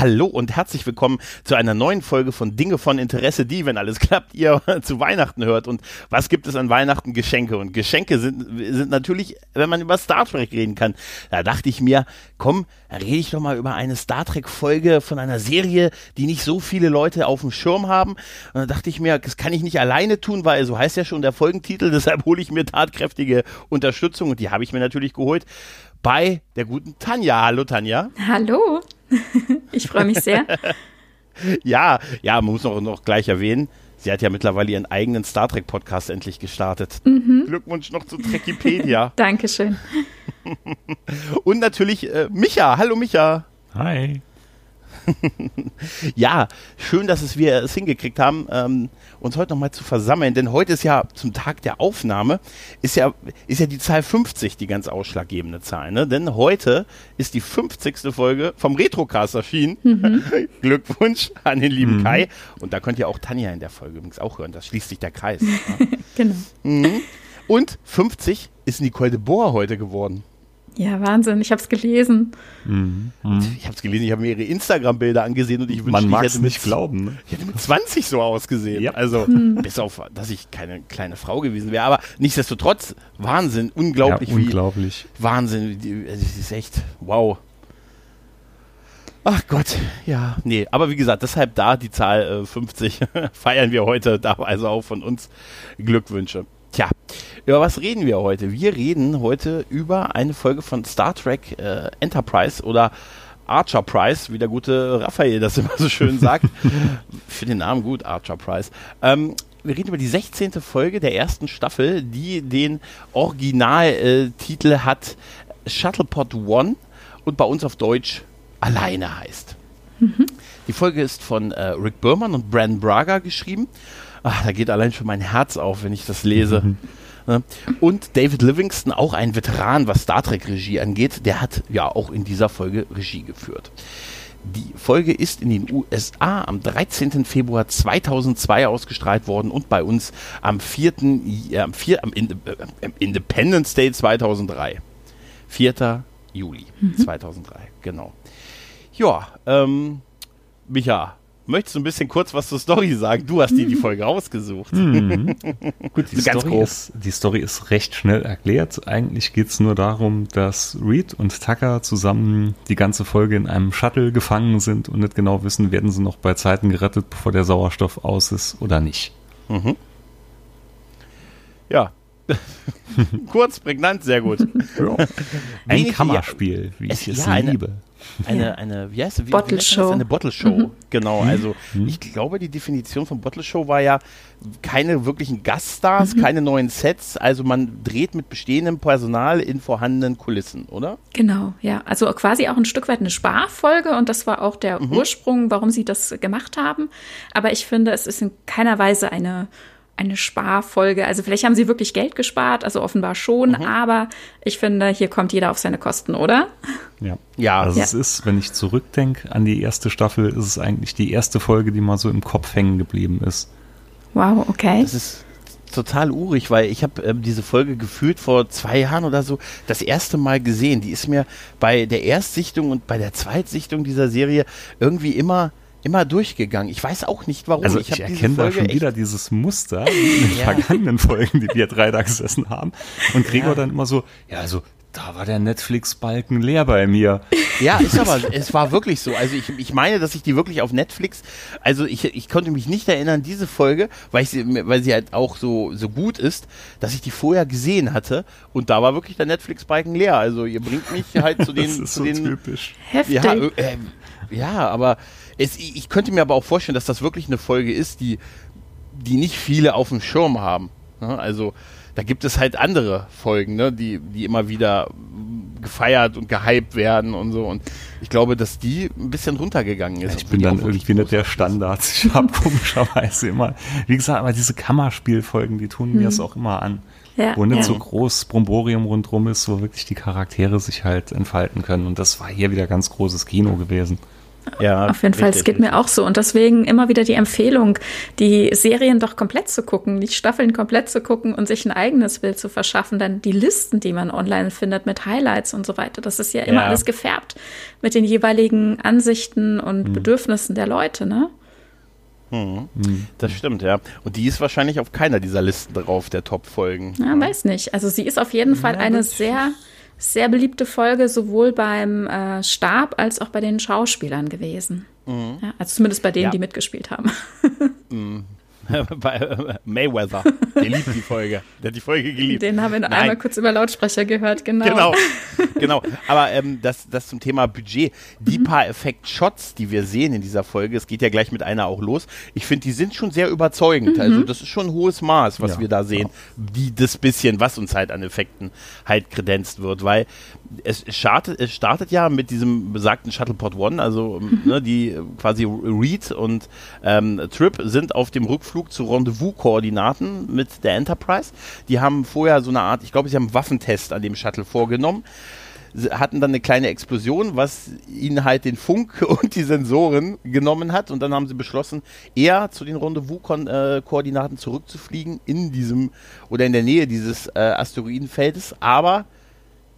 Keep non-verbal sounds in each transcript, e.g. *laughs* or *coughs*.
Hallo und herzlich willkommen zu einer neuen Folge von Dinge von Interesse, die, wenn alles klappt, ihr *laughs* zu Weihnachten hört. Und was gibt es an Weihnachten? Geschenke. Und Geschenke sind, sind natürlich, wenn man über Star Trek reden kann. Da dachte ich mir, komm, rede ich doch mal über eine Star Trek Folge von einer Serie, die nicht so viele Leute auf dem Schirm haben. Und da dachte ich mir, das kann ich nicht alleine tun, weil so heißt ja schon der Folgentitel. *laughs* Deshalb hole ich mir tatkräftige Unterstützung und die habe ich mir natürlich geholt bei der guten Tanja. Hallo Tanja. Hallo. *laughs* Ich freue mich sehr. *laughs* ja, ja, man muss noch, noch gleich erwähnen, sie hat ja mittlerweile ihren eigenen Star Trek Podcast endlich gestartet. Mhm. Glückwunsch noch zu Trekipedia. *laughs* Dankeschön. Und natürlich äh, Micha. Hallo Micha. Hi. *laughs* ja, schön, dass es wir es hingekriegt haben, ähm, uns heute nochmal zu versammeln, denn heute ist ja zum Tag der Aufnahme, ist ja, ist ja die Zahl 50 die ganz ausschlaggebende Zahl, ne? Denn heute ist die 50. Folge vom Retrocast erschienen. Mhm. *laughs* Glückwunsch an den lieben mhm. Kai. Und da könnt ihr auch Tanja in der Folge übrigens auch hören, das schließt sich der Kreis. Ne? *laughs* genau. Mhm. Und 50 ist Nicole de Boer heute geworden. Ja, Wahnsinn, ich habe es gelesen. Mhm. Mhm. Ich habe es gelesen, ich habe mir ihre Instagram-Bilder angesehen und ich wünschte, Man mag es nicht glauben. Ne? Ich hätte mit 20 so ausgesehen. Ja. Also, mhm. bis auf, dass ich keine kleine Frau gewesen wäre. Aber nichtsdestotrotz, Wahnsinn, unglaublich. Ja, unglaublich. Wie, Wahnsinn, es ist echt, wow. Ach Gott, ja, nee, aber wie gesagt, deshalb da die Zahl äh, 50 *laughs* feiern wir heute, da also auch von uns Glückwünsche. Tja, über was reden wir heute? Wir reden heute über eine Folge von Star Trek äh, Enterprise oder Archer Price, wie der gute Raphael das immer so schön *laughs* sagt. Für den Namen gut, Archer Price. Ähm, wir reden über die 16. Folge der ersten Staffel, die den Originaltitel äh, hat Shuttlepod One und bei uns auf Deutsch alleine heißt. Mhm. Die Folge ist von äh, Rick Berman und Brandon Braga geschrieben ach, da geht allein schon mein Herz auf, wenn ich das lese. Mhm. *laughs* Ne? Und David Livingston, auch ein Veteran, was Star Trek Regie angeht, der hat ja auch in dieser Folge Regie geführt. Die Folge ist in den USA am 13. Februar 2002 ausgestrahlt worden und bei uns am 4. Äh, am, 4 am Inde, äh, Independence Day 2003. 4. Juli mhm. 2003, genau. Ja, ähm, Micha, möchtest du ein bisschen kurz was zur Story sagen? Du hast dir die *laughs* Folge ausgesucht. Mhm. *laughs* Gut, die, Story ist, die, Story ist, recht schnell erklärt. Eigentlich geht es nur darum, dass Reed und Tucker zusammen die ganze Folge in einem Shuttle gefangen sind und nicht genau wissen, werden sie noch bei Zeiten gerettet, bevor der Sauerstoff aus ist oder nicht. Mhm. Ja. *laughs* Kurz, prägnant, sehr gut. Ja. Ein Kammerspiel, wie ich es, ja, liebe eine, eine, wie heißt, wie, Bottle Show. Eine Bottle Show, mhm. genau. Mhm. Also mhm. ich glaube, die Definition von Bottle Show war ja keine wirklichen Gaststars, mhm. keine neuen Sets. Also man dreht mit bestehendem Personal in vorhandenen Kulissen, oder? Genau, ja. Also quasi auch ein Stück weit eine Sparfolge und das war auch der mhm. Ursprung, warum sie das gemacht haben. Aber ich finde, es ist in keiner Weise eine eine Sparfolge. Also vielleicht haben sie wirklich Geld gespart, also offenbar schon, mhm. aber ich finde, hier kommt jeder auf seine Kosten, oder? Ja. Ja. Also ja. es ist, wenn ich zurückdenke an die erste Staffel, ist es eigentlich die erste Folge, die mal so im Kopf hängen geblieben ist. Wow, okay. Das ist total urig, weil ich habe ähm, diese Folge gefühlt vor zwei Jahren oder so das erste Mal gesehen. Die ist mir bei der Erstsichtung und bei der Zweitsichtung dieser Serie irgendwie immer immer durchgegangen. Ich weiß auch nicht warum. Also ich, ich erkenne da schon wieder dieses Muster in den ja. vergangenen *laughs* Folgen, die wir drei da gesessen haben. Und Gregor ja. dann immer so, ja, also da war der Netflix-Balken leer bei mir. Ja, ist aber, es war wirklich so. Also ich, ich meine, dass ich die wirklich auf Netflix, also ich, ich konnte mich nicht erinnern, diese Folge, weil, ich sie, weil sie halt auch so, so gut ist, dass ich die vorher gesehen hatte und da war wirklich der Netflix-Balken leer. Also ihr bringt mich halt zu *laughs* den... das ist zu so den, typisch. Heftig. Ja, äh, ja aber es, ich könnte mir aber auch vorstellen, dass das wirklich eine Folge ist, die, die nicht viele auf dem Schirm haben. Ne? Also da gibt es halt andere Folgen, ne, die, die immer wieder gefeiert und gehypt werden und so. Und ich glaube, dass die ein bisschen runtergegangen ist. Ich bin dann irgendwie nicht der Standard. Ich habe komischerweise immer, wie gesagt, aber diese Kammerspielfolgen, die tun mir das auch immer an. Ja, wo nicht ja. so groß Bromborium rundrum ist, wo wirklich die Charaktere sich halt entfalten können. Und das war hier wieder ganz großes Kino gewesen. Ja, auf jeden Fall. Es geht mir auch so. Und deswegen immer wieder die Empfehlung, die Serien doch komplett zu gucken, die Staffeln komplett zu gucken und sich ein eigenes Bild zu verschaffen. Dann die Listen, die man online findet mit Highlights und so weiter. Das ist ja immer ja. alles gefärbt mit den jeweiligen Ansichten und mhm. Bedürfnissen der Leute, ne? Mhm. Das stimmt, ja. Und die ist wahrscheinlich auf keiner dieser Listen drauf, der Top-Folgen. Ja, weiß nicht. Also sie ist auf jeden Fall ja, eine sehr sehr beliebte Folge sowohl beim äh, Stab als auch bei den Schauspielern gewesen. Mhm. Ja, also zumindest bei denen, ja. die mitgespielt haben. *laughs* Mhm. *laughs* bei äh, Mayweather. *laughs* Der liebt die Folge. Der hat die Folge geliebt. Den haben wir Nein. einmal kurz über Lautsprecher gehört, genau. Genau, *laughs* genau. Aber ähm, das, das zum Thema Budget. Die mhm. paar Effekt-Shots, die wir sehen in dieser Folge, es geht ja gleich mit einer auch los, ich finde, die sind schon sehr überzeugend. Mhm. Also das ist schon ein hohes Maß, was ja, wir da sehen. Ja. Die, das bisschen, was uns halt an Effekten halt kredenzt wird. Weil es startet, es startet ja mit diesem besagten Shuttleport One, also mhm. ne, die quasi Reed und ähm, Trip sind auf dem Rückflug zu Rendezvous-Koordinaten mit der Enterprise. Die haben vorher so eine Art, ich glaube, sie haben einen Waffentest an dem Shuttle vorgenommen hatten dann eine kleine Explosion, was ihnen halt den Funk *laughs* und die Sensoren genommen hat. Und dann haben sie beschlossen, eher zu den Rendezvous-Koordinaten zurückzufliegen in diesem oder in der Nähe dieses äh, Asteroidenfeldes. Aber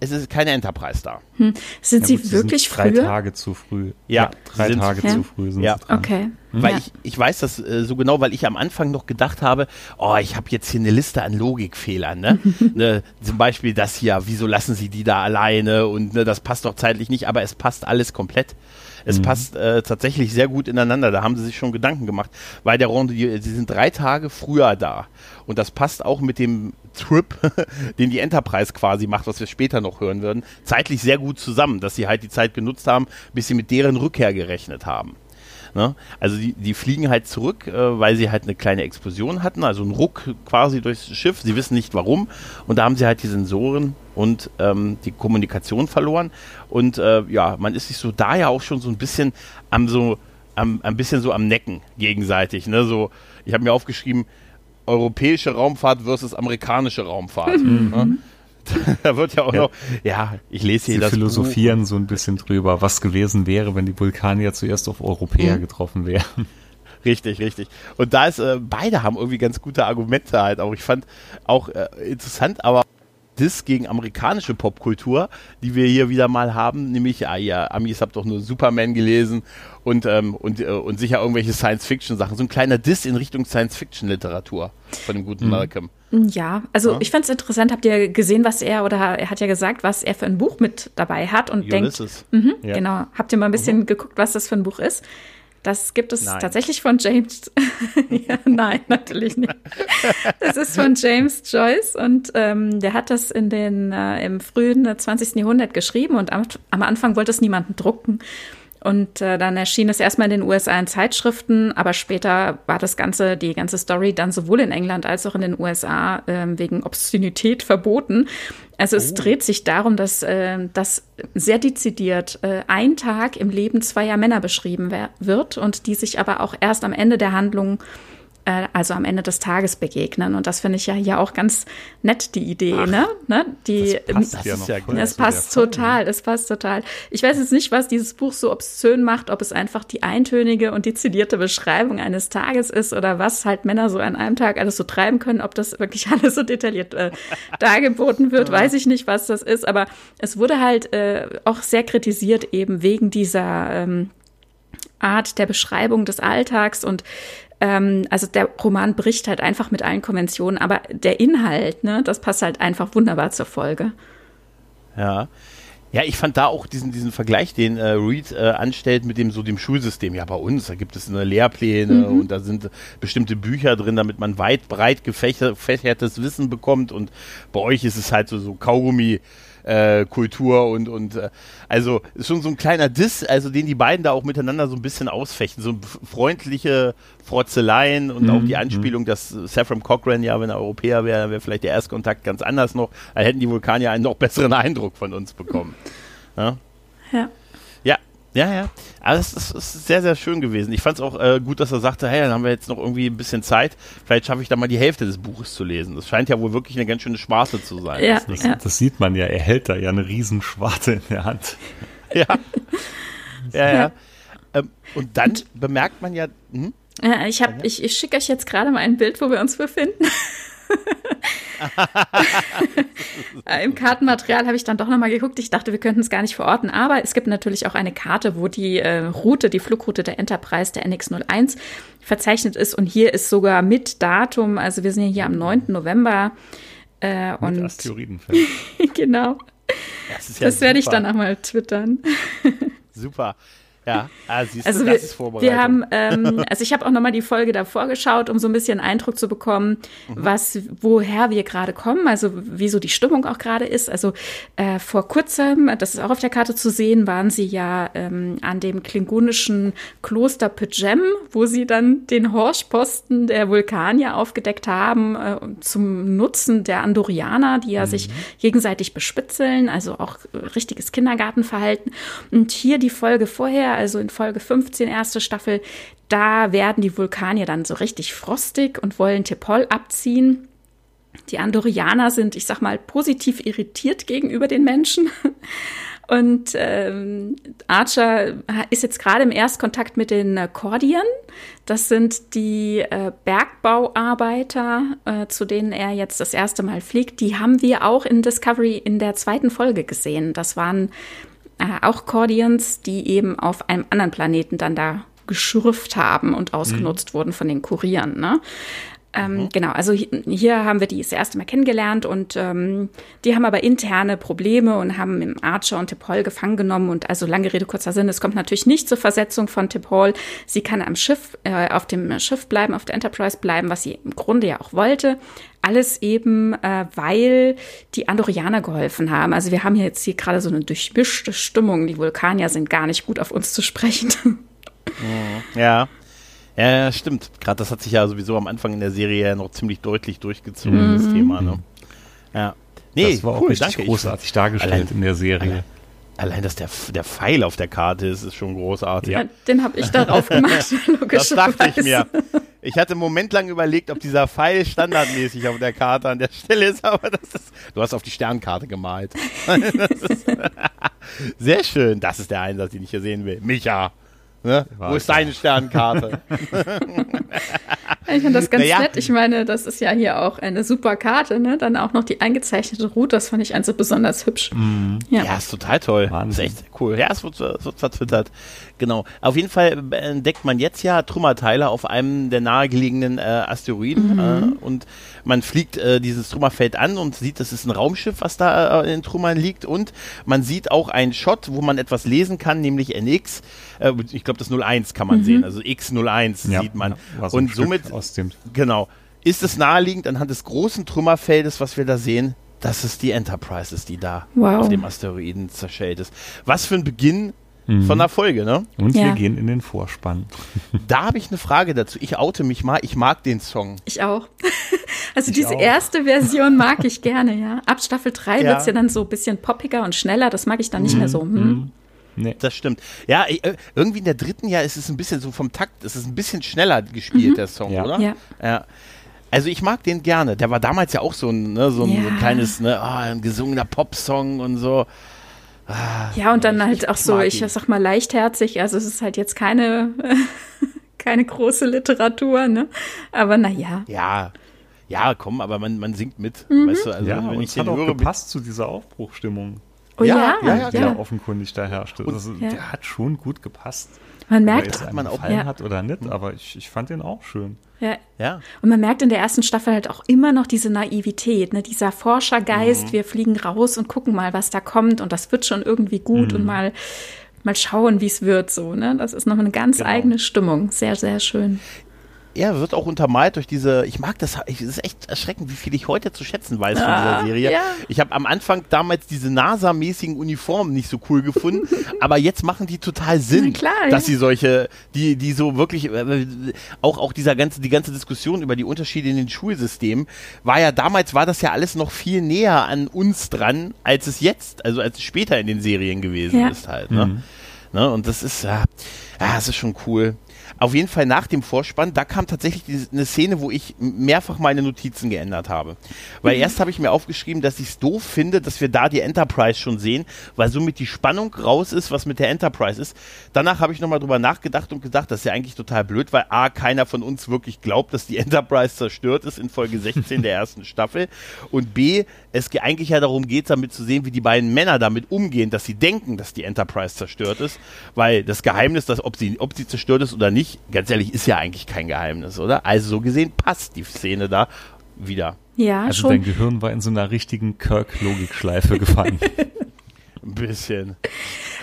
es ist keine Enterprise da. Hm. Sind ja, sie wirklich sind drei früher? Tage zu früh. Ja, ja drei sind, Tage ja. zu früh sind ja. sie dran. Okay. Hm. Weil ich, ich weiß das äh, so genau, weil ich am Anfang noch gedacht habe, oh, ich habe jetzt hier eine Liste an Logikfehlern. Ne? *laughs* ne? Zum Beispiel das hier, wieso lassen sie die da alleine und ne, das passt doch zeitlich nicht, aber es passt alles komplett. Es mhm. passt äh, tatsächlich sehr gut ineinander. Da haben sie sich schon Gedanken gemacht, weil der Runde, sie sind drei Tage früher da. Und das passt auch mit dem Trip, *laughs* den die Enterprise quasi macht, was wir später noch hören würden, zeitlich sehr gut zusammen, dass sie halt die Zeit genutzt haben, bis sie mit deren Rückkehr gerechnet haben. Ne? Also die, die fliegen halt zurück, äh, weil sie halt eine kleine Explosion hatten, also einen Ruck quasi durchs Schiff. Sie wissen nicht warum. Und da haben sie halt die Sensoren und ähm, die Kommunikation verloren. Und äh, ja, man ist sich so da ja auch schon so ein bisschen am so am, ein bisschen so am Necken gegenseitig. Ne? So, ich habe mir aufgeschrieben, europäische Raumfahrt versus amerikanische Raumfahrt. Mhm. Ne? *laughs* da wird ja auch ja. noch, ja, ich lese hier Sie das philosophieren Buch. so ein bisschen drüber, was gewesen wäre, wenn die Vulkanier zuerst auf Europäer mhm. getroffen wären. Richtig, richtig. Und da ist, äh, beide haben irgendwie ganz gute Argumente halt auch. Ich fand auch äh, interessant, aber Diss gegen amerikanische Popkultur, die wir hier wieder mal haben, nämlich, ah ja, Amis habt doch nur Superman gelesen und, ähm, und, äh, und sicher irgendwelche Science-Fiction-Sachen. So ein kleiner Diss in Richtung Science-Fiction-Literatur von dem guten mhm. Malcolm. Ja, also ja? ich fand es interessant, habt ihr gesehen, was er, oder er hat ja gesagt, was er für ein Buch mit dabei hat und Ulysses. denkt, mh, ja. genau, habt ihr mal ein bisschen mhm. geguckt, was das für ein Buch ist? Das gibt es nein. tatsächlich von James. *laughs* ja, nein, natürlich nicht. Das ist von James Joyce und ähm, der hat das in den äh, im frühen 20. Jahrhundert geschrieben und am, am Anfang wollte es niemanden drucken. Und äh, dann erschien es erstmal in den USA in Zeitschriften, aber später war das Ganze, die ganze Story dann sowohl in England als auch in den USA äh, wegen Obszönität verboten. Also es oh. dreht sich darum, dass äh, das sehr dezidiert äh, ein Tag im Leben zweier Männer beschrieben wird und die sich aber auch erst am Ende der Handlung äh, also am Ende des Tages begegnen. Und das finde ich ja hier auch ganz nett, die Idee, Ach, ne? ne? Die, das passt, das ja, ja es passt total, es passt total. Ich weiß jetzt nicht, was dieses Buch so obszön macht, ob es einfach die eintönige und dezidierte Beschreibung eines Tages ist oder was halt Männer so an einem Tag alles so treiben können, ob das wirklich *laughs* alles so detailliert äh, dargeboten wird, weiß ich nicht, was das ist. Aber es wurde halt äh, auch sehr kritisiert eben wegen dieser ähm, Art der Beschreibung des Alltags und ähm, also der Roman bricht halt einfach mit allen Konventionen, aber der Inhalt, ne, das passt halt einfach wunderbar zur Folge. Ja. Ja, ich fand da auch diesen, diesen Vergleich, den äh, Reed äh, anstellt mit dem so dem Schulsystem. Ja, bei uns, da gibt es eine Lehrpläne mhm. und da sind bestimmte Bücher drin, damit man weit breit gefächertes Wissen bekommt und bei euch ist es halt so, so Kaugummi äh, Kultur und, und äh, also ist schon so ein kleiner Diss, also den die beiden da auch miteinander so ein bisschen ausfechten. So freundliche Frotzeleien und mhm. auch die mhm. Anspielung, dass Saffron Cochran ja, wenn er Europäer wäre, wäre vielleicht der Erstkontakt ganz anders noch. Da hätten die Vulkanier einen noch besseren Eindruck von uns bekommen. *laughs* Ja. ja. Ja, ja. Aber es ist, ist, sehr, sehr schön gewesen. Ich fand es auch äh, gut, dass er sagte, hey, dann haben wir jetzt noch irgendwie ein bisschen Zeit. Vielleicht schaffe ich da mal die Hälfte des Buches zu lesen. Das scheint ja wohl wirklich eine ganz schöne Schwarte zu sein. Ja, das, ja. das sieht man ja. Er hält da ja eine Riesenschwarte in der Hand. *laughs* Ja. Ja, ja. Ähm, und dann bemerkt man ja. Hm? Ja, ich, ich, ich schicke euch jetzt gerade mal ein Bild, wo wir uns befinden. *laughs* Im Kartenmaterial habe ich dann doch nochmal geguckt. Ich dachte, wir könnten es gar nicht verorten. Aber es gibt natürlich auch eine Karte, wo die äh, Route, die Flugroute der Enterprise, der NX01, verzeichnet ist. Und hier ist sogar mit Datum, also wir sind ja hier am 9. November. Äh, mit und Asteroidenfeld. *laughs* genau. Das, ja das werde ich dann auch mal twittern. *laughs* super. Ja, ah, siehst also du, wir, das ist Vorbereitung. Wir haben, ähm, also ich habe auch nochmal die Folge davor geschaut, um so ein bisschen Eindruck zu bekommen, mhm. was, woher wir gerade kommen, also wieso die Stimmung auch gerade ist. Also äh, vor kurzem, das ist auch auf der Karte zu sehen, waren sie ja ähm, an dem klingonischen Kloster Pejem, wo sie dann den Horschposten der Vulkanier aufgedeckt haben, äh, zum Nutzen der Andorianer, die ja mhm. sich gegenseitig bespitzeln, also auch richtiges Kindergartenverhalten. Und hier die Folge vorher also in Folge 15, erste Staffel, da werden die Vulkanier dann so richtig frostig und wollen Tepol abziehen. Die Andorianer sind, ich sag mal, positiv irritiert gegenüber den Menschen. *laughs* Und ähm, Archer ist jetzt gerade im Erstkontakt mit den äh, Kordiern. Das sind die äh, Bergbauarbeiter, äh, zu denen er jetzt das erste Mal fliegt. Die haben wir auch in Discovery in der zweiten Folge gesehen. Das waren äh, auch Cordians, die eben auf einem anderen Planeten dann da geschürft haben und ausgenutzt mhm. wurden von den Kurieren. Ne? Ähm, mhm. Genau, also hier haben wir die das erste Mal kennengelernt und ähm, die haben aber interne Probleme und haben im Archer und Tipol gefangen genommen und also lange Rede, kurzer Sinn, es kommt natürlich nicht zur Versetzung von Tipol. Sie kann am Schiff, äh, auf dem Schiff bleiben, auf der Enterprise bleiben, was sie im Grunde ja auch wollte. Alles eben, äh, weil die Andorianer geholfen haben. Also wir haben hier jetzt hier gerade so eine durchmischte Stimmung. Die Vulkanier sind gar nicht gut auf uns zu sprechen. *laughs* Ja. Ja, stimmt. Gerade das hat sich ja sowieso am Anfang in der Serie ja noch ziemlich deutlich durchgezogen, mhm. das Thema. Ne? Ja. Nee, das war cool, auch richtig danke. großartig dargestellt allein, in der Serie. Allein, allein, dass der, der Pfeil auf der Karte ist, ist schon großartig. Ja, den habe ich darauf gemacht, *laughs* *laughs* Das dachte ich mir. Ich hatte einen Moment lang überlegt, ob dieser Pfeil standardmäßig auf der Karte an der Stelle ist, aber das ist. Du hast auf die Sternkarte gemalt. *laughs* Ist, sehr schön. Das ist der Einsatz, den ich hier sehen will. Micha. Ne? Wo ist deine Sternkarte? *laughs* ich finde das ganz naja. nett. Ich meine, das ist ja hier auch eine super Karte, ne? Dann auch noch die eingezeichnete Route, das fand ich also besonders hübsch. Mhm. Ja. ja, ist total toll. Wahnsinn. ist echt cool. Ja, es wird, wird vertwittert. Genau. Auf jeden Fall entdeckt man jetzt ja Trümmerteile auf einem der nahegelegenen äh, Asteroiden mhm. äh, und man fliegt äh, dieses Trümmerfeld an und sieht, das ist ein Raumschiff, was da äh, in Trümmern liegt und man sieht auch einen Shot, wo man etwas lesen kann, nämlich NX. Äh, ich glaube, das 01 kann man mhm. sehen, also X01 ja, sieht man. Ja, und somit, aus dem genau, ist es naheliegend anhand des großen Trümmerfeldes, was wir da sehen, dass es die Enterprise ist, die da wow. auf dem Asteroiden zerschellt ist. Was für ein Beginn mhm. von der Folge, ne? Und ja. wir gehen in den Vorspann. *laughs* Da habe ich eine Frage dazu. Ich oute mich mal, ich mag den Song. Ich auch. *laughs* Also ich diese auch. erste Version mag ich *laughs* gerne, ja. Ab Staffel 3 ja. wird es ja dann so ein bisschen poppiger und schneller. Das mag ich dann nicht mhm. mehr so. Hm. Nee. Das stimmt. Ja, äh, irgendwie in der dritten Jahr ist es ein bisschen so vom Takt, es ist ein bisschen schneller gespielt, mhm. der Song, ja. oder? Ja. ja. Also ich mag den gerne. Der war damals ja auch so ein, ne, so ein, ja. so ein kleines, ne, oh, ein gesungener Popsong und so. Ah, ja, und dann halt auch so, ich sag mal, leichtherzig. Also es ist halt jetzt keine, *laughs* keine große Literatur, ne? Aber naja. Ja. Ja, komm, aber man, man singt mit. Mhm. Weißt du, also ja, wenn ich den hat höre, auch gepasst zu dieser Aufbruchstimmung. Oh ja, ja, ja, ja, offenkundig da herrschte. Also, ja. Der hat schon gut gepasst. Man merkt, ob man auch ja. hat oder nicht, aber ich, ich fand den auch schön. Ja. ja. Und man merkt in der ersten Staffel halt auch immer noch diese Naivität, ne? dieser Forschergeist, mhm. wir fliegen raus und gucken mal, was da kommt und das wird schon irgendwie gut mhm. und mal, mal schauen, wie es wird, so, ne? Das ist noch eine ganz genau. eigene Stimmung. Sehr, sehr schön. Er wird auch untermalt durch diese, ich mag das, es ist echt erschreckend, wie viel ich heute zu schätzen weiß Ah, von dieser Serie. ja. Ich habe am Anfang damals diese NASA-mäßigen Uniformen nicht so cool gefunden, *laughs* aber jetzt machen die total Sinn, klar, dass ja. sie solche, die, die so wirklich, äh, auch, auch dieser ganze, die ganze Diskussion über die Unterschiede in den Schulsystemen, war ja damals, war das ja alles noch viel näher an uns dran, als es jetzt, also als es später in den Serien gewesen Ja. ist halt, ne? Ne? Und das ist, ja, ja, das ist schon cool. Auf jeden Fall nach dem Vorspann, da kam tatsächlich diese, eine Szene, wo ich mehrfach meine Notizen geändert habe. Weil erst habe ich mir aufgeschrieben, dass ich es doof finde, dass wir da die Enterprise schon sehen, weil somit die Spannung raus ist, was mit der Enterprise ist. Danach habe ich nochmal drüber nachgedacht und gedacht, das ist ja eigentlich total blöd, weil A, keiner von uns wirklich glaubt, dass die *laughs* Enterprise zerstört ist in Folge 16 der ersten Staffel. Und B, es ge- eigentlich ja darum geht, damit zu sehen, wie die beiden Männer damit umgehen, dass sie denken, dass die Enterprise zerstört ist. Weil das Geheimnis, dass ob sie, ob sie zerstört ist oder nicht, ganz ehrlich, ist ja eigentlich kein Geheimnis, oder? Also so gesehen passt die Szene da wieder. Ja, Also dein schon. Gehirn war in so einer richtigen Kirk-Logikschleife gefangen. *laughs* Ein bisschen.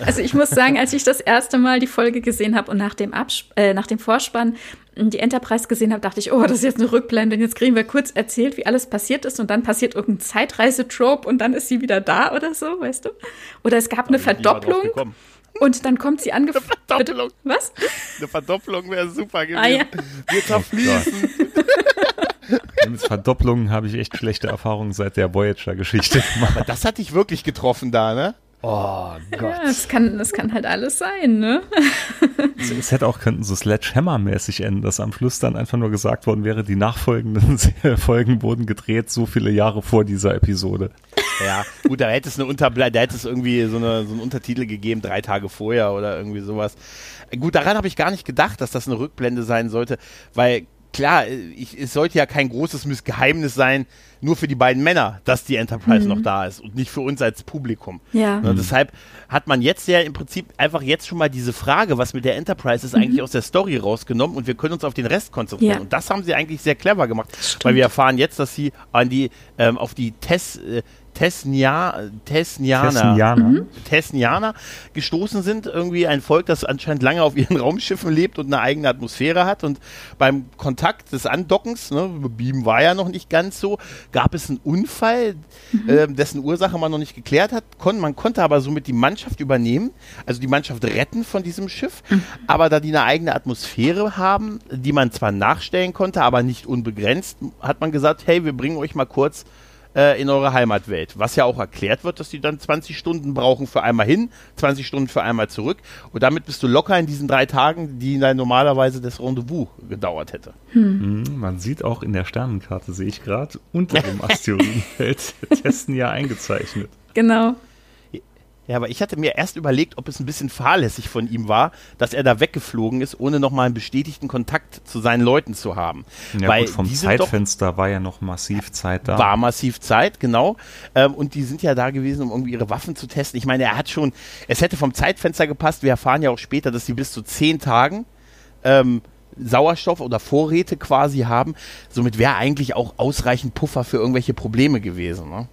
Also ich muss sagen, als ich das erste Mal die Folge gesehen habe und nach dem, Abs äh, nach dem Vorspann die Enterprise gesehen habe, dachte ich, oh, das ist jetzt eine Rückblende. Und jetzt kriegen wir kurz erzählt, wie alles passiert ist und dann passiert irgendein Zeitreisetrope und dann ist sie wieder da oder so, weißt du? Oder es gab eine Verdopplung. Und dann kommt sie angeflogen. Verdopplung. Was? Eine Verdopplung wäre super gewesen. Ah, ja. Wir zerfließen. *laughs* Mit Verdopplungen habe ich echt schlechte Erfahrungen seit der Voyager-Geschichte gemacht. Aber das hat dich wirklich getroffen da, ne? Oh Gott. Ja, das kann, das kann halt alles sein, ne? *laughs* Es hätte auch könnten so Sledgehammer-mäßig enden, dass am Schluss dann einfach nur gesagt worden wäre, die nachfolgenden *laughs* Folgen wurden gedreht so viele Jahre vor dieser Episode. Ja, gut, da hätte es eine Unterble da hätte es irgendwie so, eine, so einen Untertitel gegeben, drei Tage vorher oder irgendwie sowas. Gut, daran habe ich gar nicht gedacht, dass das eine Rückblende sein sollte, weil klar, ich, es sollte ja kein großes Missgeheimnis sein, nur für die beiden Männer, dass die Enterprise noch da ist und nicht für uns als Publikum. Ja. Ne, deshalb hat man jetzt ja im Prinzip einfach jetzt schon mal diese Frage, was mit der Enterprise ist, eigentlich aus der Story rausgenommen und wir können uns auf den Rest konzentrieren. Ja. Und das haben sie eigentlich sehr clever gemacht, Stimmt. weil wir erfahren jetzt, dass sie an die ähm, auf die Tess, äh, Tesnia, Tesnianer. Tesnianer gestoßen sind. Irgendwie ein Volk, das anscheinend lange auf ihren *laughs* Raumschiffen lebt und eine eigene Atmosphäre hat. Und beim Kontakt des Andockens, ne, Beamen war ja noch nicht ganz so, gab es einen Unfall, ähm, dessen Ursache man noch nicht geklärt hat. Kon man konnte aber somit die Mannschaft übernehmen, also die Mannschaft retten von diesem Schiff. Aber da die eine eigene Atmosphäre haben, die man zwar nachstellen konnte, aber nicht unbegrenzt, hat man gesagt, hey, wir bringen euch mal kurz äh, in eure Heimatwelt. Was ja auch erklärt wird, dass die dann 20 Stunden brauchen für einmal hin, 20 Stunden für einmal zurück. Und damit bist du locker in diesen drei Tagen, die dann normalerweise das Rendezvous gedauert hätte. Mhm, Man sieht auch in der Sternenkarte, sehe ich gerade, unter dem *laughs* Asteroidenfeld Testen ja eingezeichnet. Genau. Ja, aber ich hatte mir erst überlegt, ob es ein bisschen fahrlässig von ihm war, dass er da weggeflogen ist, ohne nochmal einen bestätigten Kontakt zu seinen Leuten zu haben. Ja, Weil gut, vom sind doch Zeitfenster war ja noch massiv Zeit da. war massiv Zeit, genau. Ähm, und die sind ja da gewesen, um irgendwie ihre Waffen zu testen. Ich meine, er hat schon, es hätte vom Zeitfenster gepasst. Wir erfahren ja auch später, dass sie bis zu zehn Tagen ähm, Sauerstoff oder Vorräte quasi haben. Somit wäre eigentlich auch ausreichend Puffer für irgendwelche Probleme gewesen. Ne?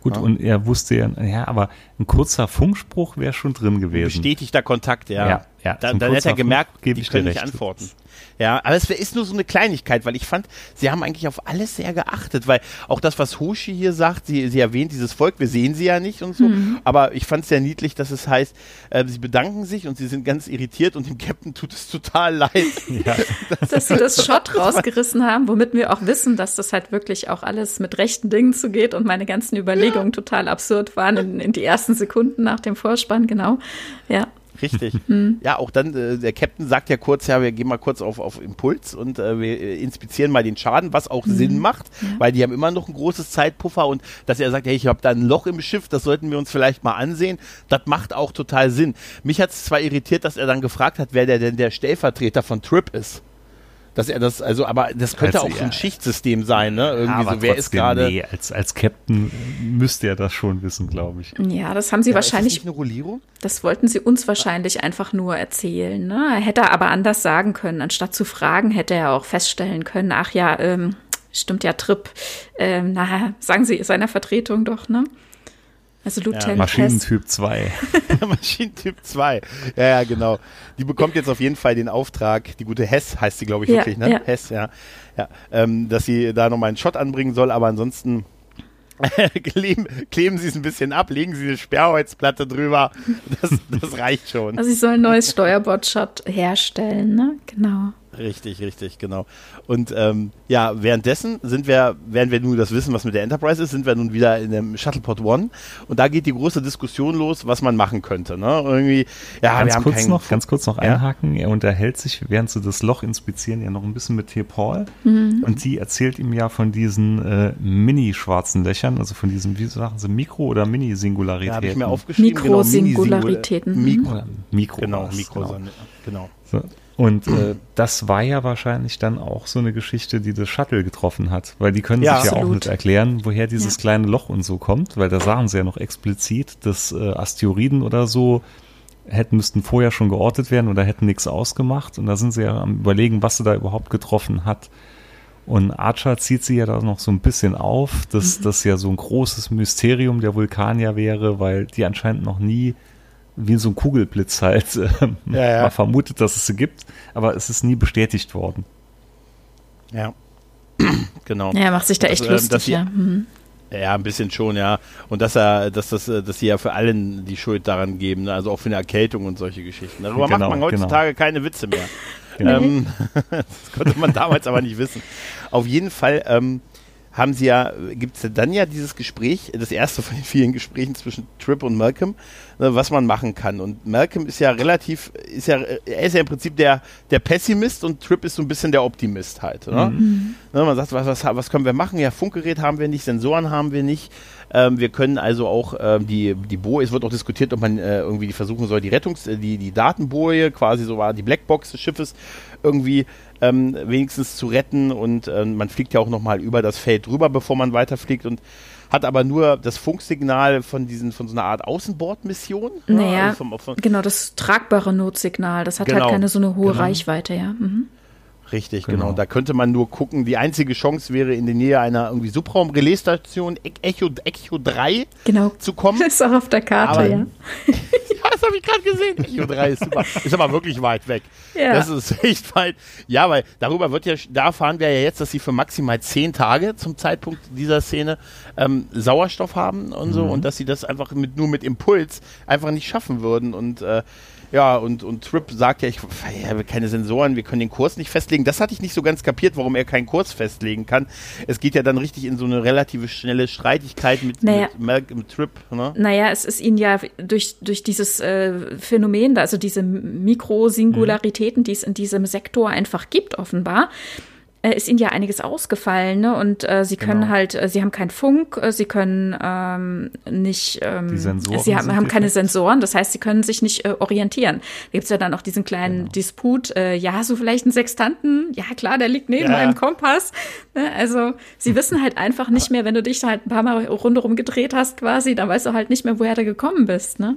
Gut, Ja. und er wusste ja, ja, aber ein kurzer Funkspruch wäre schon drin gewesen. Bestätigter Kontakt, ja. Ja, ja, Da, dann hätte er gemerkt, Funk, die können nicht antworten. Ja, aber es ist nur so eine Kleinigkeit, weil ich fand, sie haben eigentlich auf alles sehr geachtet, weil auch das, was Hoshi hier sagt, sie, sie erwähnt dieses Volk, wir sehen sie ja nicht und so, aber ich fand es sehr niedlich, dass es heißt, äh, sie bedanken sich und sie sind ganz irritiert und dem Captain tut es total leid. *laughs* Ja, *laughs* Dass sie das Shot rausgerissen haben, womit wir auch wissen, dass das halt wirklich auch alles mit rechten Dingen zugeht und meine ganzen Überlegungen total absurd waren in, in die ersten Sekunden nach dem Vorspann, genau. Ja. Richtig. *laughs* Ja, auch dann, äh, der Captain sagt ja kurz, ja, wir gehen mal kurz auf, auf Impuls und äh, wir äh, inspizieren mal den Schaden, was auch Sinn macht, weil die haben immer noch ein großes Zeitpuffer und dass er sagt, hey, ich habe da ein Loch im Schiff, das sollten wir uns vielleicht mal ansehen, das macht auch total Sinn. Mich hat es zwar irritiert, dass er dann gefragt hat, wer der denn derStellvertreter von Trip ist. Dass er das, also, aber das könnte Also, auch so ein ja. Schichtsystem sein, ne? Irgendwie aber so, wer ist gerade. Nee, als, als Captain müsste er das schon wissen, glaube ich. Ja, das haben sie Ja, ist das wahrscheinlich nicht eine Rollierung? Das wollten sie uns wahrscheinlich einfach nur erzählen. Ne? Er hätte aber anders sagen können. Anstatt zu fragen, hätte er auch feststellen können, ach ja, ähm, stimmt ja, Trip. Ähm, na, sagen Sie seiner Vertretung doch, ne? Also Lieutenant ja, Maschinentyp 2. *laughs* *laughs* Maschinentyp 2. Ja, ja, genau. Die bekommt jetzt auf jeden Fall den Auftrag, die gute Hess heißt sie, glaube ich, Ja, wirklich, ne? ja. Hess, ja. ja ähm, dass sie da nochmal einen Shot anbringen soll, aber ansonsten *laughs* kleben, kleben sie es ein bisschen ab, legen sie eine Sperrholzplatte drüber. Das, das reicht schon. Also ich soll ein neues Steuerbord-Shot herstellen, ne? Genau. Richtig, richtig, genau. Und ähm, ja, währenddessen sind wir, während wir nun das wissen, was mit der Enterprise ist, sind wir nun wieder in dem Shuttlepod One und da geht die große Diskussion los, was man machen könnte. Ne? Irgendwie, ja, wir Ganz haben kurz, noch, ganz kurz noch Ja? einhaken. Er unterhält sich, während sie das Loch inspizieren, ja noch ein bisschen mit T. Paul. Mhm. Und die erzählt ihm ja von diesen äh, Mini-schwarzen Löchern, also von diesen, wie sagen sie, Mikro- oder da Mini-Singularitäten. habe ich mir aufgeschrieben. genau, Mikrosingularitäten. Mini-Singul- Mikro, Mikro. genau, Mikro, genau. genau. So. Und äh, das war ja wahrscheinlich dann auch so eine Geschichte, die das Shuttle getroffen hat, weil die können Ja. sich ja auch Absolut. nicht erklären, woher dieses Ja. kleine Loch und so kommt, weil da sagen sie ja noch explizit, dass äh, Asteroiden oder so hätten müssten vorher schon geortet werden oder hätten nichts ausgemacht und da sind sie ja am überlegen, was sie da überhaupt getroffen hat. Und Archer zieht sie ja da noch so ein bisschen auf, dass das ja so ein großes Mysterium der Vulkanier wäre, weil die anscheinend noch nie wie so ein Kugelblitz halt äh, *laughs* Ja, ja. man vermutet, dass es sie gibt, aber es ist nie bestätigt worden. Ja. *clears throat* genau. Ja, er macht sich da echt Also, ähm, dass lustig, sie- ja. Mhm. Ja, ein bisschen schon, ja. Und dass er, dass das, äh, dass sie ja für allen die Schuld daran geben, ne? also auch für eine Erkältung und solche Geschichten. Darüber Genau, macht man heutzutage keine Witze mehr. Genau. Ähm, *laughs* das konnte man damals aber nicht wissen. Auf jeden Fall ähm, haben sie ja, gibt es dann ja dieses Gespräch, das erste von den *laughs* vielen Gesprächen zwischen Trip und Malcolm, ne, was man machen kann. Und Malcolm ist ja relativ, ist ja, er ist ja im Prinzip der, der Pessimist und Trip ist so ein bisschen der Optimist halt. Ne? Ne, man sagt, was, was, was können wir machen? Ja, Funkgerät haben wir nicht, Sensoren haben wir nicht. Ähm, wir können also auch ähm, die, die Boje, es wird auch diskutiert, ob man äh, irgendwie versuchen soll, die Rettungs-, äh, die, die Datenboje, quasi so war die Blackbox des Schiffes, irgendwie ähm, wenigstens zu retten. Und ähm, man fliegt ja auch nochmal über das Feld drüber, bevor man weiterfliegt und hat aber nur das Funksignal von diesen, von so einer Art Außenbordmission. Naja, also vom- von- genau, das tragbare Notsignal, das hat Genau. halt keine so eine hohe Genau. Reichweite, ja. Mhm. Richtig, Genau. genau. Da könnte man nur gucken. Die einzige Chance wäre, in die Nähe einer irgendwie Subraum-Relaisstation E- Echo, Echo 3 Genau. zu kommen. *laughs* Ist auch auf der Karte, Aber- ja. *laughs* Ja, das habe ich gerade gesehen. Echo 3 ist super. Ist aber wirklich weit weg. Ja. Das ist *laughs* echt weit. Ja, weil darüber wird ja, da erfahren wir ja jetzt, dass sie für maximal zehn Tage zum Zeitpunkt dieser Szene ähm, Sauerstoff haben und so und dass sie das einfach mit, nur mit Impuls einfach nicht schaffen würden und äh, ja, und, und Trip sagt ja, ich, ich habe keine Sensoren, wir können den Kurs nicht festlegen. Das hatte ich nicht so ganz kapiert, warum er keinen Kurs festlegen kann. Es geht ja dann richtig in so eine relative schnelle Streitigkeit mit, Naja. mit, Mal- mit Trip. Ne? Naja, es ist ihnen ja durch, durch dieses äh, Phänomen, also diese Mikrosingularitäten, die es in diesem Sektor einfach gibt, offenbar, ist ihnen ja einiges ausgefallen. Ne? Und äh, sie können Genau. halt, äh, sie haben keinen Funk, äh, sie können ähm, nicht, ähm, Die Sensoren sie haben, haben keine. Sensoren, das heißt, sie können sich nicht äh, orientieren. Da gibt's ja dann auch diesen kleinen Genau. Disput, äh, ja, du vielleicht einen Sextanten? Ja, klar, der liegt neben Ja. meinem Kompass. Ne? Also sie wissen halt einfach nicht *laughs* mehr, wenn du dich halt ein paar Mal rundherum gedreht hast quasi, dann weißt du halt nicht mehr, woher du gekommen bist. Ne?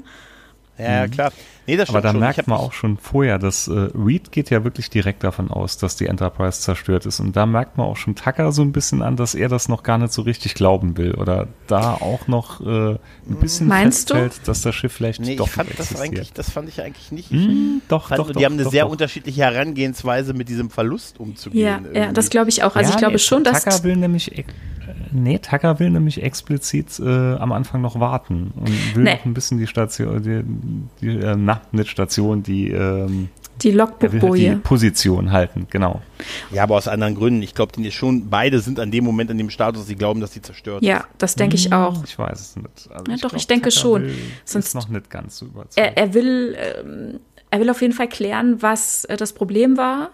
Ja, ja, klar. Nee, das Aber da schon. Merkt man auch schon vorher, dass äh, Reed geht ja wirklich direkt davon aus, dass die Enterprise zerstört ist. Und da merkt man auch schon Tucker so ein bisschen an, dass er das noch gar nicht so richtig glauben will. Oder da auch noch äh, ein bisschen Meinst du? feststellt, dass das Schiff vielleicht Nee, doch ich fand nicht das existiert. eigentlich, das fand ich eigentlich nicht. Hm, doch, fand, doch, die doch, haben eine doch, sehr doch. unterschiedliche Herangehensweise, mit diesem Verlust umzugehen. Ja, ja, das glaube ich auch. Also Ja, ich glaube nee, schon, dass Tucker will nämlich, nee, Tucker will nämlich explizit äh, am Anfang noch warten und will Nee. noch ein bisschen die Station, die, die äh, na, nicht Station, die, ähm, die will halt die Logbuchboje. Position halten, genau. Ja, aber aus anderen Gründen. Ich glaube, die schon, beide sind an dem Moment in dem Status, sie glauben, dass sie zerstört Ja, das denke ich auch. Ich weiß es nicht. Also Ja, doch, glaub, ich denke Tucker schon. Will, Sonst- ist noch nicht ganz so überzeugt. Er, er will, ähm, er will auf jeden Fall klären, was äh, das Problem war.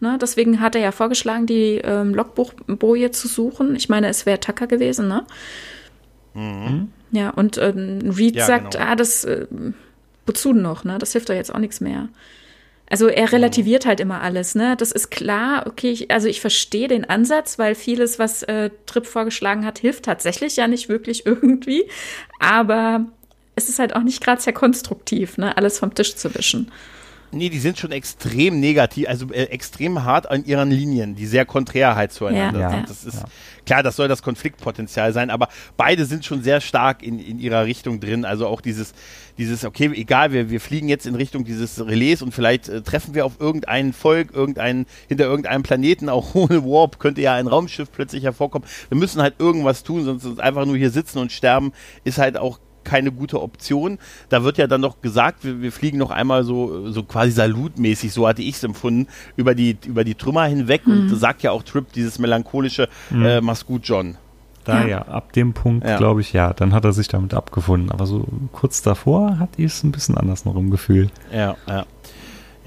Ne? Deswegen hat er ja vorgeschlagen, die ähm, Logbuchboje zu suchen. Ich meine, es wäre Tucker gewesen, ne? Ja, und ähm, Reed Ja, sagt, genau. ah, das äh, wozu noch, ne? Das hilft doch jetzt auch nichts mehr. Also er relativiert halt immer alles, ne? Das ist klar, okay, ich, also ich verstehe den Ansatz, weil vieles, was äh, Tripp vorgeschlagen hat, hilft tatsächlich ja nicht wirklich *laughs* irgendwie. Aber es ist halt auch nicht gerade sehr konstruktiv, ne? Alles vom Tisch zu wischen. Nee, die sind schon extrem negativ, also äh, extrem hart an ihren Linien, die sehr konträr halt zueinander Ja, sind. ja. Das ist klar, das soll das Konfliktpotenzial sein, aber beide sind schon sehr stark in, in ihrer Richtung drin. Also auch dieses, dieses, okay, egal, wir, wir fliegen jetzt in Richtung dieses Relais und vielleicht äh, treffen wir auf irgendein Volk, irgendein, hinter irgendeinem Planeten, auch *laughs* ohne Warp könnte ja ein Raumschiff plötzlich hervorkommen. Wir müssen halt irgendwas tun, sonst einfach nur hier sitzen und sterben, ist halt auch keine gute Option. Da wird ja dann noch gesagt, wir, wir fliegen noch einmal so, so quasi salutmäßig, so hatte ich es empfunden, über die, über die Trümmer hinweg und sagt ja auch Trip dieses melancholische, äh, mach's gut, John. Da Ja. ja, ab dem Punkt, Ja. glaube ich, ja, dann hat er sich damit abgefunden. Aber so kurz davor hat ich es ein bisschen anders noch im Gefühl. Ja, ja.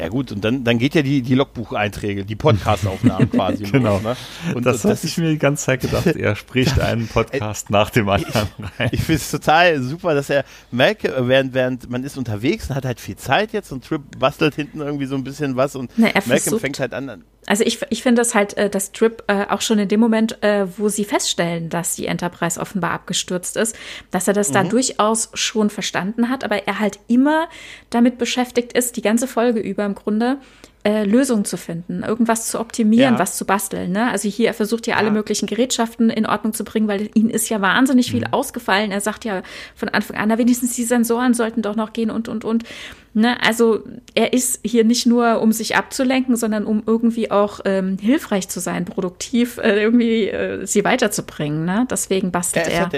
Ja gut, und dann, dann geht ja die, die Logbucheinträge, die Podcast-Aufnahmen *laughs* quasi Genau. los. Ne? Und das, das hatte ich mir die ganze Zeit gedacht. *laughs* Er spricht einen Podcast nach dem anderen rein. Ich finde es total super, dass er merke, während, während man ist unterwegs und hat halt viel Zeit jetzt und Trip bastelt hinten irgendwie so ein bisschen was und Na, er Malcolm versucht- fängt halt an. Also ich, ich finde das halt, äh, dass Trip äh, auch schon in dem Moment, äh, wo sie feststellen, dass die Enterprise offenbar abgestürzt ist, dass er das Mhm. da durchaus schon verstanden hat, aber er halt immer damit beschäftigt ist, die ganze Folge über im Grunde, äh, Lösungen zu finden, irgendwas zu optimieren, Ja. was zu basteln. Ne? Also hier, er versucht ja alle Ja. möglichen Gerätschaften in Ordnung zu bringen, weil ihnen ist ja wahnsinnig viel Mhm. ausgefallen. Er sagt ja von Anfang an, na wenigstens die Sensoren sollten doch noch gehen und, und, und. Ne? Also er ist hier nicht nur, um sich abzulenken, sondern um irgendwie auch ähm, hilfreich zu sein, produktiv äh, irgendwie äh, sie weiterzubringen. Ne? Deswegen bastelt er. halt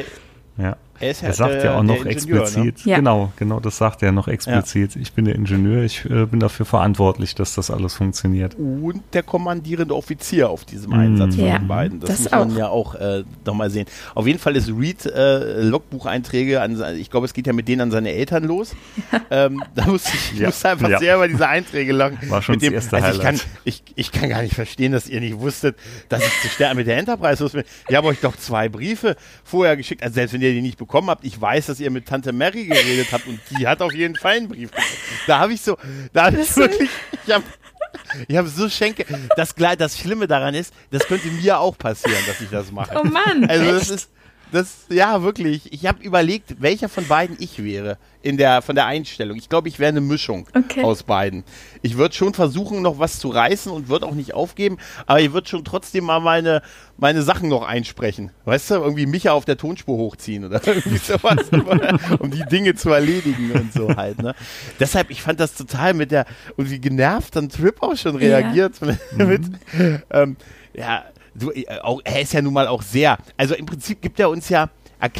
der, er, ist Er sagt der, ja auch noch Ingenieur, Ne? explizit, Ja. genau, genau, das sagt er noch explizit. Ich bin der Ingenieur, ich äh, bin dafür verantwortlich, dass das alles funktioniert. Und der kommandierende Offizier auf diesem Einsatz von Ja, den beiden. Das, das muss man auch. ja auch äh, nochmal sehen. Auf jeden Fall ist Reed äh, Logbucheinträge, an, ich glaube, es geht ja mit denen an seine Eltern los. *laughs* ähm, da musste ich, ich Ja, musste einfach ja. sehr über diese Einträge lachen. War schon mit dem, das erste also ich kann, ich, ich kann gar nicht verstehen, dass ihr nicht wusstet, dass es zu sterben mit der Enterprise los ist. Ich habe euch doch zwei Briefe vorher geschickt. Also selbst wenn ihr die nicht bekommen habt, ich weiß, dass ihr mit Tante Mary geredet habt und die hat auf jeden Fall einen Brief bekommen. Da habe ich so, da habe ich wirklich, ich habe ich habe so Schenke. Das, das Schlimme daran ist, das könnte mir auch passieren, dass ich das mache. Oh Mann, Also das echt? ist, das, ja wirklich. Ich habe überlegt, welcher von beiden ich wäre in der von der Einstellung. Ich glaube, ich wäre eine Mischung Okay. aus beiden. Ich würde schon versuchen, noch was zu reißen und würde auch nicht aufgeben, aber ich würde schon trotzdem mal meine meine Sachen noch einsprechen. Weißt du, irgendwie Micha auf der Tonspur hochziehen oder *laughs* irgendwie sowas, *laughs* um die Dinge zu erledigen und so halt. Ne? Deshalb, ich fand das total mit der und wie genervt dann Trip auch schon Ja. reagiert *laughs* mit, ähm, ja, du, äh, auch, er ist ja nun mal auch sehr, also im Prinzip gibt er uns ja,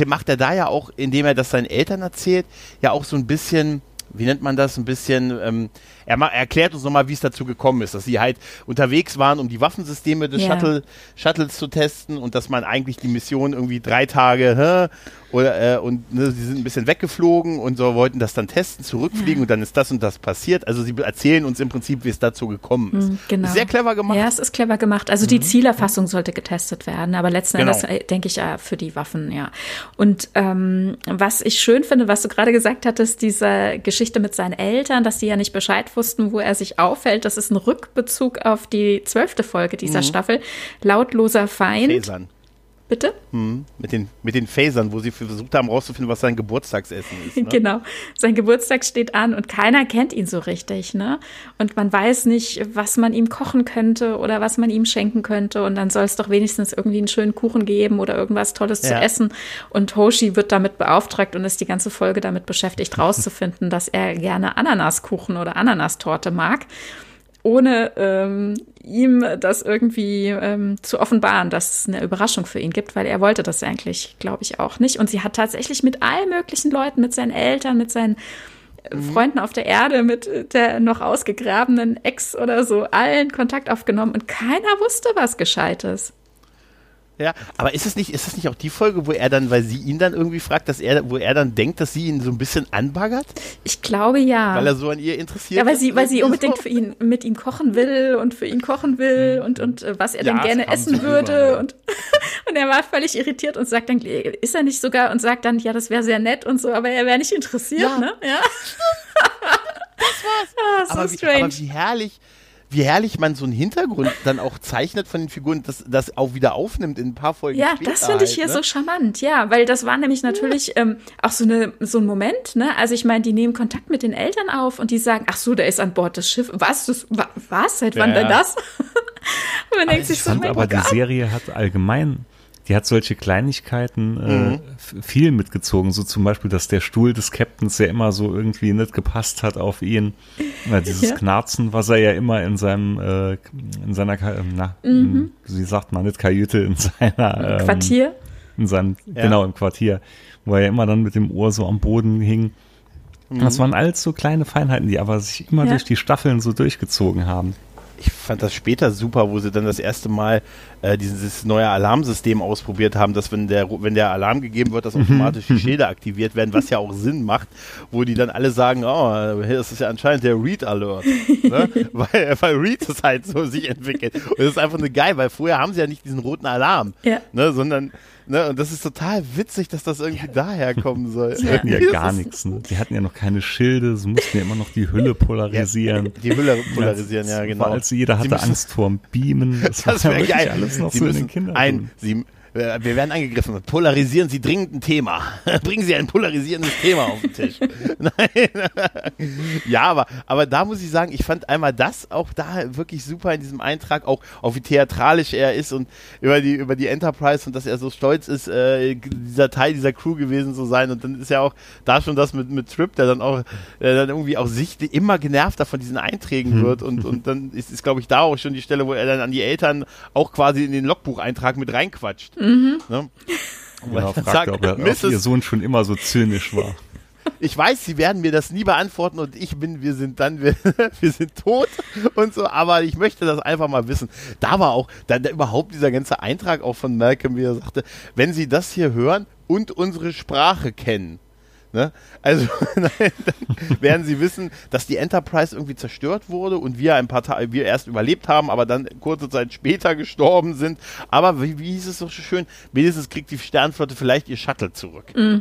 macht er da ja auch, indem er das seinen Eltern erzählt, ja auch so ein bisschen, wie nennt man das, ein bisschen, ähm, er, ma- er erklärt uns nochmal, wie es dazu gekommen ist, dass sie halt unterwegs waren, um die Waffensysteme des Ja. Shuttle, Shuttles zu testen und dass man eigentlich die Mission irgendwie drei Tage, hä, oder, äh, und ne, sie sind ein bisschen weggeflogen und so wollten das dann testen, zurückfliegen und dann ist das und das passiert. Also sie erzählen uns im Prinzip, wie es dazu gekommen ist. Hm, Genau. Sehr clever gemacht. Ja, es ist clever gemacht. Also die Zielerfassung sollte getestet werden, aber letzten Genau. Endes äh, denke ich ja für die Waffen, ja. Und ähm, was ich schön finde, was du gerade gesagt hattest, diese Geschichte mit seinen Eltern, dass die ja nicht Bescheid wussten, wo er sich aufhält, das ist ein Rückbezug auf die zwölfte Folge dieser Staffel. Lautloser Feind. Phasern. Bitte? Mhm. Mit, den, mit den Phasern, wo sie versucht haben rauszufinden, was sein Geburtstagsessen ist. Ne? Genau. Sein Geburtstag steht an und keiner kennt ihn so richtig, ne? Und man weiß nicht, was man ihm kochen könnte oder was man ihm schenken könnte. Und dann soll es doch wenigstens irgendwie einen schönen Kuchen geben oder irgendwas Tolles zu Ja. essen. Und Hoshi wird damit beauftragt und ist die ganze Folge damit beschäftigt, rauszufinden, *laughs* dass er gerne Ananaskuchen oder Ananastorte mag. Ohne ähm, ihm das irgendwie ähm, zu offenbaren, dass es eine Überraschung für ihn gibt, weil er wollte das eigentlich, glaube ich, auch nicht. Und sie hat tatsächlich mit allen möglichen Leuten, mit seinen Eltern, mit seinen äh, Freunden auf der Erde, mit der noch ausgegrabenen Ex oder so, allen Kontakt aufgenommen und keiner wusste was Gescheites. Ja, aber ist es nicht, ist es nicht auch die Folge, wo er dann, weil sie ihn dann irgendwie fragt, dass er, wo er dann denkt, dass sie ihn so ein bisschen anbaggert, Ich glaube ja. weil er so an ihr interessiert ja, weil sie, weil sie unbedingt so? für ihn, mit ihm kochen will und für ihn kochen will und, und äh, was er Ja, denn gerne essen würde. rüber. Und, *laughs* und er war völlig irritiert und sagt dann, ist er nicht sogar und sagt dann, ja, das wäre sehr nett und so, aber er wäre nicht interessiert, Ja. ne? Ja. *laughs* das war's. Ah, so aber, wie, strange. aber wie herrlich, wie herrlich man so einen Hintergrund dann auch zeichnet von den Figuren, dass das auch wieder aufnimmt in ein paar Folgen. Ja, das finde ich hier halt, ne? so charmant, ja, weil das war nämlich natürlich ja. ähm, auch so, eine, so ein Moment, ne? Also ich meine, die nehmen Kontakt mit den Eltern auf und die sagen, ach so, der ist an Bord des Schiffs. Was? Das, was? Seit wann ja, denn das? *laughs* und man denkt sich so, fand, aber die Serie hat allgemein die hat solche Kleinigkeiten äh, mhm. viel mitgezogen. So zum Beispiel, dass der Stuhl des Captains ja immer so irgendwie nicht gepasst hat auf ihn. Ja, dieses *laughs* ja. Knarzen, was er ja immer in seinem, äh, in seiner, na, mhm. wie sagt man, nicht Kajüte, in seiner ähm, Quartier. In seinem, ja. genau, im Quartier, wo er ja immer dann mit dem Ohr so am Boden hing. Mhm. Das waren alles so kleine Feinheiten, die aber sich immer durch die Staffeln so durchgezogen haben ich fand das später super, wo sie dann das erste Mal äh, dieses neue Alarmsystem ausprobiert haben, dass wenn der, wenn der Alarm gegeben wird, dass mhm. automatisch die Schilder aktiviert werden, was ja auch Sinn macht, wo die dann alle sagen, oh, das ist ja anscheinend der Read Alert. ne? *laughs* weil, weil Read es halt so sich entwickelt. Und das ist einfach eine geil, weil vorher haben sie ja nicht diesen roten Alarm, ja. ne? sondern Ne, und das ist total witzig, dass das irgendwie ja. daher kommen soll. Die hatten ja gar nichts. Ne? Die hatten ja noch keine Schilde, sie mussten ja immer noch die Hülle polarisieren. Ja, die Hülle polarisieren, ja, genau. Also jeder hatte Angst vorm Beamen. Das, *laughs* das wäre geil. alles noch sie so in den Kindern. Ein, sie, wir werden angegriffen. Polarisieren Sie dringend ein Thema. *laughs* Bringen Sie ein polarisierendes Thema auf den Tisch. *laughs* Nein. ja, aber, aber da muss ich sagen, ich fand einmal das auch da wirklich super in diesem Eintrag, auch, auch wie theatralisch er ist und über die, über die Enterprise und dass er so stolz ist, äh, dieser Teil dieser Crew gewesen zu sein. Und dann ist ja auch da schon das mit, mit Trip, der dann auch äh, dann irgendwie auch sichtlich immer genervter von diesen Einträgen hm. wird. Und, und dann ist, ist glaube ich, da auch schon die Stelle, wo er dann an die Eltern auch quasi in den Logbucheintrag mit reinquatscht. Mhm. Ne? *laughs* Genau, fragte, ob, er, ob ihr Sohn schon immer so zynisch war. *laughs* Ich weiß, sie werden mir das nie beantworten und ich bin, wir sind dann, *laughs* wir, wir sind tot und so, aber ich möchte das einfach mal wissen. Da war auch, da, da überhaupt dieser ganze Eintrag auch von Malcolm, wie er sagte, wenn sie das hier hören und unsere Sprache kennen, Ne? Also *laughs* dann werden sie wissen, dass die Enterprise irgendwie zerstört wurde und wir ein paar Tage, wir erst überlebt haben, aber dann kurze Zeit später gestorben sind. Aber wie, wie hieß es so schön? Wenigstens kriegt die Sternflotte vielleicht ihr Shuttle zurück. Mm.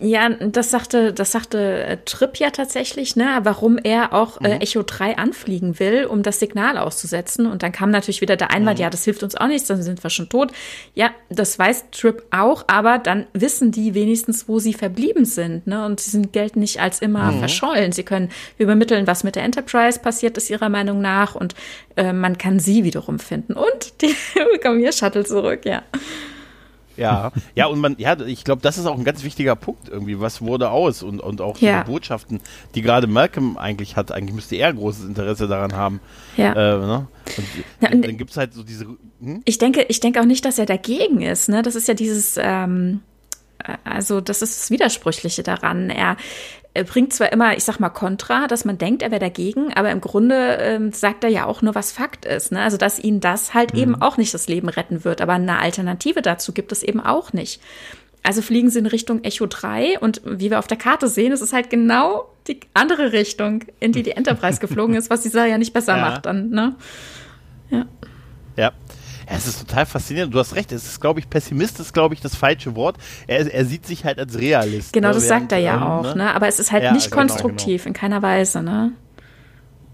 Ja, das sagte, das sagte äh, Tripp ja tatsächlich, ne, warum er auch äh, mhm. Echo 3 anfliegen will, um das Signal auszusetzen. Und dann kam natürlich wieder der Einwand, mhm. ja, das hilft uns auch nichts, dann sind wir schon tot. Ja, das weiß Tripp auch, aber dann wissen die wenigstens, wo sie verblieben sind, ne? Und sie sind, gelten nicht als immer mhm. verschollen. Sie können übermitteln, was mit der Enterprise passiert ist, ihrer Meinung nach, und äh, man kann sie wiederum finden. Und die *laughs* bekommen ihr Shuttle zurück, ja. Ja, ja, und man, ja, ich glaube, das ist auch ein ganz wichtiger Punkt irgendwie. Was wurde aus? Und, und auch ja. die Botschaften, die gerade Malcolm eigentlich hat, eigentlich müsste er großes Interesse daran haben. Ja. Äh, ne? Und ja, dann, dann gibt es halt so diese. Hm? Ich denke, ich denke auch nicht, dass er dagegen ist, ne? Das ist ja dieses, ähm, also das ist das Widersprüchliche daran. Er, er bringt zwar immer, ich sag mal, Kontra, dass man denkt, er wäre dagegen, aber im Grunde ähm, sagt er ja auch nur, was Fakt ist. Ne? Also, dass ihn das halt mhm. eben auch nicht das Leben retten wird. Aber eine Alternative dazu gibt es eben auch nicht. Also fliegen sie in Richtung Echo 3 und wie wir auf der Karte sehen, es ist halt genau die andere Richtung, in die die Enterprise geflogen ist, was die Sache ja nicht besser *laughs* ja. macht dann, ne? Ja. Ja, ja, es ist total faszinierend. Du hast recht, es ist, glaube ich, Pessimist ist, glaube ich, das falsche Wort. Er, er sieht sich halt als Realist. Genau, ne? das Während, sagt er ja ähm, auch, ne? ne? Aber es ist halt ja, nicht genau, konstruktiv, genau. in keiner Weise, ne?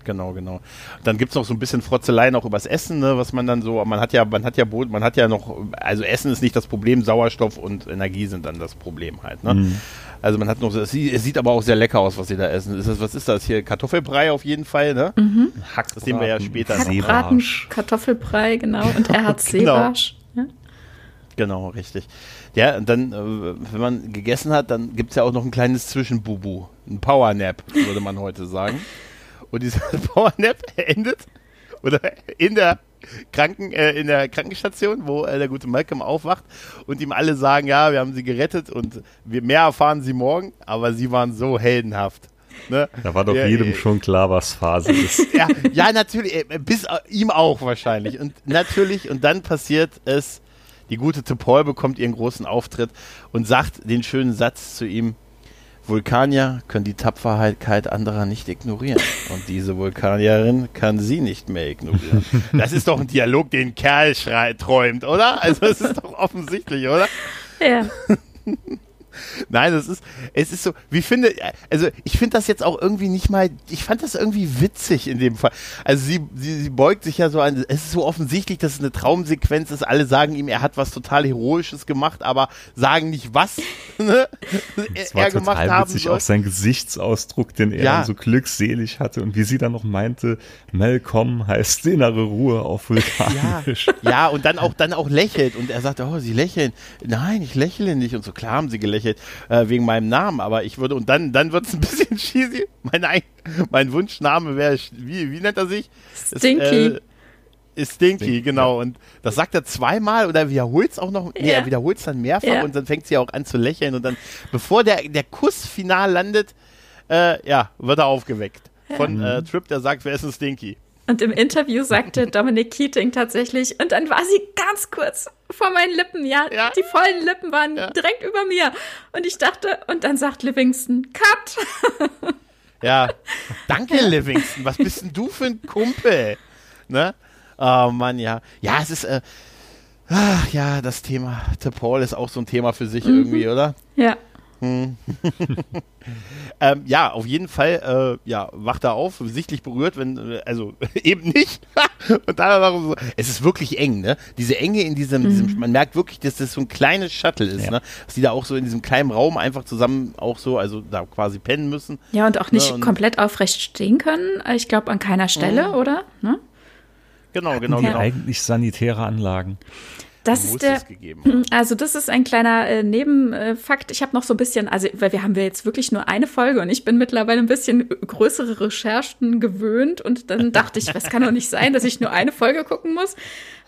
Genau, genau. Dann gibt es noch so ein bisschen Frotzeleien auch übers Essen, ne, was man dann so, man hat ja, man hat ja man hat ja noch, also Essen ist nicht das Problem, Sauerstoff und Energie sind dann das Problem halt, ne? Mhm. Also man hat noch, es sieht aber auch sehr lecker aus, was sie da essen. Ist das, was ist das hier? Kartoffelbrei auf jeden Fall, ne? Mhm. Hack, das sehen wir ja später. Hackbraten, Kartoffelbrei, genau. Und *laughs* er hat Seebarsch. genau. Ja? genau, richtig. Ja, und dann, äh, wenn man gegessen hat, dann gibt es ja auch noch ein kleines Zwischenbubu. Ein Powernap, würde man heute sagen. *laughs* Und dieser *laughs* Powernap endet oder in der Kranken, äh, in der Krankenstation, wo äh, der gute Malcolm aufwacht und ihm alle sagen, ja, wir haben sie gerettet und wir mehr erfahren sie morgen, aber sie waren so heldenhaft. Ne? Da war doch ja, jedem äh, schon klar, was Phase ist. *laughs* ja, ja, natürlich, äh, bis äh, ihm auch wahrscheinlich. Und natürlich, und dann passiert es, die gute T'Pol bekommt ihren großen Auftritt und sagt den schönen Satz zu ihm, Vulkanier können die Tapferkeit anderer nicht ignorieren. Und diese Vulkanierin kann sie nicht mehr ignorieren. Das ist doch ein Dialog, den Kerl schreit, träumt, oder? Also das ist doch offensichtlich, oder? Ja. *laughs* Nein, es ist, es ist so, wie finde, also ich finde das jetzt auch irgendwie nicht mal, ich fand das irgendwie witzig in dem Fall. Also sie, sie, sie beugt sich ja so an, es ist so offensichtlich, dass es eine Traumsequenz ist. Alle sagen ihm, er hat was total Heroisches gemacht, aber sagen nicht was *laughs* ne, das war er total gemacht haben witzig, soll. auch sein Gesichtsausdruck, den er ja. so glückselig hatte und wie sie dann noch meinte, Malcolm heißt innere Ruhe auf Vulkanisch. Ja, ja, und dann auch, dann auch lächelt und er sagt, oh, sie lächeln. Nein, ich lächle nicht und so. Klar haben sie gelächelt äh, wegen meinem Namen, aber ich würde, und dann, dann wird es ein *laughs* bisschen cheesy. Mein, mein Wunschname wäre, wie, wie nennt er sich? Stinky. Ist, äh, ist Stinky, Stinky, genau. Und das sagt er zweimal oder wiederholt es auch noch. Nee, ja. er wiederholt es dann mehrfach ja. und dann fängt sie auch an zu lächeln. Und dann, bevor der, der Kuss final landet, äh, ja, wird er aufgeweckt. Von äh, Trip, der sagt, wer ist ein Stinky? Und im Interview sagte Dominic Keating tatsächlich, und dann war sie ganz kurz vor meinen Lippen, ja. ja. Die vollen Lippen waren ja. direkt über mir. Und ich dachte, und dann sagt Livingston, Cut! *laughs* Ja, danke Livingston. Was bist denn du für ein Kumpel? Ne? Oh Mann, ja. Ja, es ist, äh, ach, ja, das Thema The Paul ist auch so ein Thema für sich mhm. irgendwie, oder? Ja. Hm. *laughs* ähm, ja, auf jeden Fall, äh, ja, wacht er auf, sichtlich berührt, wenn, äh, also *laughs* eben nicht. *laughs* und dann auch so, es ist wirklich eng, ne? Diese Enge in diesem, mhm. diesem, man merkt wirklich, dass das so ein kleines Shuttle ist, ja. ne? Dass die da auch so in diesem kleinen Raum einfach zusammen auch so, also da quasi pennen müssen. Ja, und auch nicht ne? und komplett aufrecht stehen können. Ich glaube an keiner Stelle, mhm. oder? Ne? Genau, genau, genau. Eigentlich sanitäre Anlagen. Das ist der, *clears throat* also das ist ein kleiner äh, Nebenfakt. Ich habe noch so ein bisschen, also weil wir haben wir jetzt wirklich nur eine Folge und ich bin mittlerweile ein bisschen größere Recherchen gewöhnt und dann dachte ich, was kann doch nicht sein, dass ich nur eine Folge gucken muss.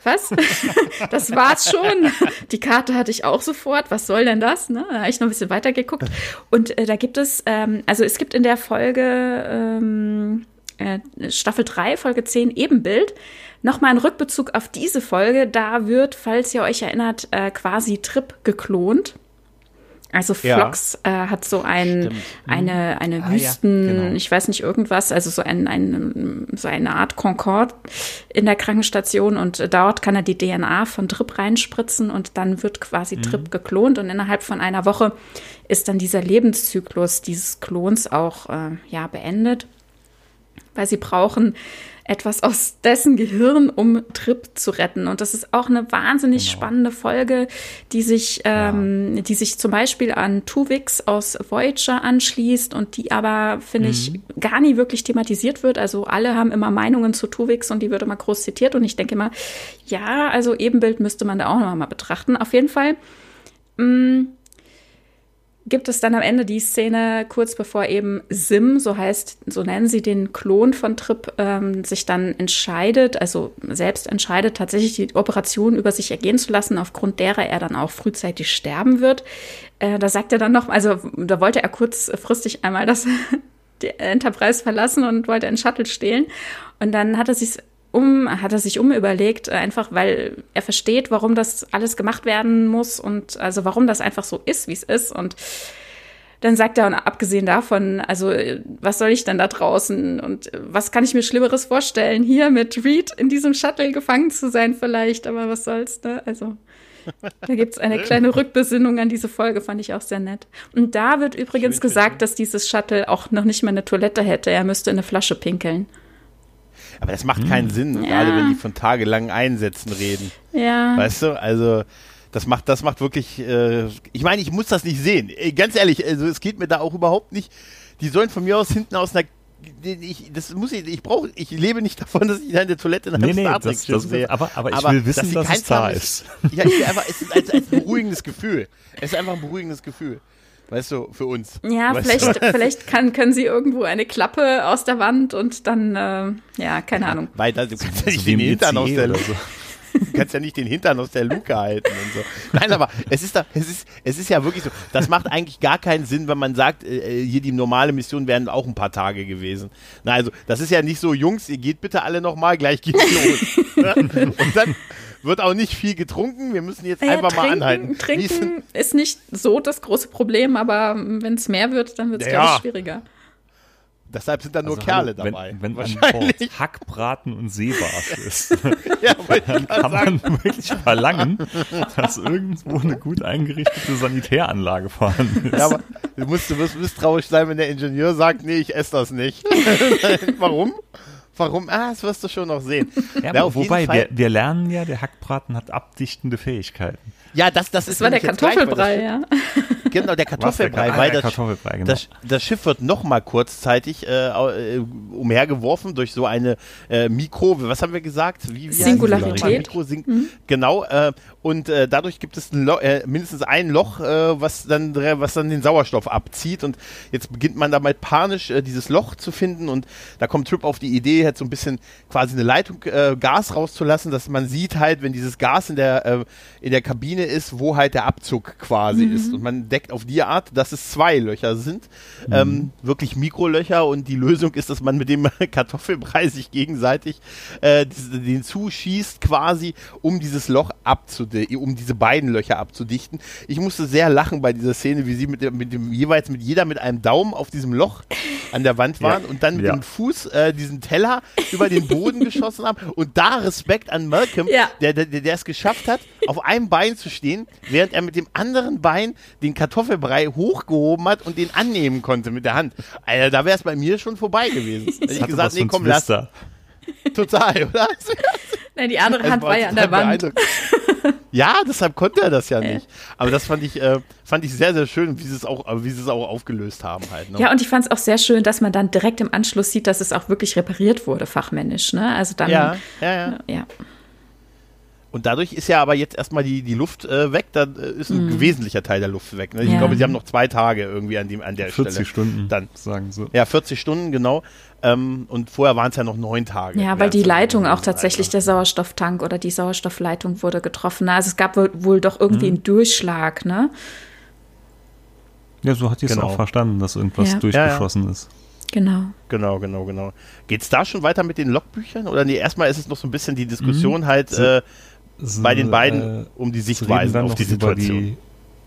Was? *laughs* das war's schon. Die Karte hatte ich auch sofort. Was soll denn das? Ne? Da habe ich noch ein bisschen weiter geguckt. Und äh, da gibt es, ähm, also es gibt in der Folge ähm, äh, Staffel 3, Folge 10 Ebenbild Nochmal ein Rückbezug auf diese Folge. Da wird, falls ihr euch erinnert, äh, quasi Trip geklont. Also Flox ja. äh, hat so ein, mhm. eine, eine ah, Wüsten, ja, genau. ich weiß nicht, irgendwas, also so, ein, ein, so eine Art Concorde in der Krankenstation und dort kann er die DNA von Trip reinspritzen und dann wird quasi mhm. Trip geklont und innerhalb von einer Woche ist dann dieser Lebenszyklus dieses Klons auch äh, ja, beendet, weil sie brauchen etwas aus dessen Gehirn, um Trip zu retten. Und das ist auch eine wahnsinnig genau. spannende Folge, die sich, ähm, ja. die sich zum Beispiel an Tuvix aus Voyager anschließt und die aber, finde mhm. ich, gar nie wirklich thematisiert wird. Also alle haben immer Meinungen zu Tuvix und die wird immer groß zitiert. Und ich denke immer, ja, also Ebenbild müsste man da auch noch mal betrachten. Auf jeden Fall. Mh, mm, gibt es dann am Ende die Szene, kurz bevor eben Sim, so heißt, so nennen sie den Klon von Trip, ähm, sich dann entscheidet, also selbst entscheidet, tatsächlich die Operation über sich ergehen zu lassen, aufgrund derer er dann auch frühzeitig sterben wird. Äh, da sagt er dann noch, also da wollte er kurzfristig einmal das *laughs* Enterprise verlassen und wollte einen Shuttle stehlen. Und dann hat er sich um, hat er sich umüberlegt, einfach weil er versteht, warum das alles gemacht werden muss und also warum das einfach so ist, wie es ist. Und dann sagt er, und abgesehen davon, also was soll ich denn da draußen und was kann ich mir Schlimmeres vorstellen, hier mit Reed in diesem Shuttle gefangen zu sein vielleicht, aber was soll's, ne? Also *laughs* da gibt's eine kleine Rückbesinnung an diese Folge, fand ich auch sehr nett. Und da wird übrigens Schön, gesagt, dass dieses Shuttle auch noch nicht mal eine Toilette hätte, er müsste in eine Flasche pinkeln. Aber das macht keinen hm. Sinn, ja. gerade wenn die von tagelangen Einsätzen reden. Ja. Weißt du, also das macht, das macht wirklich, äh, ich meine, ich muss das nicht sehen. Ganz ehrlich, also es geht mir da auch überhaupt nicht. Die sollen von mir aus hinten aus einer ich, das muss ich, ich brauche, ich lebe nicht *laughs* davon, dass ich da in der Toilette in einem nee, Star Trek nee, das, sehe. Aber, aber ich aber will wissen, dass, dass es da ist. Ja, ich will einfach, es ist ein, ein beruhigendes Gefühl. Es ist einfach ein beruhigendes Gefühl. Weißt du, für uns. Ja, weißt vielleicht, *laughs* vielleicht kann, können sie irgendwo eine Klappe aus der Wand und dann, äh, ja, keine ja, Ahnung. Weiter, du kannst ja nicht den Hintern aus der so. *laughs* Du kannst ja nicht den Hintern aus der Luke halten und so. Nein, aber es ist, da, es ist, es ist ja wirklich so. Das macht eigentlich gar keinen Sinn, wenn man sagt, äh, hier die normale Mission wären auch ein paar Tage gewesen. Na, also, das ist ja nicht so, Jungs, ihr geht bitte alle nochmal, gleich geht's los. *laughs* Ne? und dann, wird auch nicht viel getrunken. Wir müssen jetzt ja, einfach trinken, mal anhalten. Trinken ist nicht so das große Problem, aber wenn es mehr wird, dann wird es, ja. glaube ich, schwieriger. Deshalb sind da nur also, Kerle dabei. Wenn, wenn Wahrscheinlich. Hackbraten und Seebarsch ist, *laughs* ja, dann kann man wirklich verlangen, dass irgendwo eine gut eingerichtete Sanitäranlage vorhanden ist. Ja, aber du musst, du musst misstrauisch sein, wenn der Ingenieur sagt, nee, ich esse das nicht. *laughs* Warum? Warum? Ah, das wirst du schon noch sehen. *laughs* Ja, ja wobei, wir, wir lernen ja, der Hackbraten hat abdichtende Fähigkeiten. Ja, das, das, das ist war der Kartoffelbrei, gleich, ja. *laughs* Genau, der *laughs* Kartoffelbrei, der, weil das, Kartoffelbrei, genau. das, das, Schiff wird nochmal kurzzeitig äh, äh, umhergeworfen durch so eine äh, Mikro, was haben wir gesagt? Wie, wie Singularität. Mikro, Sing mhm. Genau, äh, und äh, dadurch gibt es ein äh, mindestens ein Loch, was, dann, was dann den Sauerstoff abzieht und jetzt beginnt man damit panisch dieses Loch zu finden und da kommt Trip auf die Idee, jetzt so ein bisschen quasi eine Leitung Gas rauszulassen, dass man sieht halt, wenn dieses Gas in der, in der Kabine ist, wo halt der Abzug quasi mhm. ist und man deckt entdeckt auf die Art, dass es zwei Löcher sind. Mhm. Ähm, wirklich Mikrolöcher und die Lösung ist, dass man mit dem *laughs* Kartoffelbrei sich gegenseitig äh, den zuschießt quasi, um dieses Loch abzudichten, um diese beiden Löcher abzudichten. Ich musste sehr lachen bei dieser Szene, wie sie mit dem, mit dem jeweils mit jeder mit einem Daumen auf diesem Loch an der Wand waren ja. und dann mit ja. dem Fuß äh, diesen Teller über den Boden *laughs* geschossen haben. Und da Respekt an Malcolm, ja. der, der, der es geschafft hat, auf einem Bein zu stehen, während er mit dem anderen Bein den Kartoffelbrei Kartoffelbrei hochgehoben hat und den annehmen konnte mit der Hand. Alter, da wäre es bei mir schon vorbei gewesen. Hätte ich gesagt, nee, komm, lass. Total, oder? Nein, die andere Hand war ja an der Wand. *laughs* ja, deshalb konnte er das ja nicht. Aber das fand ich, äh, fand ich sehr, sehr schön, wie sie es auch, wie sie es auch aufgelöst haben halt. Ne? Ja, und ich fand es auch sehr schön, dass man dann direkt im Anschluss sieht, dass es auch wirklich repariert wurde, fachmännisch. Ne? Also dann. Ja, ja, ja. ja. Und dadurch ist ja aber jetzt erstmal die, die Luft äh, weg, da äh, ist ein mm. wesentlicher Teil der Luft weg. Ne? Ich ja. glaube, sie haben noch zwei Tage irgendwie an, dem, an der 40 Stelle. 40 Stunden, dann. sagen sie. Ja, 40 Stunden, genau. Ähm, und vorher waren es ja noch neun Tage. Ja, weil die Leitung auch tatsächlich, der Sauerstofftank oder die Sauerstoffleitung wurde getroffen. Also es gab wohl, wohl doch irgendwie mhm. einen Durchschlag, ne? Ja, so hat die es genau. auch verstanden, dass irgendwas ja. durchgeschossen ja, ja. ist. Genau. Genau, genau, genau. Geht es da schon weiter mit den Logbüchern? Oder nee, erstmal ist es noch so ein bisschen die Diskussion mhm. halt, äh, bei den beiden äh, um die Sichtweise auf die Situation. Die,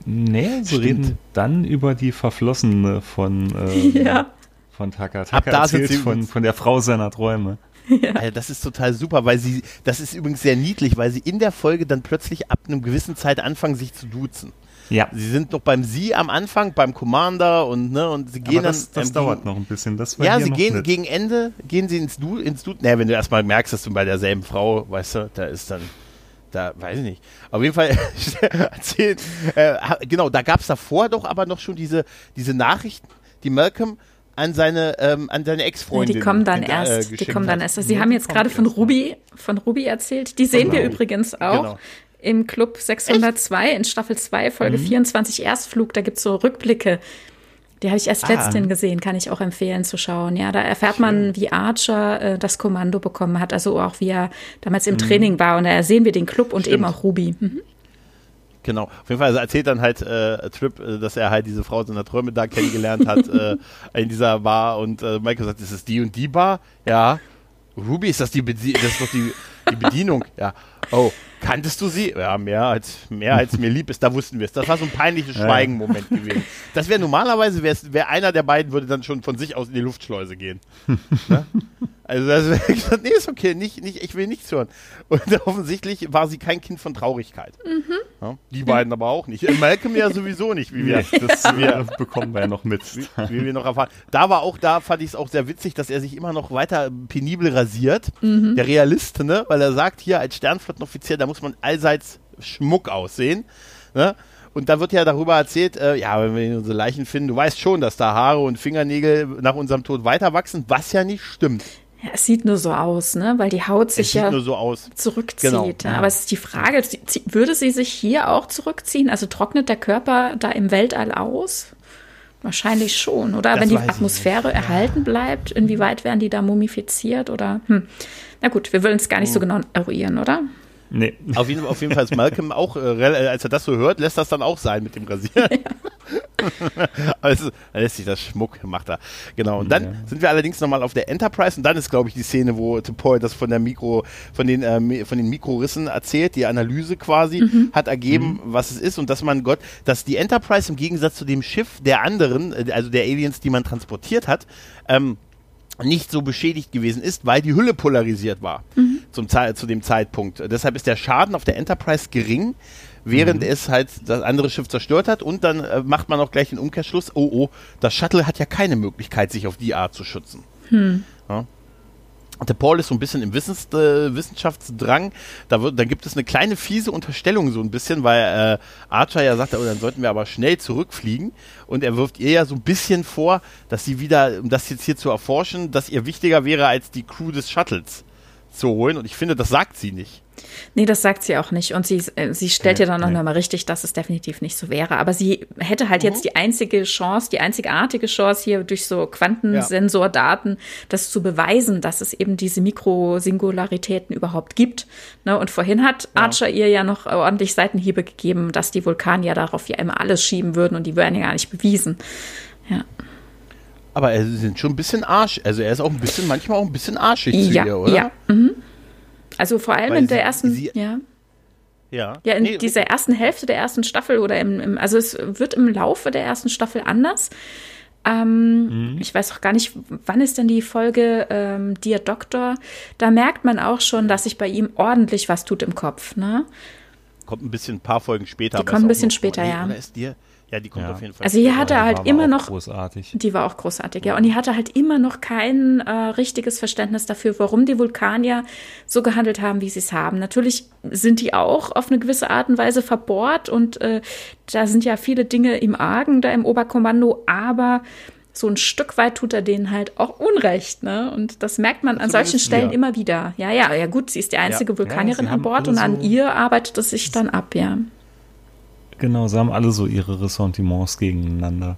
nee, sie Stimmt. reden dann über die Verflossene von, äh, *laughs* ja. von Taka. Taka Ab erzählt von, von der Frau seiner Träume. Ja. Also das ist total super, weil sie, das ist übrigens sehr niedlich, weil sie in der Folge dann plötzlich ab einem gewissen Zeit anfangen, sich zu duzen. Ja. Sie sind noch beim Sie am Anfang, beim Commander und ne und sie gehen Aber das, dann. Das ähm, dauert gegen, noch ein bisschen. Das ja, sie gehen mit. gegen Ende, gehen sie ins Du, ins Du. Ne, wenn du erstmal merkst, dass du bei derselben Frau, weißt du, da ist dann da weiß ich nicht. Auf jeden Fall *laughs* erzählt, äh, genau, da gab es davor doch aber noch schon diese, diese Nachrichten, die Malcolm an seine ähm, an seine Ex-Freundin. Die kommen dann erst. Äh, die kommen dann erst. Sie haben jetzt gerade von Ruby von Ruby erzählt. Die sehen genau. wir übrigens auch. Genau. Im Club 602 Echt? in Staffel 2, Folge mhm. 24 Erstflug, da gibt es so Rückblicke die habe ich erst ah. letztens gesehen, kann ich auch empfehlen zu schauen. Ja, da erfährt Schön. man, wie Archer äh, das Kommando bekommen hat, also auch wie er damals im mhm. Training war. Und da sehen wir den Club und Stimmt. eben auch Ruby. Mhm. Genau. Auf jeden Fall also erzählt dann halt äh, Trip, äh, dass er halt diese Frau in seiner Träume da kennengelernt hat *laughs* äh, in dieser Bar und äh, Michael sagt, ist es die und die Bar? Ja. Ruby, ist das die, Bedi das ist doch die, die Bedienung? Ja. Oh, Kanntest du sie? Ja, mehr als, mehr als mir lieb ist, da wussten wir es. Das war so ein peinliches *laughs* Schweigen-Moment gewesen. Das wäre normalerweise, wäre wär einer der beiden, würde dann schon von sich aus in die Luftschleuse gehen. *laughs* ne? Also das wäre *laughs* gesagt, nee, ist okay, nicht, nicht, ich will nichts hören. Und offensichtlich war sie kein Kind von Traurigkeit. Mhm. Ja, die beiden aber auch nicht. *laughs* Malcolm ja sowieso nicht, wie wir, nee, *laughs* das wir, *laughs* bekommen wir ja noch mit. Wie, wie, wir noch erfahren. Da war auch, da fand ich es auch sehr witzig, dass er sich immer noch weiter penibel rasiert. Mhm. Der Realist, ne? Weil er sagt, hier als Sternflottenoffizier, da muss man allseits Schmuck aussehen. Ne? Und da wird ja darüber erzählt, äh, ja, wenn wir unsere Leichen finden, du weißt schon, dass da Haare und Fingernägel nach unserem Tod weiter wachsen, was ja nicht stimmt. Ja, es sieht nur so aus, ne? Weil die Haut sich ja so zurückzieht. Genau. Ja. Aber es ist die Frage, würde sie sich hier auch zurückziehen? Also trocknet der Körper da im Weltall aus? Wahrscheinlich schon, oder? Das Wenn die Atmosphäre erhalten bleibt, inwieweit werden die da mumifiziert oder? Hm. Na gut, wir wollen es gar nicht so genau eruieren, oder? Nee. Auf jeden, auf jeden Fall ist Malcolm auch, äh, als er das so hört, lässt das dann auch sein mit dem Rasieren. *laughs* *laughs* Ja. *laughs* also, lässt sich das Schmuck, macht er. Genau. Und dann ja. sind wir allerdings nochmal auf der Enterprise und dann ist, glaube ich, die Szene, wo Topoi das von der Mikro, von den, äh, von den Mikrorissen erzählt, die Analyse quasi mhm. hat ergeben, mhm. was es ist und dass man Gott, dass die Enterprise im Gegensatz zu dem Schiff der anderen, äh, also der Aliens, die man transportiert hat, ähm, nicht so beschädigt gewesen ist, weil die Hülle polarisiert war mhm. zum, zu dem Zeitpunkt. Deshalb ist der Schaden auf der Enterprise gering, während mhm. es halt das andere Schiff zerstört hat und dann äh, macht man auch gleich den Umkehrschluss, oh oh, das Shuttle hat ja keine Möglichkeit, sich auf die Art zu schützen. Hm. Ja. Der Paul ist so ein bisschen im Wissens, äh, Wissenschaftsdrang. Da, wird, da gibt es eine kleine fiese Unterstellung so ein bisschen, weil äh, Archer ja sagt, oh, dann sollten wir aber schnell zurückfliegen. Und er wirft ihr ja so ein bisschen vor, dass sie wieder, um das jetzt hier zu erforschen, dass ihr wichtiger wäre als die Crew des Shuttles zu holen. Und ich finde, das sagt sie nicht. Nee, das sagt sie auch nicht. Und sie, äh, sie stellt ja dann noch nee. mal richtig, dass es definitiv nicht so wäre. Aber sie hätte halt mhm. jetzt die einzige Chance, die einzigartige Chance hier durch so Quantensensordaten, das zu beweisen, dass es eben diese Mikrosingularitäten überhaupt gibt. Ne? Und vorhin hat ja. Archer ihr ja noch ordentlich Seitenhiebe gegeben, dass die Vulkanier darauf ja immer alles schieben würden und die würden ja gar nicht bewiesen. Ja. Aber er sind schon ein bisschen arsch. Also er ist auch ein bisschen, manchmal auch ein bisschen arschig ja, zu ihr, oder? Ja. Mhm. Also vor allem Weil in der sie, ersten, sie, ja. Ja. Ja, in nee, dieser ersten Hälfte der ersten Staffel oder im, im, also es wird im Laufe der ersten Staffel anders. Ähm, mhm. Ich weiß auch gar nicht, wann ist denn die Folge ähm, Dear Doctor? Da merkt man auch schon, dass sich bei ihm ordentlich was tut im Kopf, ne? Kommt ein bisschen ein paar Folgen später. Die kommt ein bisschen später, ja. Oder ist dir, ja, die kommt ja. auf jeden Fall. Also hier hatte er halt immer noch. Großartig. Die war auch großartig, ja. Und die hatte halt immer noch kein äh, richtiges Verständnis dafür, warum die Vulkanier so gehandelt haben, wie sie es haben. Natürlich sind die auch auf eine gewisse Art und Weise verbohrt und äh, da sind ja viele Dinge im Argen da im Oberkommando, aber so ein Stück weit tut er denen halt auch Unrecht, ne? Und das merkt man an solchen Stellen ja. immer wieder. Ja, ja, ja, gut, sie ist die einzige ja. Vulkanierin ja, an Bord und an ihr arbeitet es sich dann ab, ja. Genau, sie haben alle so ihre Ressentiments gegeneinander.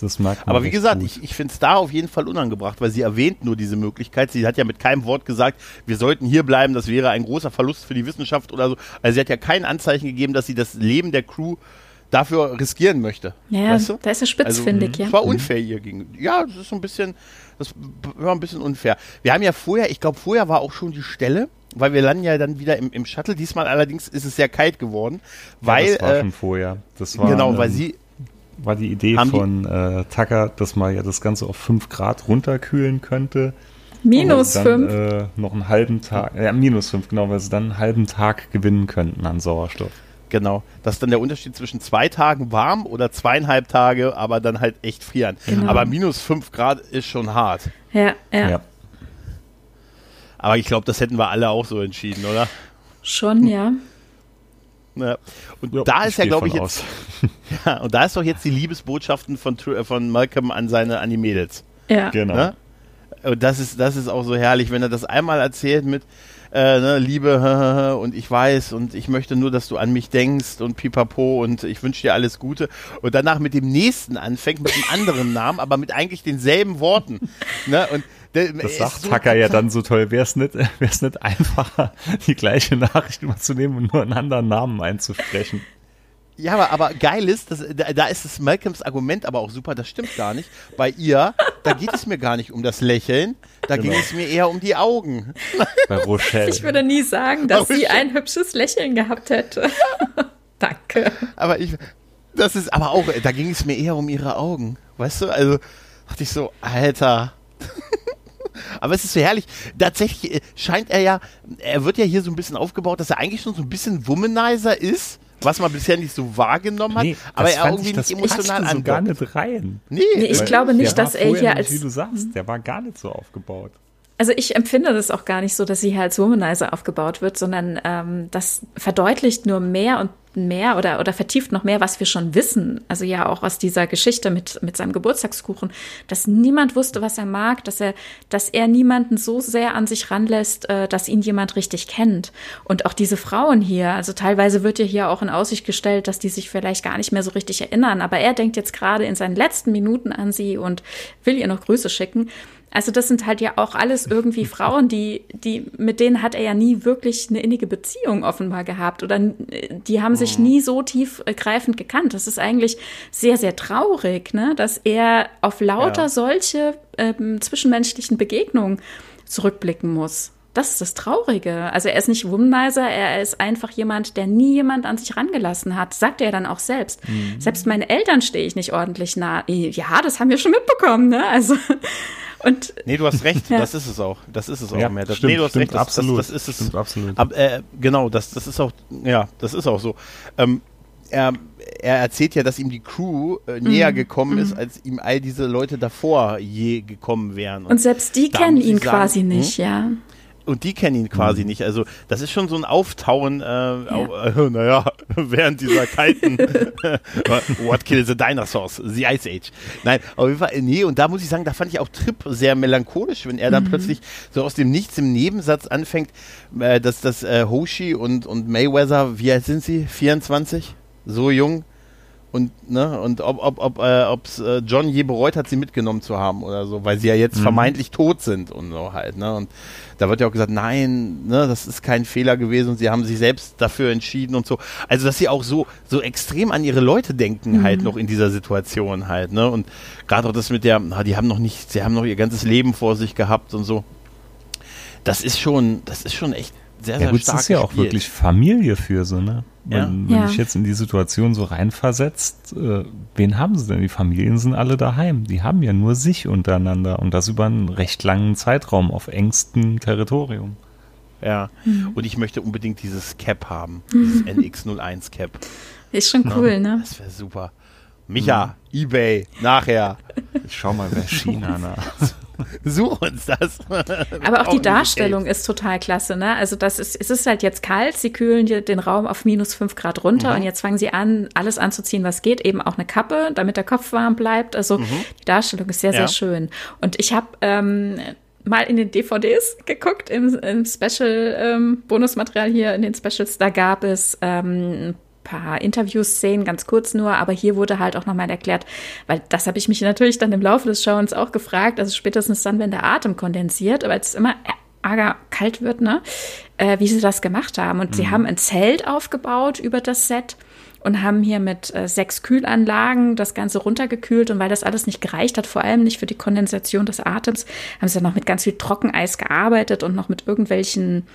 Das merkt man Aber wie gesagt, gut. ich, ich finde es da auf jeden Fall unangebracht, weil sie erwähnt nur diese Möglichkeit. Sie hat ja mit keinem Wort gesagt, wir sollten hier bleiben, das wäre ein großer Verlust für die Wissenschaft oder so. Also sie hat ja kein Anzeichen gegeben, dass sie das Leben der Crew dafür riskieren möchte. Ja, weißt du? da ist er spitzfindig, also, ja. Das war unfair ihr gegen. Ja, das ist so ein bisschen, das war ein bisschen unfair. Wir haben ja vorher, ich glaube, vorher war auch schon die Stelle, weil wir landen ja dann wieder im, im Shuttle. Diesmal allerdings ist es sehr kalt geworden, weil. Ja, das war äh, schon vorher. Das war, genau, weil ähm, sie. War die Idee von äh, Tucker, dass man ja das Ganze auf 5 Grad runterkühlen könnte. Minus 5. Äh, noch einen halben Tag, ja, minus 5, genau, weil sie dann einen halben Tag gewinnen könnten an Sauerstoff. Genau. Das ist dann der Unterschied zwischen zwei Tagen warm oder zweieinhalb Tage, aber dann halt echt frieren. Genau. Aber minus 5 Grad ist schon hart. Ja, ja. ja. Aber ich glaube, das hätten wir alle auch so entschieden, oder? Schon, ja. Ja. Und ja, da ist ja, glaube ich, jetzt. *laughs* ja, und da ist doch jetzt die Liebesbotschaften von, von Malcolm an seine an die Mädels. Ja. Genau. Ne? Und das ist, das ist auch so herrlich, wenn er das einmal erzählt mit äh, ne, Liebe *laughs* und ich weiß und ich möchte nur, dass du an mich denkst und pipapo und ich wünsche dir alles Gute und danach mit dem nächsten anfängt, mit einem anderen Namen, aber mit eigentlich denselben Worten. *laughs* Ne? Und das sagt so Tucker ja dann so toll. Wäre es nicht, wär's nicht einfacher, *laughs* die gleiche Nachricht überzunehmen und nur einen anderen Namen einzusprechen? Ja, aber, aber geil ist, dass, da, da ist das Malcolms Argument aber auch super, das stimmt gar nicht. Bei ihr, da geht es mir gar nicht um das Lächeln, da genau. ging es mir eher um die Augen. *laughs* Bei Rochelle. Ich würde nie sagen, dass sie ein hübsches Lächeln gehabt hätte. *laughs* Danke. Aber ich, das ist aber auch, da ging es mir eher um ihre Augen. Weißt du, also dachte ich so, Alter. Aber es ist so herrlich. Tatsächlich äh, scheint er ja, er wird ja hier so ein bisschen aufgebaut, dass er eigentlich schon so ein bisschen Womanizer ist, was man bisher nicht so wahrgenommen hat, nee, aber er irgendwie ich, nicht emotional so gar nicht rein. Nee, nee ich glaube nicht, dass er hier als. Wie du sagst, der war gar nicht so aufgebaut. Also ich empfinde das auch gar nicht so, dass sie hier als Womanizer aufgebaut wird, sondern ähm, das verdeutlicht nur mehr und mehr oder, oder vertieft noch mehr, was wir schon wissen. Also ja auch aus dieser Geschichte mit, mit seinem Geburtstagskuchen, dass niemand wusste, was er mag, dass er, dass er niemanden so sehr an sich ranlässt, äh, dass ihn jemand richtig kennt. Und auch diese Frauen hier, also teilweise wird ja hier auch in Aussicht gestellt, dass die sich vielleicht gar nicht mehr so richtig erinnern, aber er denkt jetzt gerade in seinen letzten Minuten an sie und will ihr noch Grüße schicken. Also das sind halt ja auch alles irgendwie *laughs* Frauen, die, die, mit denen hat er ja nie wirklich eine innige Beziehung offenbar gehabt oder die haben sich mhm. nie so tiefgreifend gekannt. Das ist eigentlich sehr, sehr traurig, ne, dass er auf lauter ja. solche ähm, zwischenmenschlichen Begegnungen zurückblicken muss. Das ist das Traurige. Also er ist nicht Womanizer, er ist einfach jemand, der nie jemand an sich rangelassen hat. Sagt er dann auch selbst. Mhm. Selbst meine Eltern stehe ich nicht ordentlich nah. Ja, das haben wir schon mitbekommen, ne? Also Und, nee, du hast recht, *laughs* ja. das ist es auch. Das ist es auch ja, mehr. Das, stimmt, nee, du hast stimmt, recht, das, absolut. Das, das ist es. Stimmt, absolut. Ab, äh, genau, das, das ist auch, ja, das ist auch so. Ähm, er, er erzählt ja, dass ihm die Crew äh, näher mhm. gekommen ist, mhm. als ihm all diese Leute davor je gekommen wären. Und, und selbst die kennen ihn sagen, quasi nicht, hm? ja und die kennen ihn quasi mhm. nicht. Also das ist schon so ein Auftauen, äh, ja. Au, äh, *laughs* naja, während dieser kalten *laughs* What Kills the Dinosaurs, The Ice Age. Nein, auf jeden Fall, nee, und da muss ich sagen, da fand ich auch Trip sehr melancholisch, wenn er dann mhm. plötzlich so aus dem Nichts im Nebensatz anfängt, äh, dass das äh, Hoshi und, und Mayweather, wie alt sind sie? 24? So jung? Und ne und ob ob ob äh, ob's äh, John je bereut hat, sie mitgenommen zu haben oder so, weil sie ja jetzt mhm. vermeintlich tot sind und so halt ne und da wird ja auch gesagt, nein, ne, das ist kein Fehler gewesen und sie haben sich selbst dafür entschieden und so. Also dass sie auch so so extrem an ihre Leute denken mhm. halt noch in dieser Situation halt ne und gerade auch das mit der, na, die haben noch nicht, sie haben noch ihr ganzes Leben vor sich gehabt und so. Das ist schon, das ist schon echt sehr, sehr ja, gut, stark. Das ist ja auch wirklich Familie für so, ne? Ja. Wenn, wenn ja. ich jetzt in die Situation so reinversetzt, äh, wen haben sie denn? Die Familien sind alle daheim. Die haben ja nur sich untereinander und das über einen recht langen Zeitraum auf engstem Territorium. Ja, mhm. und ich möchte unbedingt dieses Cap haben, dieses NX01 Cap. Ist schon cool, ja. ne? Das wäre super. Micha, mhm. Ebay, nachher. Ich schau mal wer China *laughs* nach. *laughs* Such uns das. Aber auch die Darstellung ist total klasse, ne? Also das ist, es ist halt jetzt kalt, sie kühlen den Raum auf minus fünf Grad runter mhm. und jetzt fangen sie an, alles anzuziehen, was geht, eben auch eine Kappe, damit der Kopf warm bleibt. Also mhm. die Darstellung ist sehr, sehr ja. schön. Und ich habe ähm, mal in den DVDs geguckt, im, im Special-Bonusmaterial ähm, hier in den Specials, da gab es ähm, paar Interviews sehen, ganz kurz nur, aber hier wurde halt auch nochmal erklärt, weil das habe ich mich natürlich dann im Laufe des Schauens auch gefragt, also spätestens dann, wenn der Atem kondensiert, aber es immer arger kalt wird, ne, äh, wie sie das gemacht haben. Und mhm. sie haben ein Zelt aufgebaut über das Set und haben hier mit äh, sechs Kühlanlagen das Ganze runtergekühlt. Und weil das alles nicht gereicht hat, vor allem nicht für die Kondensation des Atems, haben sie dann noch mit ganz viel Trockeneis gearbeitet und noch mit irgendwelchen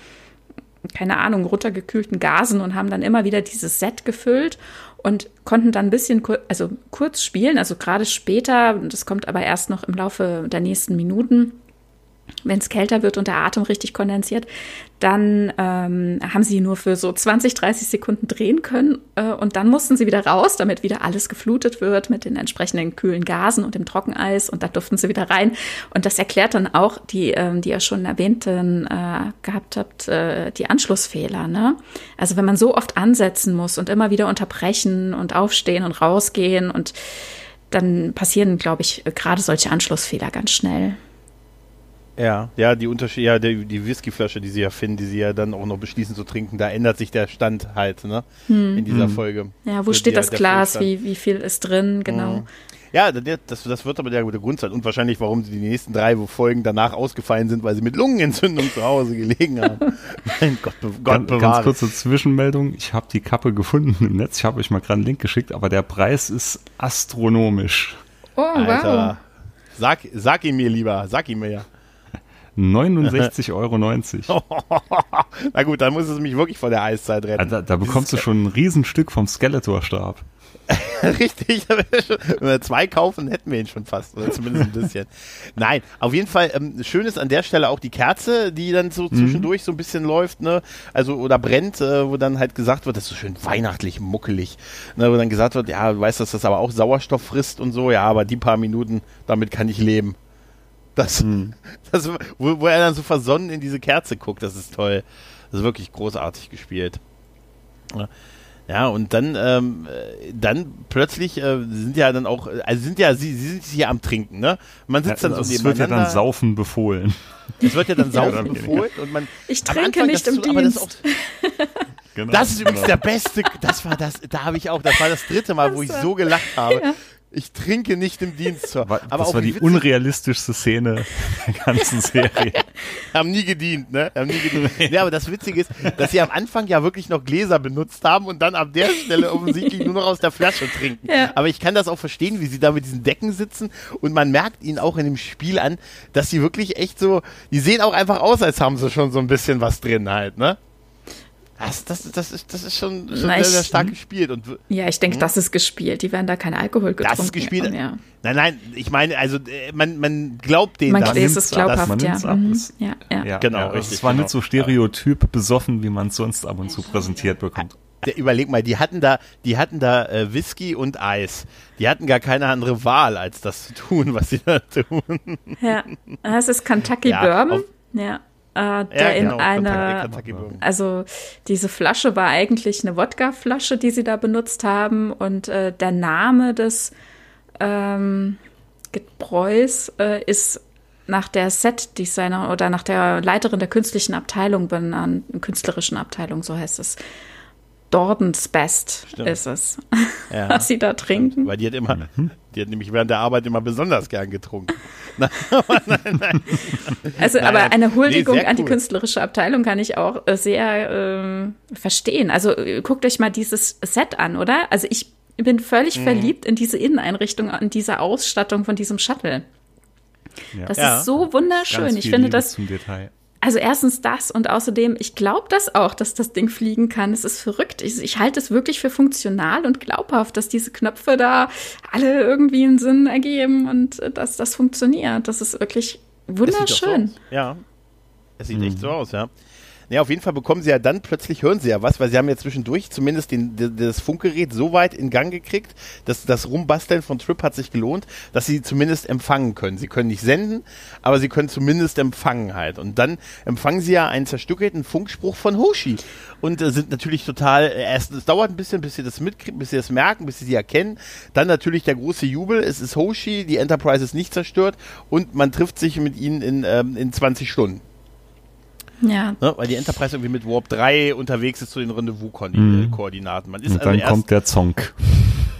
keine Ahnung, runtergekühlten Gasen und haben dann immer wieder dieses Set gefüllt und konnten dann ein bisschen, also kurz spielen, also gerade später, das kommt aber erst noch im Laufe der nächsten Minuten, wenn es kälter wird und der Atem richtig kondensiert, dann ähm, haben sie nur für so 20, 30 Sekunden drehen können äh, und dann mussten sie wieder raus, damit wieder alles geflutet wird mit den entsprechenden kühlen Gasen und dem Trockeneis und dann durften sie wieder rein. Und das erklärt dann auch die, ähm, die ihr schon erwähnten äh, gehabt habt, äh, die Anschlussfehler. Ne? Also wenn man so oft ansetzen muss und immer wieder unterbrechen und aufstehen und rausgehen und dann passieren, glaube ich, gerade solche Anschlussfehler ganz schnell. Ja, ja, die Unterschied, ja, die, die Whiskyflasche, die sie ja finden, die sie ja dann auch noch beschließen zu trinken, da ändert sich der Stand halt, ne? Hm. In dieser hm. Folge. Ja, wo steht die, das Glas, wie, wie viel ist drin, genau. Hm. Ja, das, das wird aber der, der Grund sein und wahrscheinlich, warum sie die nächsten drei Folgen danach ausgefallen sind, weil sie mit Lungenentzündung zu Hause gelegen haben. *laughs* mein Gott, be Gott ganz, ganz kurze Zwischenmeldung. Ich habe die Kappe gefunden im Netz. Ich habe euch mal gerade einen Link geschickt, aber der Preis ist astronomisch. Oh, Alter. wow. Sag, sag ihn mir lieber, sag ihn mir ja. 69,90 *laughs* Euro. *laughs* Na gut, dann muss es mich wirklich vor der Eiszeit retten. Da, da bekommst du schon ein Riesenstück vom Skeletor-Stab. *laughs* Richtig, wenn wir zwei kaufen, hätten wir ihn schon fast, oder zumindest ein bisschen. Nein, auf jeden Fall, ähm, schön ist an der Stelle auch die Kerze, die dann so mhm. zwischendurch so ein bisschen läuft, ne, also oder brennt, äh, wo dann halt gesagt wird, das ist so schön weihnachtlich, muckelig, ne, wo dann gesagt wird, ja, du weißt, dass das aber auch Sauerstoff frisst und so, ja, aber die paar Minuten, damit kann ich leben. Das, hm. das, wo, wo, er dann so versonnen in diese Kerze guckt, das ist toll. Das ist wirklich großartig gespielt. Ja, und dann, ähm, dann plötzlich äh, sind ja dann auch, also sind ja, sie, sie sind hier am Trinken, ne? Man sitzt ja, dann so Es wird ja dann Saufen befohlen. Es wird ja dann *laughs* Saufen befohlen und man. Ich trinke Anfang, nicht im so, Dienst. Das, genau, das, ist übrigens genau. der beste, das war das, da habe ich auch, das war das dritte Mal, wo ich so gelacht habe. Ja. Ich trinke nicht im Dienst. Aber das war die witzig. unrealistischste Szene der ganzen Serie. *laughs* haben nie gedient, ne? Haben nie gedient. ja, aber das Witzige ist, dass sie am Anfang ja wirklich noch Gläser benutzt haben und dann ab der Stelle offensichtlich nur noch aus der Flasche trinken. Ja. Aber ich kann das auch verstehen, wie sie da mit diesen Decken sitzen und man merkt ihnen auch in dem Spiel an, dass sie wirklich echt so, die sehen auch einfach aus, als haben sie schon so ein bisschen was drin halt, ne? Das, das, das, ist, das ist schon, schon Na, sehr, sehr stark gespielt. Und, ja, ich denke, hm? das ist gespielt. Die werden da keinen Alkohol getrunken. Das ist gespielt. Nein, nein, ich meine, also äh, man, man glaubt denen man das. Es ist glaubhaft, ja. Mhm. ja. ja. ja. Genau, ja, richtig. Es war genau. nicht so stereotyp besoffen, wie man es sonst ab und zu präsentiert bekommt. Überleg mal, die hatten da, die hatten da äh, Whisky und Eis. Die hatten gar keine andere Wahl, als das zu tun, was sie da tun. Ja, das ist Kentucky Bourbon. Ja äh, der ja, genau, in einer, also diese Flasche war eigentlich eine Wodka-Flasche, die sie da benutzt haben und äh, der Name des ähm, Gebräus äh, ist nach der Set-Designer oder nach der Leiterin der künstlichen Abteilung benannt, künstlerischen Abteilung, so heißt es. Dordens Best Stimmt. ist es, ja. *laughs* was sie da trinken. Weil die hat immer, mhm. die hat nämlich während der Arbeit immer besonders gern getrunken. *laughs* nein, nein, Also, nein, aber eine Huldigung nee, an die künstlerische Abteilung kann ich auch äh, sehr äh, verstehen. Also äh, guckt euch mal dieses Set an, oder? Also ich bin völlig mhm. verliebt in diese Inneneinrichtung, in diese Ausstattung von diesem Shuttle. Ja. Das ja. ist so wunderschön. Ich finde das. Also erstens das und außerdem, ich glaube das auch, dass das Ding fliegen kann. Es ist verrückt. Ich, ich halte es wirklich für funktional und glaubhaft, dass diese Knöpfe da alle irgendwie einen Sinn ergeben und dass das funktioniert. Das ist wirklich wunderschön. So ja, es sieht mhm. echt so aus, ja. Ja, auf jeden Fall bekommen sie ja dann plötzlich, hören sie ja was, weil sie haben ja zwischendurch zumindest den, das Funkgerät so weit in Gang gekriegt, dass das Rumbasteln von Trip hat sich gelohnt, dass sie zumindest empfangen können. Sie können nicht senden, aber sie können zumindest empfangen halt. Und dann empfangen sie ja einen zerstückelten Funkspruch von Hoshi und äh, sind natürlich total, äh, erst, es dauert ein bisschen, bis sie das mitkriegen, bis sie das merken, bis sie sie erkennen. Dann natürlich der große Jubel, es ist Hoshi, die Enterprise ist nicht zerstört und man trifft sich mit ihnen in, ähm, in 20 Stunden. Ja. Ne, weil die Enterprise irgendwie mit Warp 3 unterwegs ist zu den Rendezvous-Koordinaten. Man ist und also dann erst, kommt der Zonk. *laughs*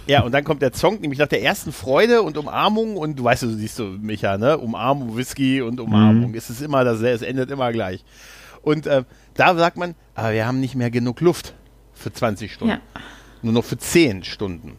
Ja, und dann kommt der Zonk, nämlich nach der ersten Freude und Umarmung und du weißt, du siehst du, Micha, ne? Umarmung, Whisky und Umarmung. Mhm. Es ist immer das, es endet immer gleich. Und äh, da sagt man, aber wir haben nicht mehr genug Luft für 20 Stunden. Ja. Nur noch für 10 Stunden.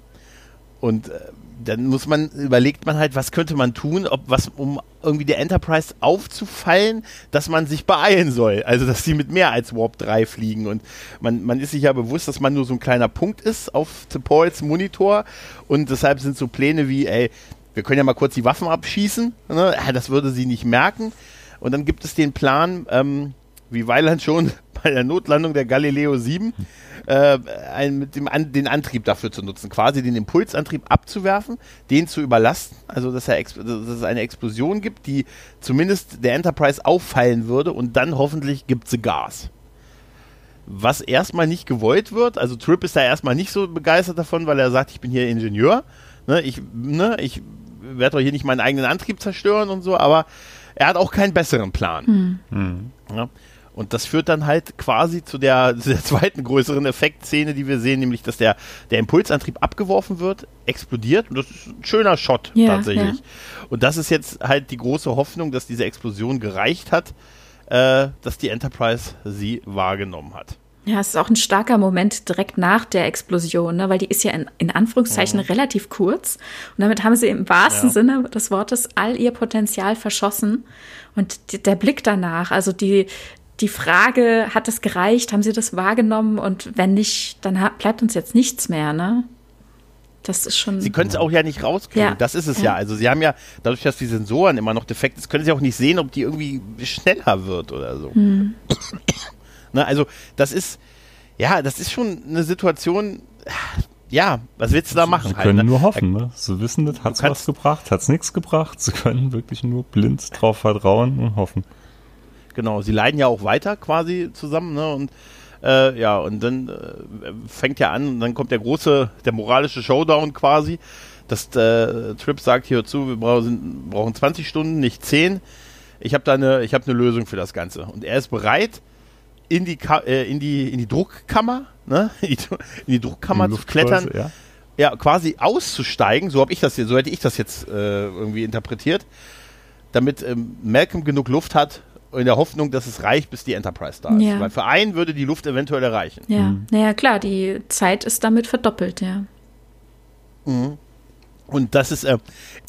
Und äh, dann muss man, überlegt man halt, was könnte man tun, ob was, um irgendwie der Enterprise aufzufallen, dass man sich beeilen soll. Also, dass sie mit mehr als Warp 3 fliegen. Und man, man ist sich ja bewusst, dass man nur so ein kleiner Punkt ist auf Pauls Monitor. Und deshalb sind so Pläne wie, ey, wir können ja mal kurz die Waffen abschießen. Ne? Das würde sie nicht merken. Und dann gibt es den Plan, ähm, wie Weiland schon *laughs* bei der Notlandung der Galileo 7, äh, ein, mit dem An den Antrieb dafür zu nutzen, quasi den Impulsantrieb abzuwerfen, den zu überlasten, also dass, er dass es eine Explosion gibt, die zumindest der Enterprise auffallen würde und dann hoffentlich gibt sie Gas. Was erstmal nicht gewollt wird, also Trip ist da erstmal nicht so begeistert davon, weil er sagt, ich bin hier Ingenieur, ne, ich, ne, ich werde doch hier nicht meinen eigenen Antrieb zerstören und so, aber er hat auch keinen besseren Plan. Hm. Hm. Ja. Und das führt dann halt quasi zu der, zu *laughs* der zweiten größeren Effektszene, die wir sehen, nämlich dass der, der Impulsantrieb abgeworfen wird, explodiert und das ist ein schöner Shot ja, tatsächlich. Ja. Und das ist jetzt halt die große Hoffnung, dass diese Explosion gereicht hat, äh, dass die Enterprise sie wahrgenommen hat. Ja, es ist auch ein starker Moment direkt nach der Explosion, ne? weil die ist ja in, in Anführungszeichen mhm. relativ kurz. Und damit haben sie im wahrsten ja. Sinne des Wortes all ihr Potenzial verschossen. Und die, der Blick danach, also die, die Frage, hat es gereicht? Haben Sie das wahrgenommen? Und wenn nicht, dann bleibt uns jetzt nichts mehr, ne? Das ist schon. Sie können es auch ja nicht rauskriegen. Ja. Das ist es ja. ja. Also Sie haben ja, dadurch, dass die Sensoren immer noch defekt sind, können Sie auch nicht sehen, ob die irgendwie schneller wird oder so. Hm. *coughs* ne, also das ist, ja, das ist schon eine Situation. Ja, was willst du da machen? Sie halt, können ne? nur hoffen, ne? Sie wissen, das hat was gebracht, hat es nichts gebracht. Sie können wirklich nur blind drauf vertrauen und hoffen. Genau, sie leiden ja auch weiter quasi zusammen, ne? Und äh, ja, und dann äh, fängt ja an und dann kommt der große, der moralische Showdown quasi. Das äh, Trip sagt hier zu, wir brauchen, brauchen 20 Stunden, nicht 10. Ich habe da eine, ich habe eine Lösung für das Ganze. Und er ist bereit, in die, äh, in die, in die Druckkammer, ne? *laughs* in die Druckkammer die zu klettern. Ja. ja. quasi auszusteigen, so habe ich das so hätte ich das jetzt äh, irgendwie interpretiert, damit ähm, Malcolm genug Luft hat, in der Hoffnung, dass es reicht, bis die Enterprise da ist. Ja. Weil für einen würde die Luft eventuell erreichen. Ja, mhm. naja, klar, die Zeit ist damit verdoppelt, ja. Mhm. Und das ist, äh,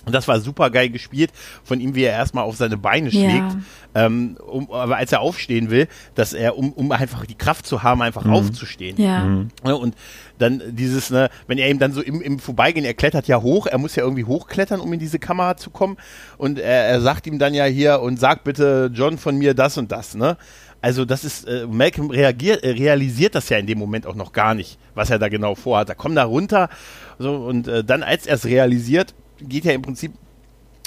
das war super geil gespielt von ihm, wie er erstmal auf seine Beine schlägt. Ja. Ähm, um, aber als er aufstehen will, dass er, um, um einfach die Kraft zu haben, einfach mhm. aufzustehen. Ja. Mhm. Und dann dieses, ne, wenn er ihm dann so im, im Vorbeigehen, er klettert ja hoch, er muss ja irgendwie hochklettern, um in diese Kamera zu kommen. Und er, er sagt ihm dann ja hier und sag bitte John von mir das und das, ne? Also das ist, äh, Malcolm reagiert, äh, realisiert das ja in dem Moment auch noch gar nicht, was er da genau vorhat. Da kommt da runter so, und äh, dann, als er es realisiert, geht ja im Prinzip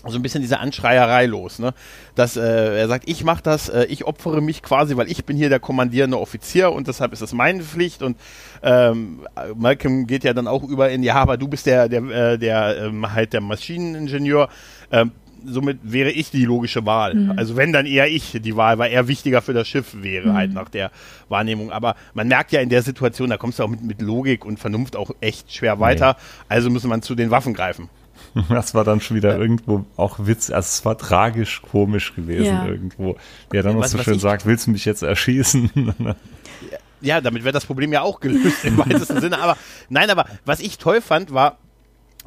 so ein bisschen diese Anschreierei los, ne? Dass äh, er sagt, ich mache das, äh, ich opfere mich quasi, weil ich bin hier der kommandierende Offizier und deshalb ist es meine Pflicht und ähm, Malcolm geht ja dann auch über in, ja, aber du bist der, der, äh, der ähm, halt der Maschineningenieur. Ähm, somit wäre ich die logische Wahl. Mhm. Also wenn dann eher ich die Wahl, weil er wichtiger für das Schiff wäre, mhm. halt nach der Wahrnehmung. Aber man merkt ja in der Situation, da kommst du auch mit, mit Logik und Vernunft auch echt schwer weiter. Nee. Also muss man zu den Waffen greifen. *laughs* Das war dann schon wieder ja. irgendwo auch Witz. Also es war tragisch komisch gewesen ja. irgendwo. Der dann noch so schön sagt, willst du mich jetzt erschießen? *laughs* ja, damit wäre das Problem ja auch gelöst im weitesten *laughs* Sinne. Aber nein, aber was ich toll fand, war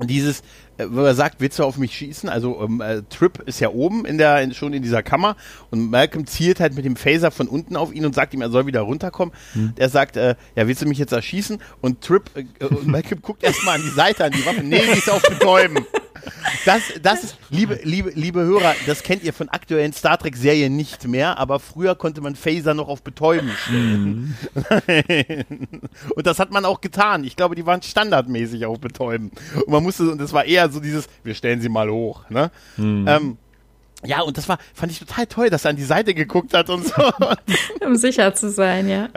dieses, wo er sagt, willst du auf mich schießen? Also ähm, äh, Trip ist ja oben in der, in, schon in dieser Kammer und Malcolm zielt halt mit dem Phaser von unten auf ihn und sagt ihm, er soll wieder runterkommen. Hm. Der sagt, äh, ja, willst du mich jetzt erschießen? Und Trip äh, und Malcolm guckt erstmal an die Seite, an die Waffe. Nee, die ist auf Betäuben. Das, das ist, liebe, liebe, liebe Hörer, das kennt ihr von aktuellen Star Trek-Serien nicht mehr, aber früher konnte man Phaser noch auf Betäuben stellen. Mhm. *laughs* und das hat man auch getan. Ich glaube, die waren standardmäßig auf Betäuben. Und man musste, und das war eher so dieses, wir stellen sie mal hoch. Ne? Mhm. Ähm, ja, und das war, fand ich total toll, dass er an die Seite geguckt hat und so. *laughs* um sicher zu sein, ja.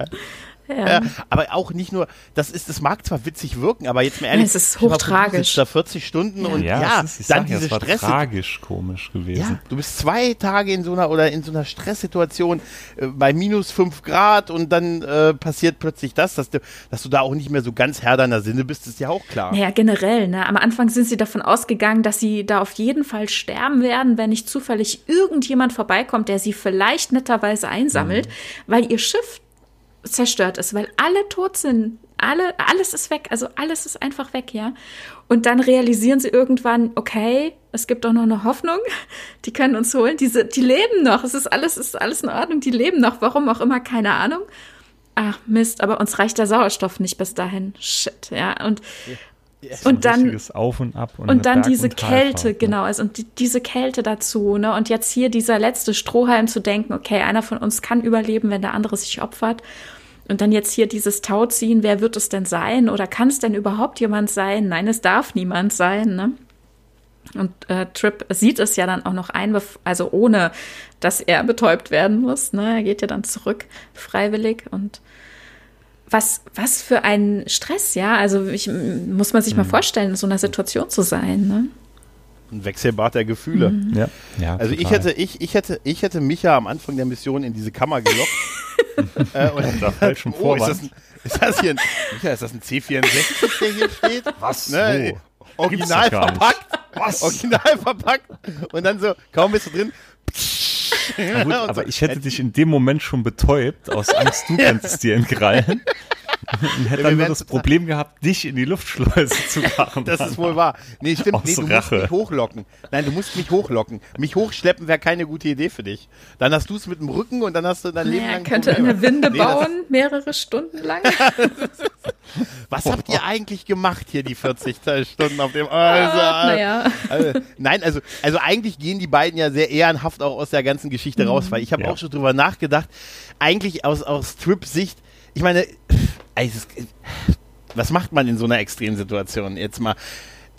Ja. aber auch nicht nur, das ist, das mag zwar witzig wirken, aber jetzt mal ehrlich, es ist hochtragisch. Da 40 Stunden ja. und ja, ja ist, dann diese ja, Stress. tragisch komisch gewesen. Ja, du bist zwei Tage in so einer oder in so einer Stresssituation äh, bei minus fünf Grad und dann äh, passiert plötzlich das, dass du, dass du da auch nicht mehr so ganz Herr deiner Sinne bist, ist ja auch klar. Naja, generell, ne? Am Anfang sind sie davon ausgegangen, dass sie da auf jeden Fall sterben werden, wenn nicht zufällig irgendjemand vorbeikommt, der sie vielleicht netterweise einsammelt, mhm. weil ihr Schiff zerstört ist, weil alle tot sind. Alle, alles ist weg, also alles ist einfach weg, ja. Und dann realisieren sie irgendwann, okay, es gibt doch noch eine Hoffnung, *laughs* die können uns holen, diese, die leben noch, es ist alles, ist alles in Ordnung, die leben noch, warum auch immer, keine Ahnung. Ach Mist, aber uns reicht der Sauerstoff nicht bis dahin. Shit, ja. Und ja, und dann Auf und Ab und, und dann diese und Kälte, ne? genau, also und die, diese Kälte dazu, ne? Und jetzt hier dieser letzte Strohhalm zu denken, okay, einer von uns kann überleben, wenn der andere sich opfert. Und dann jetzt hier dieses Tauziehen, wer wird es denn sein? Oder kann es denn überhaupt jemand sein? Nein, es darf niemand sein, ne? Und äh, Trip sieht es ja dann auch noch ein, also ohne, dass er betäubt werden muss. Ne? Er geht ja dann zurück, freiwillig. Und was, was für ein Stress, ja. Also ich, muss man sich mhm. mal vorstellen, in so einer Situation zu sein. Ne? Ein Wechselbad der Gefühle. Mhm. Ja. ja. Also ich hätte, ich, ich hätte, ich hätte mich ja am Anfang der Mission in diese Kammer gelockt. *laughs* äh, und da falschen *laughs* oh, ist das, ein, ist das hier ein, Micha, ist das ein C64, der hier steht? *laughs* Was? Ne? Original verpackt. Was? Original verpackt. Und dann so, kaum bist du drin. Gut, aber ich hätte dich in dem Moment schon betäubt, aus Angst, du könntest dir entkrallen. Und hätte dann nur das Problem gehabt, dich in die Luftschleuse *laughs* zu machen. Das ist wohl wahr. Nee, stimmt. Nee, du Rache. musst mich hochlocken. Nein, du musst mich hochlocken. Mich hochschleppen wäre keine gute Idee für dich. Dann hast du es mit dem Rücken und dann hast du dein Leben lang. könnte Probleme. eine Winde nee, bauen, mehrere Stunden lang. *laughs* *laughs* Was habt ihr eigentlich gemacht hier die 40 Stunden auf dem also, naja. also, Nein, also, also eigentlich gehen die beiden ja sehr ehrenhaft auch aus der ganzen Geschichte mhm. raus, weil ich habe ja. auch schon drüber nachgedacht, eigentlich aus, aus Strip-Sicht ich meine, was macht man in so einer Extremsituation? Jetzt mal,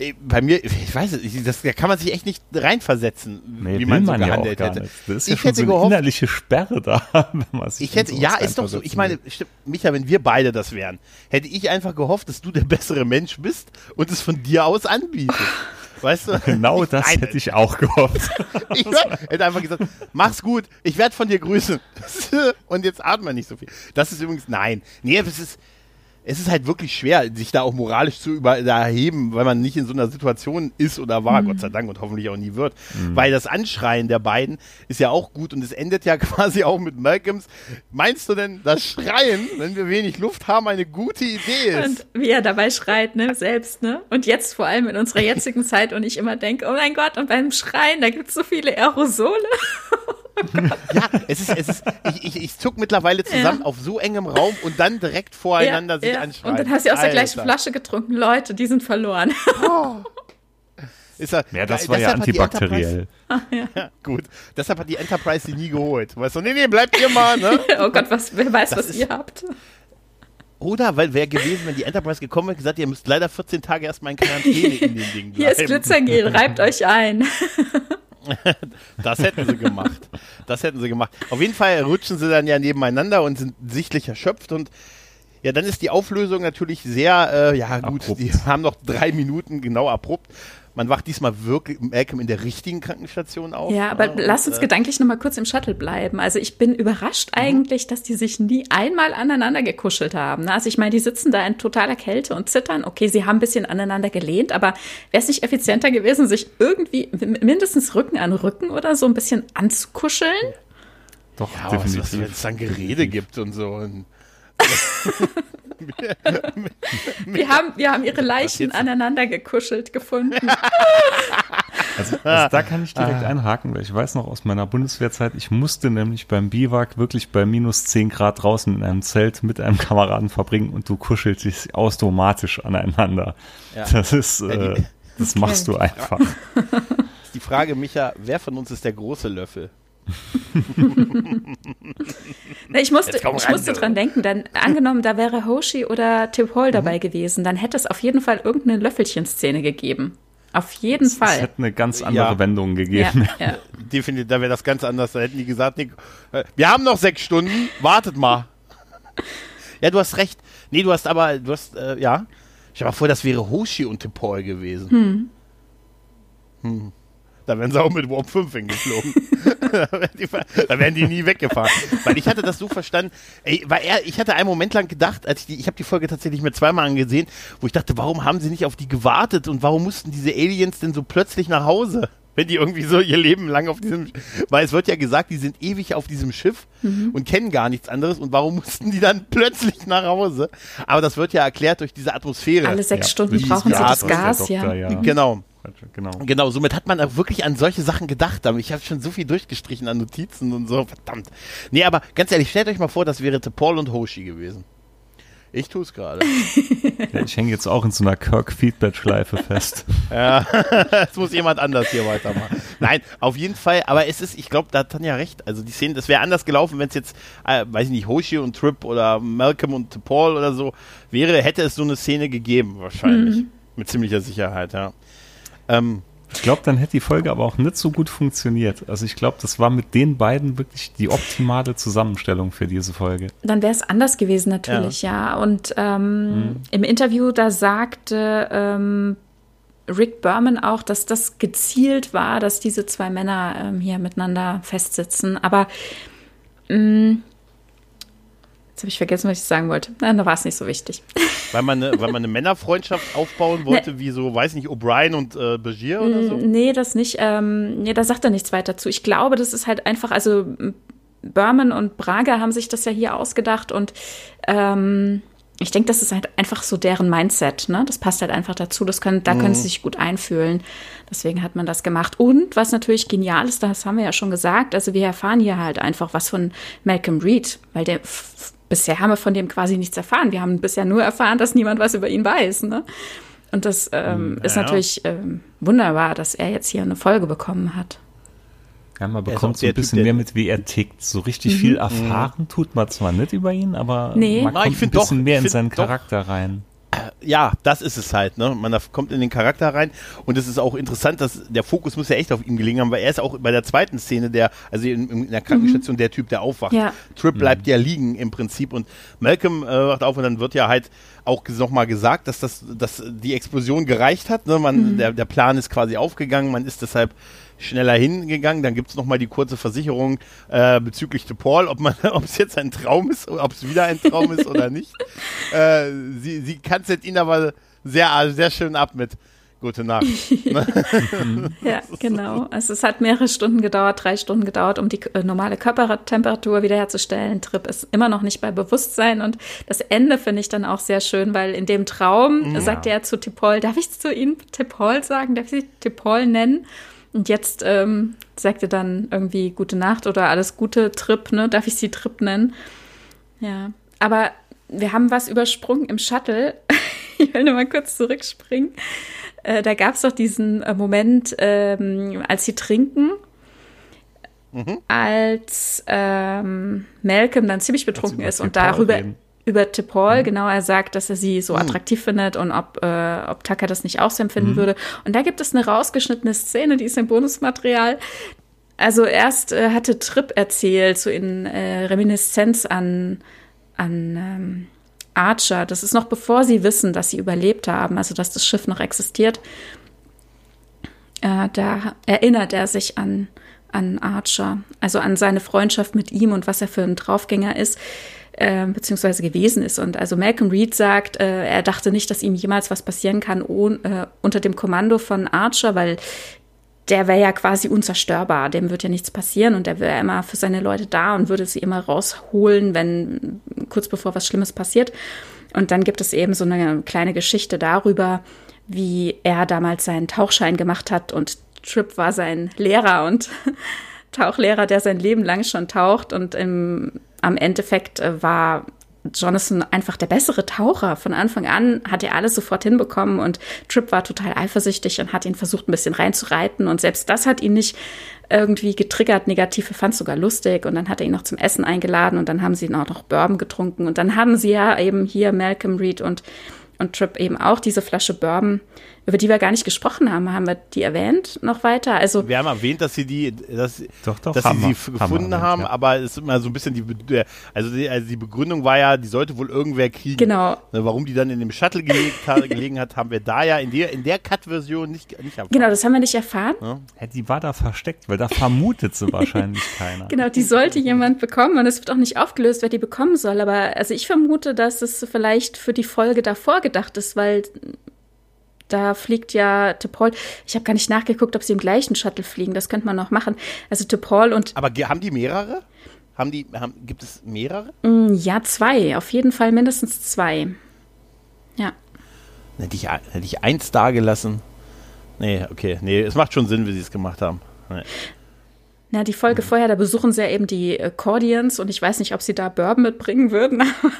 äh, bei mir, ich weiß es, das, da kann man sich echt nicht reinversetzen, nee, wie man so man gehandelt ja hätte. Das ist ich ja schon so eine gehofft, innerliche Sperre da, *laughs* wenn man sich Ich hätte, ja, ist doch so. Ich meine, Micha, wenn wir beide das wären, hätte ich einfach gehofft, dass du der bessere Mensch bist und es von dir aus anbietest. Weißt du? Genau das Nein. hätte ich auch gehofft. *laughs* ich hätte einfach gesagt, mach's gut, ich werde von dir grüßen. *laughs* Und jetzt atme nicht so viel. Das ist übrigens, nein. Nee, das ist, es ist halt wirklich schwer, sich da auch moralisch zu über erheben, weil man nicht in so einer Situation ist oder war, mhm. Gott sei Dank und hoffentlich auch nie wird. Mhm. Weil das Anschreien der beiden ist ja auch gut und es endet ja *laughs* quasi auch mit Malcolms. Meinst du denn, das Schreien, wenn wir wenig Luft haben, eine gute Idee ist? Und wie er dabei schreit, ne, selbst, ne? Und jetzt vor allem in unserer jetzigen *laughs* Zeit und ich immer denke, oh mein Gott, und beim Schreien, da gibt es so viele Aerosole. *laughs* *laughs* ja, es ist, es ist, ich, ich, ich zuck mittlerweile zusammen ja. auf so engem Raum und dann direkt voreinander ja, sich ja. anschreien. Und dann hast du aus der gleichen Flasche getrunken. Leute, die sind verloren. Oh. Ist er, ja, das war ja antibakteriell. Ah, ja. ja. gut. Deshalb hat die Enterprise sie nie geholt. Weißt du, nee, nee, bleibt ihr mal, ne? *laughs* oh Gott, was, wer weiß, das was ist, ihr habt. Oder, weil wäre gewesen, wenn die Enterprise gekommen wäre, gesagt, ihr müsst leider 14 Tage erstmal in Quarantäne in den Ding bleiben. Hier ist Glitzergel, reibt *laughs* euch ein. *laughs* das hätten sie gemacht. Das hätten sie gemacht. Auf jeden Fall rutschen sie dann ja nebeneinander und sind sichtlich erschöpft und ja, dann ist die Auflösung natürlich sehr, äh, ja gut, abrupt. die haben noch drei Minuten genau abrupt. Man wacht diesmal wirklich Malcolm in der richtigen Krankenstation auf. Ja, aber ja, lass uns äh, gedanklich noch mal kurz im Shuttle bleiben. Also ich bin überrascht mhm. eigentlich, dass die sich nie einmal aneinander gekuschelt haben. Also ich meine, die sitzen da in totaler Kälte und zittern. Okay, sie haben ein bisschen aneinander gelehnt, aber wäre es nicht effizienter gewesen, sich irgendwie mindestens Rücken an Rücken oder so ein bisschen anzukuscheln? Doch, ja, definitiv. Wenn es dann Gerede gibt und so. Und wir, haben, wir haben ihre Leichen aneinander gekuschelt gefunden. Also, also, da kann ich direkt ah. einhaken, weil ich weiß noch aus meiner Bundeswehrzeit, ich musste nämlich beim Biwak wirklich bei minus 10 Grad draußen in einem Zelt mit einem Kameraden verbringen und du kuschelst dich automatisch aneinander. Ja. Das ist, äh, das machst du einfach. Die Frage, Micha, wer von uns ist der große Löffel? Ich musste, ich musste dran denken, dann angenommen, da wäre Hoshi oder Tip Hall dabei mhm. gewesen, dann hätte es auf jeden Fall irgendeine Löffelchen-Szene gegeben. Auf jeden es, Fall. Es hätte eine ganz andere ja. Wendung gegeben. Ja, ja. *laughs* Definitiv, da wäre das ganz anders. Da hätten die gesagt, nee, äh, wir haben noch sechs Stunden, wartet mal. ja, du hast recht. Nee, du hast aber, du hast, äh, ja. Ich habe vor, das wäre Hoshi und Hall gewesen. Hm. Hm. Da wären sie auch mit Warp 5 hingeflogen. *laughs* da wären die nie weggefahren. Weil ich hatte das so verstanden, ey, weil er, ich hatte einen Moment lang gedacht, als ich die, ich habe die Folge tatsächlich mir zweimal angesehen, wo ich dachte, warum haben sie nicht auf die gewartet und warum mussten diese Aliens denn so plötzlich nach Hause? Wenn die irgendwie so ihr Leben lang auf diesem, weil es wird ja gesagt, die sind ewig auf diesem Schiff mhm. und kennen gar nichts anderes und warum *laughs* mussten die dann plötzlich nach Hause? Aber das wird ja erklärt durch diese Atmosphäre. Alle sechs ja, Stunden brauchen sie das Gas, Doktor, ja. Genau. Genau. Genau, somit hat man auch wirklich an solche Sachen gedacht. Aber ich habe schon so viel durchgestrichen an Notizen und so, verdammt. Nee, aber ganz ehrlich, stellt euch mal vor, das wäre Paul und Hoshi gewesen. Ich tue es gerade. Ich hänge jetzt auch in so einer Kirk-Feedback-Schleife fest. *laughs* ja, jetzt muss jemand anders hier weitermachen. Nein, auf jeden Fall, aber es ist, ich glaube, da hat Tanja recht. Also die Szene, das wäre anders gelaufen, wenn es jetzt, äh, weiß ich nicht, Hoshi und Trip oder Malcolm und Paul oder so wäre, hätte es so eine Szene gegeben, wahrscheinlich. Mhm. Mit ziemlicher Sicherheit, ja. Ähm, ich glaube, dann hätte die Folge aber auch nicht so gut funktioniert. Also ich glaube, das war mit den beiden wirklich die optimale Zusammenstellung für diese Folge. Dann wäre es anders gewesen natürlich, ja. ja. Und ähm, mhm. im Interview, da sagte ähm, Rick Berman auch, dass das gezielt war, dass diese zwei Männer ähm, hier miteinander festsitzen. Aber mh, mm, Jetzt habe ich vergessen, was ich sagen wollte. Na, da war es nicht so wichtig. Weil man, eine, weil man eine *laughs* Männerfreundschaft aufbauen wollte, ne. wie so, weiß nicht, O'Brien und äh, Begier oder so? Nee, das nicht. Ähm, nee, da sagt er nichts weiter zu. Ich glaube, das ist halt einfach, also Berman und Braga haben sich das ja hier ausgedacht und ähm, ich denke, das ist halt einfach so deren Mindset, ne? Das passt halt einfach dazu. Das können, da mhm. können sie sich gut einfühlen. Deswegen hat man das gemacht. Und was natürlich genial ist, das haben wir ja schon gesagt, also wir erfahren hier halt einfach was von Malcolm Reed, weil der bisher haben wir von dem quasi nichts erfahren. Wir haben bisher nur erfahren, dass niemand was über ihn weiß. Ne? Und das ähm, ja, ist natürlich ähm, wunderbar, dass er jetzt hier eine Folge bekommen hat. Ja, man bekommt so ein bisschen typ, mehr mit, wie er tickt. So richtig mhm. viel erfahren tut man zwar nicht über ihn, aber nee. man kommt Na, ein bisschen doch, mehr in seinen Charakter doch. rein ja, das ist es halt, ne? Man kommt in den Charakter rein und es ist auch interessant, dass der Fokus muss ja echt auf ihm gelingen haben, weil er ist auch bei der zweiten Szene der, also in, in der Krankenstation mhm. der Typ, der aufwacht. Ja. Trip bleibt mhm. ja liegen im Prinzip und Malcolm äh, wacht auf und dann wird ja halt auch nochmal gesagt, dass das, dass die Explosion gereicht hat, ne? Man, mhm. der, der Plan ist quasi aufgegangen, man ist deshalb schneller hingegangen. Dann gibt es nochmal die kurze Versicherung äh, bezüglich de Paul, ob es *laughs* jetzt ein Traum ist, ob es wieder ein Traum ist oder nicht. *laughs* Äh, sie, sie kanzelt ihn aber sehr, sehr schön ab mit Gute Nacht. *laughs* ja, genau. Also es hat mehrere Stunden gedauert, drei Stunden gedauert, um die äh, normale Körpertemperatur wiederherzustellen. Trip ist immer noch nicht bei Bewusstsein und das Ende finde ich dann auch sehr schön, weil in dem Traum ja. sagte er zu Tipol, darf ich zu Ihnen Tipol sagen? Darf ich Sie Tipol nennen? Und jetzt ähm, sagt er dann irgendwie Gute Nacht oder alles Gute Trip, ne? Darf ich sie Trip nennen? Ja. Aber wir haben was übersprungen im Shuttle. *laughs* ich will nur mal kurz zurückspringen. Äh, da gab es doch diesen äh, Moment, ähm, als sie trinken, mhm. als ähm, Malcolm dann ziemlich betrunken ist und darüber reden. Über Tipol, mhm. genau, er sagt, dass er sie so mhm. attraktiv findet und ob, äh, ob Tucker das nicht auch so empfinden mhm. würde. Und da gibt es eine rausgeschnittene Szene, die ist im Bonusmaterial. Also erst äh, hatte Tripp erzählt, so in äh, Reminiszenz an, an ähm, Archer, das ist noch bevor sie wissen, dass sie überlebt haben, also dass das Schiff noch existiert, äh, da erinnert er sich an, an Archer, also an seine Freundschaft mit ihm und was er für ein Draufgänger ist, äh, beziehungsweise gewesen ist. Und also Malcolm Reed sagt, äh, er dachte nicht, dass ihm jemals was passieren kann ohne, äh, unter dem Kommando von Archer, weil der wäre ja quasi unzerstörbar, dem wird ja nichts passieren und der wäre immer für seine Leute da und würde sie immer rausholen, wenn kurz bevor was Schlimmes passiert. Und dann gibt es eben so eine kleine Geschichte darüber, wie er damals seinen Tauchschein gemacht hat und Trip war sein Lehrer und *laughs* Tauchlehrer, der sein Leben lang schon taucht und im, am Endeffekt äh, war Jonathan einfach der bessere Taucher. Von Anfang an hat er alles sofort hinbekommen und Trip war total eifersüchtig und hat ihn versucht, ein bisschen reinzureiten. Und selbst das hat ihn nicht irgendwie getriggert, negativ, er fand es sogar lustig. Und dann hat er ihn noch zum Essen eingeladen und dann haben sie auch noch Bourbon getrunken. Und dann haben sie ja eben hier Malcolm Reed und, und Trip eben auch diese Flasche Bourbon über die wir gar nicht gesprochen haben. Haben wir die erwähnt noch weiter? Also wir haben erwähnt, dass sie die, dass, doch, doch, dass sie sie gefunden haben, haben ja. aber es ist immer so ein bisschen die, also die, also die Begründung war ja, die sollte wohl irgendwer kriegen. Genau. Ne, warum die dann in dem Shuttle gelegt, gelegen hat, haben wir da ja in der, in der Cut-Version nicht, nicht erfahren. Genau, das haben wir nicht erfahren. Ja? ja? die war da versteckt, weil da vermutet sie wahrscheinlich *laughs* keiner. Genau, die sollte jemand bekommen und es wird auch nicht aufgelöst, wer die bekommen soll. Aber also ich vermute, dass es vielleicht für die Folge davor gedacht ist, weil da fliegt ja T'Pol. Ich habe gar nicht nachgeguckt, ob sie im gleichen Shuttle fliegen. Das könnte man noch machen. Also T'Pol und. Aber haben die mehrere? Haben die, haben, gibt es mehrere? Mm, ja, zwei. Auf jeden Fall mindestens zwei. Ja. Hätte ich, hätte ich eins da gelassen. Nee, okay. Nee, es macht schon Sinn, wie sie es gemacht haben. Nee. Na, die Folge mhm. vorher, da besuchen sie ja eben die äh, Cordians und ich weiß nicht, ob sie da Bourbon mitbringen würden, *laughs* aber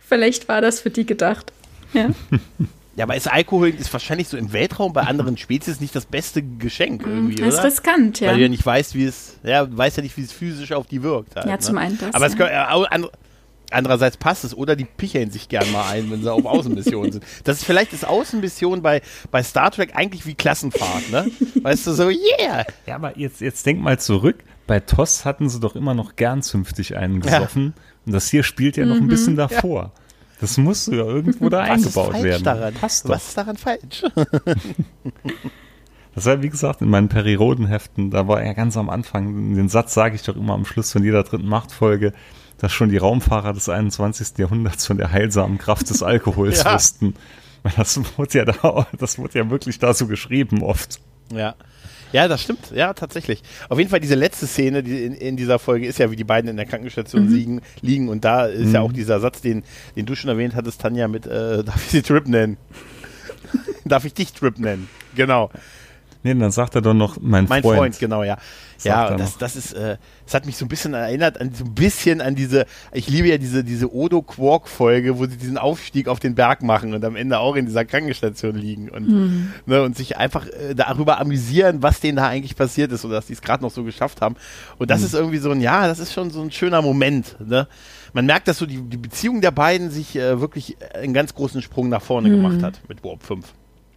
vielleicht war das für die gedacht. Ja. *laughs* Ja, aber ist Alkohol ist wahrscheinlich so im Weltraum bei anderen *laughs* Spezies nicht das beste Geschenk mm, irgendwie, das ist oder? riskant, ja. Weil du ja nicht weißt, wie es, ja, weißt ja nicht, wie es physisch auf die wirkt. Halt, ja, zum ne? einen das. Aber es ja. Kann, andererseits passt es, oder die picheln sich gern mal ein, wenn sie auf Außenmissionen sind. *laughs* Das ist vielleicht ist Außenmission bei, bei Star Trek eigentlich wie Klassenfahrt, ne? Weißt du, so, yeah! Ja, aber jetzt, jetzt denk mal zurück. Bei TOS hatten sie doch immer noch gern zünftig einen gesoffen. Ja. Und das hier spielt ja noch ein mhm. bisschen davor. Ja. Das muss ja irgendwo da eingebaut werden. Daran? Passt Was ist daran falsch? das war, wie gesagt, in meinen Periodenheften, da war er ganz am Anfang, den Satz sage ich doch immer am Schluss von jeder dritten Machtfolge, dass schon die Raumfahrer des 21. Jahrhunderts von der heilsamen Kraft des Alkohols *laughs* ja. wussten. Das wurde ja da, das wurde ja wirklich da so geschrieben oft. Ja. Ja, das stimmt. Ja, tatsächlich. Auf jeden Fall diese letzte Szene die in, in, dieser Folge ist ja, wie die beiden in der Krankenstation mhm. liegen, liegen. Und da ist mhm. ja auch dieser Satz, den, den du schon erwähnt hattest, Tanja, mit, äh, *laughs* darf ich sie Trip nennen? *laughs* darf ich dich Trip nennen? Genau. Nee, dann sagt er doch noch mein, mein Freund. Mein Freund, genau, ja. Ja, das, das ist, äh, das hat mich so ein bisschen erinnert an so ein bisschen an diese, ich liebe ja diese, diese Odo Quark Folge, wo sie diesen Aufstieg auf den Berg machen und am Ende auch in dieser Krankenstation liegen und, mhm. ne, und sich einfach äh, darüber amüsieren, was denen da eigentlich passiert ist und dass die es gerade noch so geschafft haben. Und das mhm. ist irgendwie so ein, ja, das ist schon so ein schöner Moment, ne? Man merkt, dass so die, die Beziehung der beiden sich äh, wirklich einen ganz großen Sprung nach vorne mhm. gemacht hat mit Warp 5.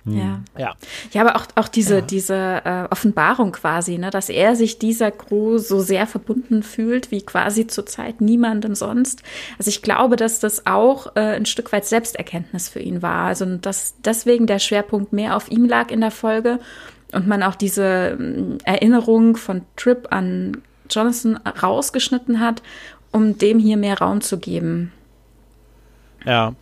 Ja. ja. Ja, aber auch, auch diese, ja. diese äh, Offenbarung quasi, ne, dass er sich dieser Crew so sehr verbunden fühlt, wie quasi zurzeit niemandem sonst. Also ich glaube, dass das auch äh, ein Stück weit Selbsterkenntnis für ihn war. Also dass deswegen der Schwerpunkt mehr auf ihm lag in der Folge und man auch diese mm, Erinnerung von Trip an Jonathan rausgeschnitten hat, um dem hier mehr Raum zu geben. Ja.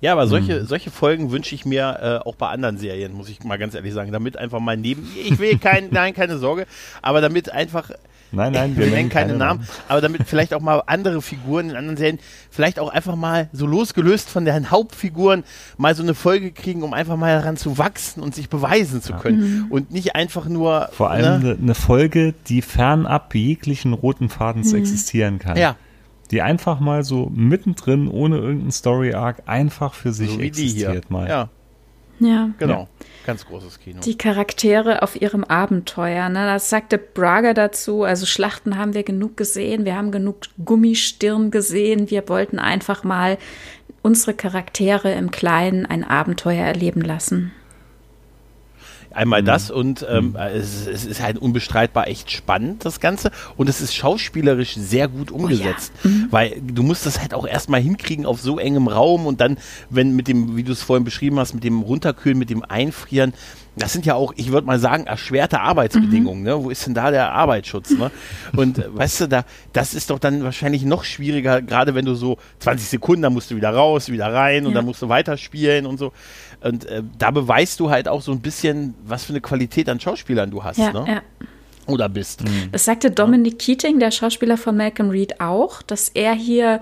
Ja, aber solche, hm. solche Folgen wünsche ich mir äh, auch bei anderen Serien, muss ich mal ganz ehrlich sagen. Damit einfach mal neben. Ich will kein, *laughs* nein, keine Sorge, aber damit einfach Nein, nein, wir, *laughs* wir nennen keine, keine Namen, Namen, aber damit vielleicht auch mal andere Figuren in anderen Serien, vielleicht auch einfach mal so losgelöst von den Hauptfiguren mal so eine Folge kriegen, um einfach mal daran zu wachsen und sich beweisen zu können. Mhm. Und nicht einfach nur. Vor allem ne? eine Folge, die fernab jeglichen roten Fadens mhm. existieren kann. Ja. Die einfach mal so mittendrin, ohne irgendeinen Story-Arc, einfach für sich so existiert mal. Ja. Ja. Genau. Ja. Ganz großes Kino. Die Charaktere auf ihrem Abenteuer. Ne? Das sagte Braga dazu. Also Schlachten haben wir genug gesehen. Wir haben genug Gummistirn gesehen. Wir wollten einfach mal unsere Charaktere im Kleinen ein Abenteuer erleben lassen. Einmal mhm. das und ähm, mhm. es, es, ist halt unbestreitbar echt spannend, das Ganze. Und es ist schauspielerisch sehr gut umgesetzt. Oh ja. mhm. Weil du musst das halt auch erstmal hinkriegen auf so engem Raum und dann, wenn mit dem, wie du es vorhin beschrieben hast, mit dem Runterkühlen, mit dem Einfrieren, das sind ja auch, ich würde mal sagen, erschwerte Arbeitsbedingungen. Mhm. Ne? Wo ist denn da der Arbeitsschutz? Ne? Und *laughs* weißt du, da, das ist doch dann wahrscheinlich noch schwieriger, gerade wenn du so 20 Sekunden, dann musst du wieder raus, wieder rein und ja. dann musst du weiterspielen und so. Und äh, da beweist du halt auch so ein bisschen, was für eine Qualität an Schauspielern du hast. Ja, ne? ja. Oder bist. Das sagte Dominic Keating, der Schauspieler von Malcolm Reed, auch, dass er hier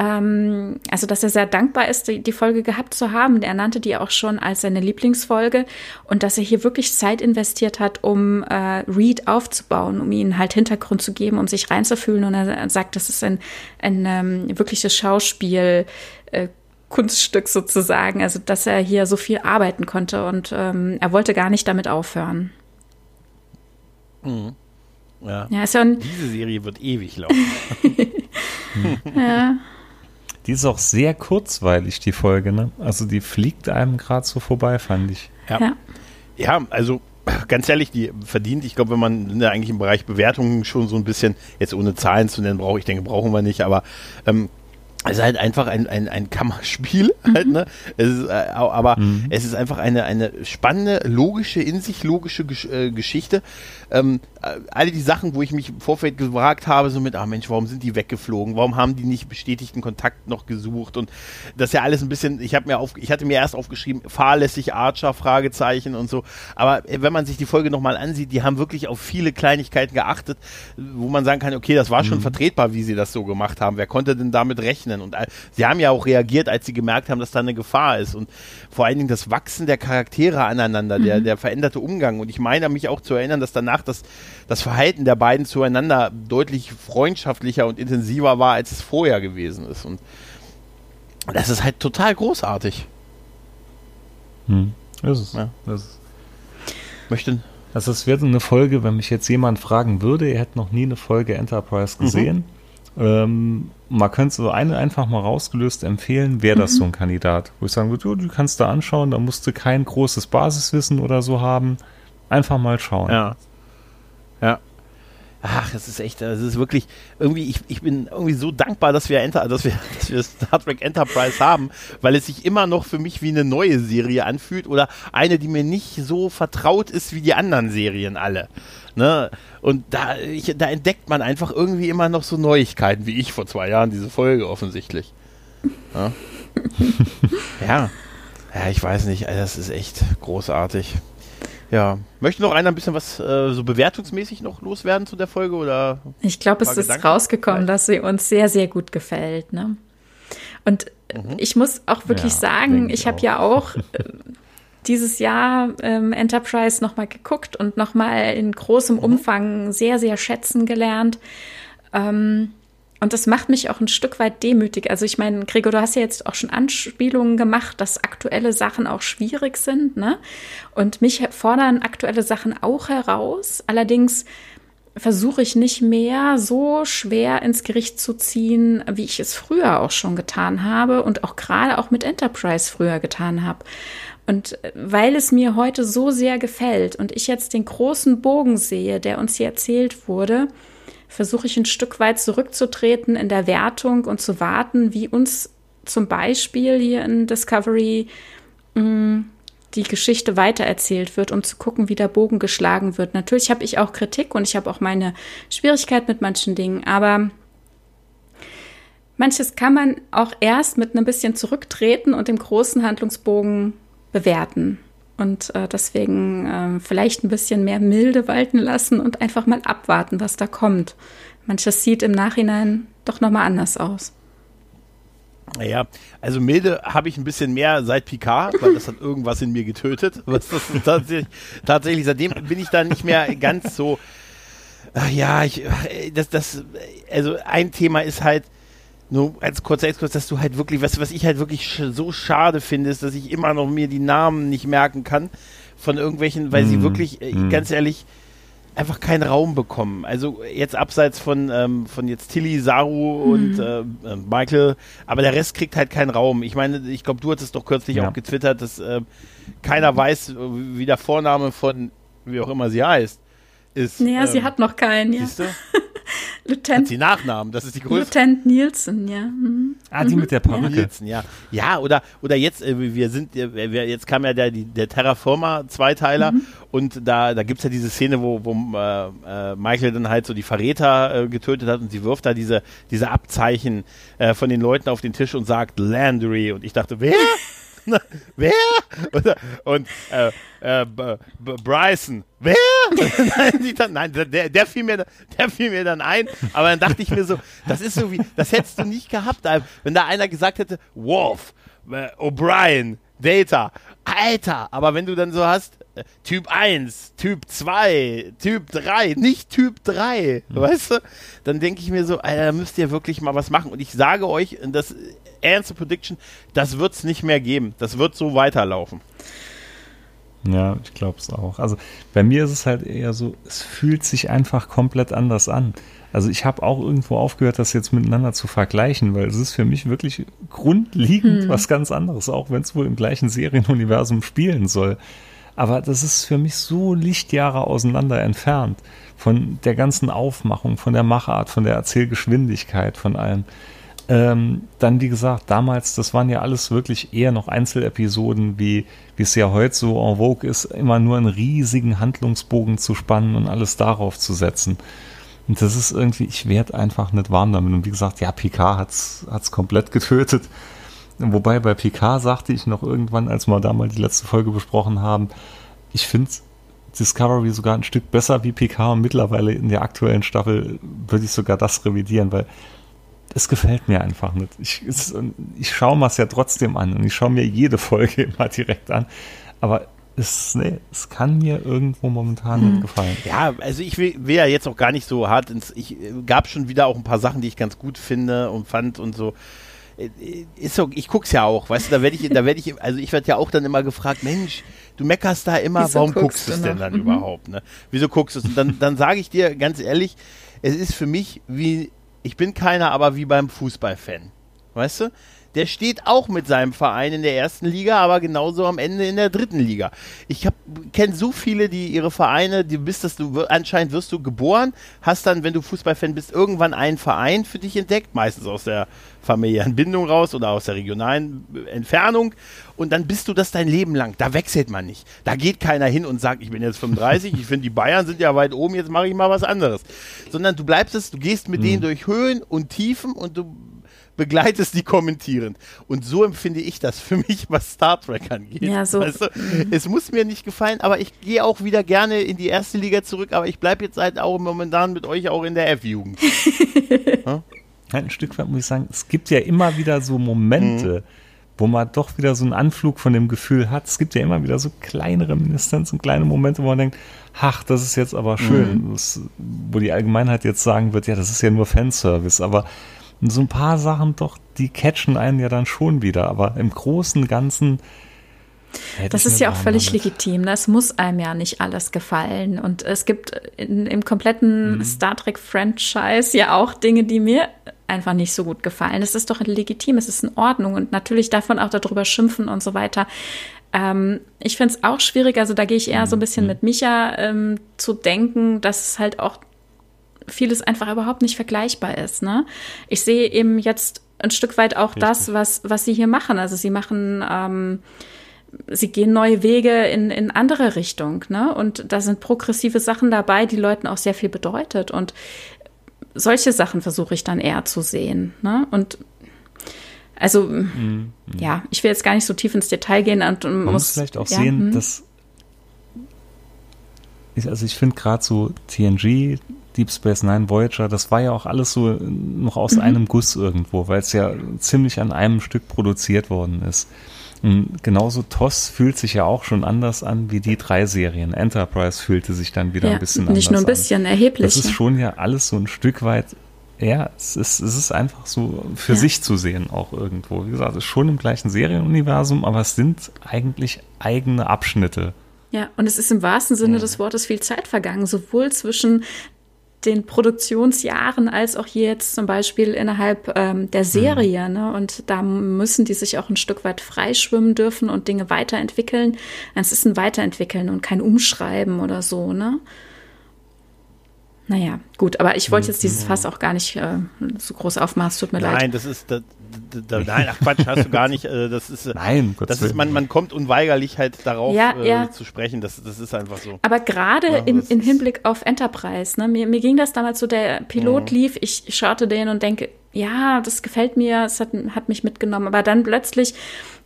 ähm, also dass er sehr dankbar ist, die, die, Folge gehabt zu haben. Er nannte die auch schon als seine Lieblingsfolge und dass er hier wirklich Zeit investiert hat, um äh, Reed aufzubauen, um ihm halt Hintergrund zu geben, um sich reinzufühlen. Und er sagt, das ist ein, ein ähm, wirkliches Schauspiel. Äh, Kunststück sozusagen, also dass er hier so viel arbeiten konnte und ähm, er wollte gar nicht damit aufhören. Mhm. Ja. ja ist ja Diese Serie wird ewig laufen. *laughs* *laughs* ja. Die ist auch sehr kurzweilig, die Folge, ne? Also die fliegt einem gerade so vorbei, fand ich. Ja. ja. ja. also ganz ehrlich, die verdient, ich glaube, wenn man eigentlich im Bereich Bewertungen schon so ein bisschen, jetzt ohne Zahlen zu nennen, brauche ich denke, brauchen wir nicht, aber ähm, es ist halt einfach ein, ein, ein Kammerspiel, mhm. *laughs* halt, ne? Es ist, äh, aber mhm. es ist einfach eine, eine spannende, logische, in sich logische Gesch äh, Geschichte. Ähm, äh, alle die Sachen, wo ich mich im Vorfeld gefragt habe, so mit, ah Mensch, warum sind die weggeflogen? Warum haben die nicht bestätigten Kontakt noch gesucht? Und das ist ja alles ein bisschen, ich habe mir auf, ich hatte mir erst aufgeschrieben, fahrlässig Archer, Fragezeichen und so. Aber äh, wenn man sich die Folge nochmal ansieht, die haben wirklich auf viele Kleinigkeiten geachtet, wo man sagen kann, okay, das war schon mhm. vertretbar, wie sie das so gemacht haben. Wer konnte denn damit rechnen? rechnen. Und äh, sie haben ja auch reagiert, als sie gemerkt haben, dass da eine Gefahr ist. Und vor allen Dingen das Wachsen der Charaktere aneinander, mhm. der, der veränderte Umgang. Und ich meine mich auch zu erinnern, dass danach das, das Verhalten der beiden zueinander deutlich freundschaftlicher und intensiver war, als es vorher gewesen ist. Und das ist halt total großartig. Hm. Ist es. Ja. Ist es. Möchten. Also es wird eine Folge, wenn mich jetzt jemand fragen würde, er hätte noch nie eine Folge Enterprise mhm. gesehen. Mhm ähm, man könnte so eine einfach mal rausgelöst empfehlen, wäre das mhm. so ein Kandidat, wo ich sagen würde, du kannst da anschauen, da musst du kein großes Basiswissen oder so haben. Einfach mal schauen. Ja. Ach, es ist echt, es ist wirklich, irgendwie, ich, ich bin irgendwie so dankbar, dass wir, Enter, dass, wir, *laughs* dass wir Star Trek Enterprise haben, weil es sich immer noch für mich wie eine neue Serie anfühlt oder eine, die mir nicht so vertraut ist wie die anderen Serien alle. Ne? Und da, ich, da entdeckt man einfach irgendwie immer noch so Neuigkeiten, wie ich vor zwei Jahren diese Folge offensichtlich. Ja, *laughs* ja. ja ich weiß nicht, das ist echt großartig. Ja. Möchte noch einer ein bisschen was äh, so bewertungsmäßig noch loswerden zu der Folge? Oder ich glaube, es ist Gedanken? rausgekommen, dass sie uns sehr, sehr gut gefällt. Ne? Und mhm. ich muss auch wirklich ja, sagen, ich habe ja auch *laughs* äh, dieses Jahr ähm, Enterprise nochmal geguckt und nochmal in großem mhm. Umfang sehr, sehr schätzen gelernt. Ähm, und das macht mich auch ein Stück weit demütig. Also ich meine, Gregor, du hast ja jetzt auch schon Anspielungen gemacht, dass aktuelle Sachen auch schwierig sind. Ne? Und mich fordern aktuelle Sachen auch heraus. Allerdings versuche ich nicht mehr so schwer ins Gericht zu ziehen, wie ich es früher auch schon getan habe und auch gerade auch mit Enterprise früher getan habe. Und weil es mir heute so sehr gefällt und ich jetzt den großen Bogen sehe, der uns hier erzählt wurde, versuche ich ein Stück weit zurückzutreten in der Wertung und zu warten, wie uns zum Beispiel hier in Discovery mm, die Geschichte weitererzählt wird, um zu gucken, wie der Bogen geschlagen wird. Natürlich habe ich auch Kritik und ich habe auch meine Schwierigkeit mit manchen Dingen, aber manches kann man auch erst mit ein bisschen zurücktreten und dem großen Handlungsbogen bewerten. Und äh, deswegen äh, vielleicht ein bisschen mehr Milde walten lassen und einfach mal abwarten, was da kommt. Manches sieht im Nachhinein doch nochmal anders aus. Naja, also milde habe ich ein bisschen mehr seit Picard, weil das hat *laughs* irgendwas in mir getötet. Was das tatsächlich, tatsächlich, seitdem bin ich da nicht mehr ganz so. Ach ja, ich, das, das, also ein Thema ist halt, nur als kurzer Exkurs, dass du halt wirklich, was, was ich halt wirklich so schade finde, ist, dass ich immer noch mir die Namen nicht merken kann von irgendwelchen, weil mm. sie mhm. wirklich, äh, mm. ganz ehrlich, einfach keinen Raum bekommen. Also jetzt abseits von, ähm, von jetzt Tilly, Saru mhm. und äh, äh, Michael, aber der Rest kriegt halt keinen Raum. Ich meine, ich glaube, du hattest doch kürzlich ja. auch getwittert, dass äh, keiner weiß, wie der Vorname von, wie auch immer sie heißt, ist. Naja, ähm, sie hat noch keinen, ja. Siehst du? *laughs* Lieutenant. Hat sie Nachnamen, das ist die größte. Lieutenant Nielsen, ja. Mhm. Ah, die mhm. mit der Perücke. Nielsen, ja. Ja, oder, oder jetzt, äh, wir sind, äh, wir, jetzt kam ja der, der Terraformer-Zweiteiler mhm. und da, da gibt es ja diese Szene, wo, wo äh, äh, Michael dann halt so die Verräter äh, getötet hat und sie wirft da diese, diese Abzeichen äh, von den Leuten auf den Tisch und sagt Landry und ich dachte, wer? *laughs* *laughs* wer? Und, äh, äh, Bryson, wer? *laughs* nein, dann, nein der, der, fiel mir, der fiel mir dann ein, aber dann dachte ich mir so, das ist so wie, das hättest du nicht gehabt, wenn da einer gesagt hätte, Wolf, äh, O'Brien, Data, Alter, aber wenn du dann so hast, Typ 1, Typ 2, Typ 3, nicht Typ 3, mhm. weißt du? Dann denke ich mir so, Alter, da müsst ihr wirklich mal was machen. Und ich sage euch, das Answer Prediction, das wird es nicht mehr geben. Das wird so weiterlaufen. Ja, ich glaube es auch. Also bei mir ist es halt eher so, es fühlt sich einfach komplett anders an. Also ich habe auch irgendwo aufgehört, das jetzt miteinander zu vergleichen, weil es ist für mich wirklich grundlegend hm. was ganz anderes, auch wenn es wohl im gleichen Serienuniversum spielen soll. Aber das ist für mich so Lichtjahre auseinander entfernt von der ganzen Aufmachung, von der Machart, von der Erzählgeschwindigkeit, von allem. Ähm, dann, wie gesagt, damals, das waren ja alles wirklich eher noch Einzelepisoden, wie, wie es ja heute so en vogue ist, immer nur einen riesigen Handlungsbogen zu spannen und alles darauf zu setzen. Und das ist irgendwie, ich werde einfach nicht warm damit. Und wie gesagt, ja, Picard hat's, hat's komplett getötet. Wobei bei Picard sagte ich noch irgendwann, als wir da mal die letzte Folge besprochen haben, ich finde Discovery sogar ein Stück besser wie Picard und mittlerweile in der aktuellen Staffel würde ich sogar das revidieren, weil es gefällt mir einfach nicht. Ich, es, ich schaue mir es ja trotzdem an und ich schaue mir jede Folge *laughs* immer direkt an. Aber es, nee, es kann mir irgendwo momentan hm. nicht gefallen. Ja, also ich will, will, ja jetzt auch gar nicht so hart ins. Ich gab schon wieder auch ein paar Sachen, die ich ganz gut finde und fand und so. Äh, ist so, ich guck's ja auch, weißt du, da werde ich, da werde ich, also ich werde ja auch dann immer gefragt, Mensch, du meckerst da immer, Wieso warum guckst du es denn dann mhm. überhaupt, ne? Wieso guckst du es? Und dann, dann sage ich dir ganz ehrlich, es ist für mich wie ich bin keiner, aber wie beim Fußballfan. Weißt du? Der steht auch mit seinem Verein in der ersten Liga, aber genauso am Ende in der dritten Liga. Ich kenne so viele, die ihre Vereine, die bist das du anscheinend wirst du geboren, hast dann, wenn du Fußballfan bist, irgendwann einen Verein für dich entdeckt, meistens aus der familiären Bindung raus oder aus der regionalen Entfernung und dann bist du das dein Leben lang. Da wechselt man nicht. Da geht keiner hin und sagt, ich bin jetzt 35, ich finde die Bayern sind ja weit oben, jetzt mache ich mal was anderes. Sondern du bleibst es, du gehst mit mhm. denen durch Höhen und Tiefen und du begleitest die kommentierend. Und so empfinde ich das für mich, was Star Trek angeht. Ja, so. Weißt du, es muss mir nicht gefallen, aber ich gehe auch wieder gerne in die erste Liga zurück, aber ich bleibe jetzt halt auch momentan mit euch auch in der F-Jugend. *laughs* ja? Ein Stück weit muss ich sagen, es gibt ja immer wieder so Momente, mhm wo man doch wieder so einen Anflug von dem Gefühl hat. Es gibt ja immer wieder so kleine Reminiszenzen, kleine Momente, wo man denkt, ach, das ist jetzt aber schön. Mhm. Das, wo die Allgemeinheit jetzt sagen wird, ja, das ist ja nur Fanservice, aber so ein paar Sachen doch, die catchen einen ja dann schon wieder, aber im Großen und Ganzen. Das ist ja auch völlig damit. legitim. Ne? Es muss einem ja nicht alles gefallen. Und es gibt in, im kompletten mhm. Star Trek-Franchise ja auch Dinge, die mir einfach nicht so gut gefallen. Es ist doch legitim, es ist in Ordnung. Und natürlich davon auch darüber schimpfen und so weiter. Ähm, ich finde es auch schwierig, also da gehe ich eher so ein bisschen mhm. mit Micha ähm, zu denken, dass es halt auch vieles einfach überhaupt nicht vergleichbar ist. Ne? Ich sehe eben jetzt ein Stück weit auch Richtig. das, was, was sie hier machen. Also sie machen ähm, sie gehen neue Wege in, in andere Richtung, ne? Und da sind progressive Sachen dabei, die Leuten auch sehr viel bedeutet. Und solche Sachen versuche ich dann eher zu sehen, ne? Und also, mhm. ja, ich will jetzt gar nicht so tief ins Detail gehen und, und Man muss, muss vielleicht auch ja, sehen, hm. dass ich, also ich finde gerade so TNG, Deep Space Nine, Voyager, das war ja auch alles so noch aus mhm. einem Guss irgendwo, weil es ja ziemlich an einem Stück produziert worden ist. Und genauso TOS fühlt sich ja auch schon anders an wie die drei Serien. Enterprise fühlte sich dann wieder ja, ein bisschen anders an. Nicht nur ein bisschen, an. erheblich. Das ist schon ja alles so ein Stück weit ja, es ist, es ist einfach so für ja. sich zu sehen auch irgendwo. Wie gesagt, es ist schon im gleichen Serienuniversum, aber es sind eigentlich eigene Abschnitte. Ja, und es ist im wahrsten Sinne des Wortes viel Zeit vergangen, sowohl zwischen den Produktionsjahren als auch jetzt zum Beispiel innerhalb ähm, der Serie. Mhm. Ne? Und da müssen die sich auch ein Stück weit freischwimmen dürfen und Dinge weiterentwickeln. Es ist ein Weiterentwickeln und kein Umschreiben oder so. Ne? Naja, gut, aber ich wollte jetzt dieses Fass auch gar nicht äh, so groß aufmachen, tut mir nein, leid. Nein, das ist, da, da, nein, ach Quatsch, hast du gar nicht, äh, das ist, nein, Gott das ist, man, man kommt unweigerlich halt darauf ja, äh, ja. zu sprechen, das, das ist einfach so. Aber gerade ja, im, im Hinblick auf Enterprise, ne, mir, mir ging das damals so, der Pilot mhm. lief, ich schaute den und denke, ja, das gefällt mir, es hat, hat mich mitgenommen. Aber dann plötzlich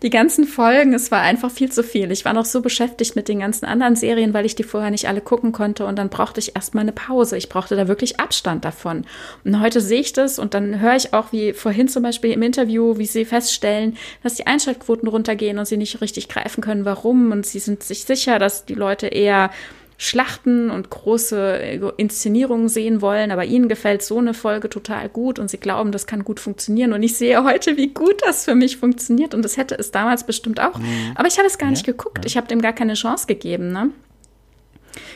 die ganzen Folgen, es war einfach viel zu viel. Ich war noch so beschäftigt mit den ganzen anderen Serien, weil ich die vorher nicht alle gucken konnte. Und dann brauchte ich erstmal eine Pause. Ich brauchte da wirklich Abstand davon. Und heute sehe ich das und dann höre ich auch, wie vorhin zum Beispiel im Interview, wie sie feststellen, dass die Einschaltquoten runtergehen und sie nicht richtig greifen können, warum. Und sie sind sich sicher, dass die Leute eher Schlachten und große Inszenierungen sehen wollen, aber ihnen gefällt so eine Folge total gut und sie glauben, das kann gut funktionieren. Und ich sehe heute, wie gut das für mich funktioniert. Und das hätte es damals bestimmt auch. Mhm. Aber ich habe es gar ja, nicht geguckt. Ich habe dem gar keine Chance gegeben. Ne?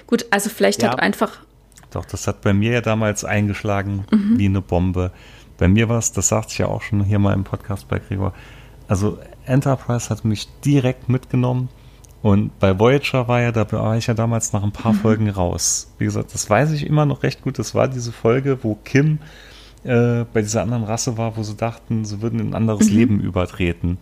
Gut, also vielleicht ja. hat einfach. Doch, das hat bei mir ja damals eingeschlagen mhm. wie eine Bombe. Bei mir war es, das sagte ich ja auch schon hier mal im Podcast bei Gregor. Also Enterprise hat mich direkt mitgenommen und bei Voyager war ja, da war ich ja damals nach ein paar mhm. Folgen raus. Wie gesagt, das weiß ich immer noch recht gut. Das war diese Folge, wo Kim äh, bei dieser anderen Rasse war, wo sie dachten, sie würden in ein anderes mhm. Leben übertreten.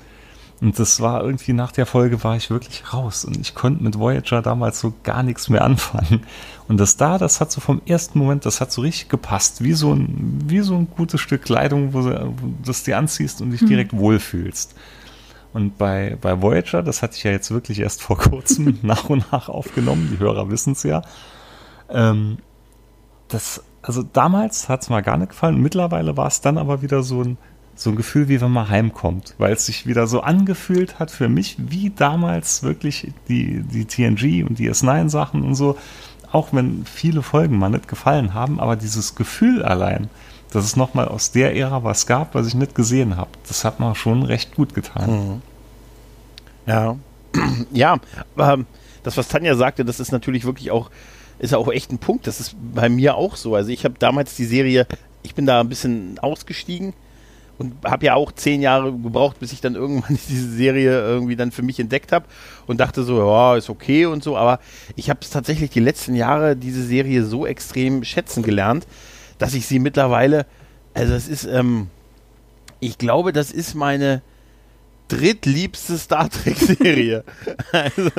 Und das war irgendwie nach der Folge war ich wirklich raus und ich konnte mit Voyager damals so gar nichts mehr anfangen. Und das da, das hat so vom ersten Moment, das hat so richtig gepasst, wie so ein, wie so ein gutes Stück Kleidung, wo du das dir anziehst und dich mhm. direkt wohlfühlst. Und bei, bei Voyager, das hatte ich ja jetzt wirklich erst vor *laughs* kurzem *laughs* nach und nach aufgenommen, die Hörer wissen es ja. Ähm, das, also damals hat es mal gar nicht gefallen. Mittlerweile war es dann aber wieder so ein, so ein Gefühl, wie wenn man heimkommt, weil es sich wieder so angefühlt hat für mich, wie damals wirklich die, die TNG und die S9-Sachen und so. Auch wenn viele Folgen mal nicht gefallen haben, aber dieses Gefühl allein, dass es nochmal aus der Ära was gab, was ich nicht gesehen habe. Das hat mir schon recht gut getan. Mhm. Ja, *clears throat* ja, aber das, was Tanja sagte, das ist natürlich wirklich auch, ist auch echt ein Punkt. Das ist bei mir auch so. Also ich habe damals die Serie, ich bin da ein bisschen ausgestiegen und habe ja auch zehn Jahre gebraucht, bis ich dann irgendwann *laughs* diese Serie irgendwie dann für mich entdeckt habe und dachte so, ja, ist okay und so. Aber ich habe tatsächlich die letzten Jahre diese Serie so extrem schätzen gelernt, dass ich sie mittlerweile, also es ist, ähm, ich glaube, das ist meine drittliebste Star Trek-Serie. *laughs* also,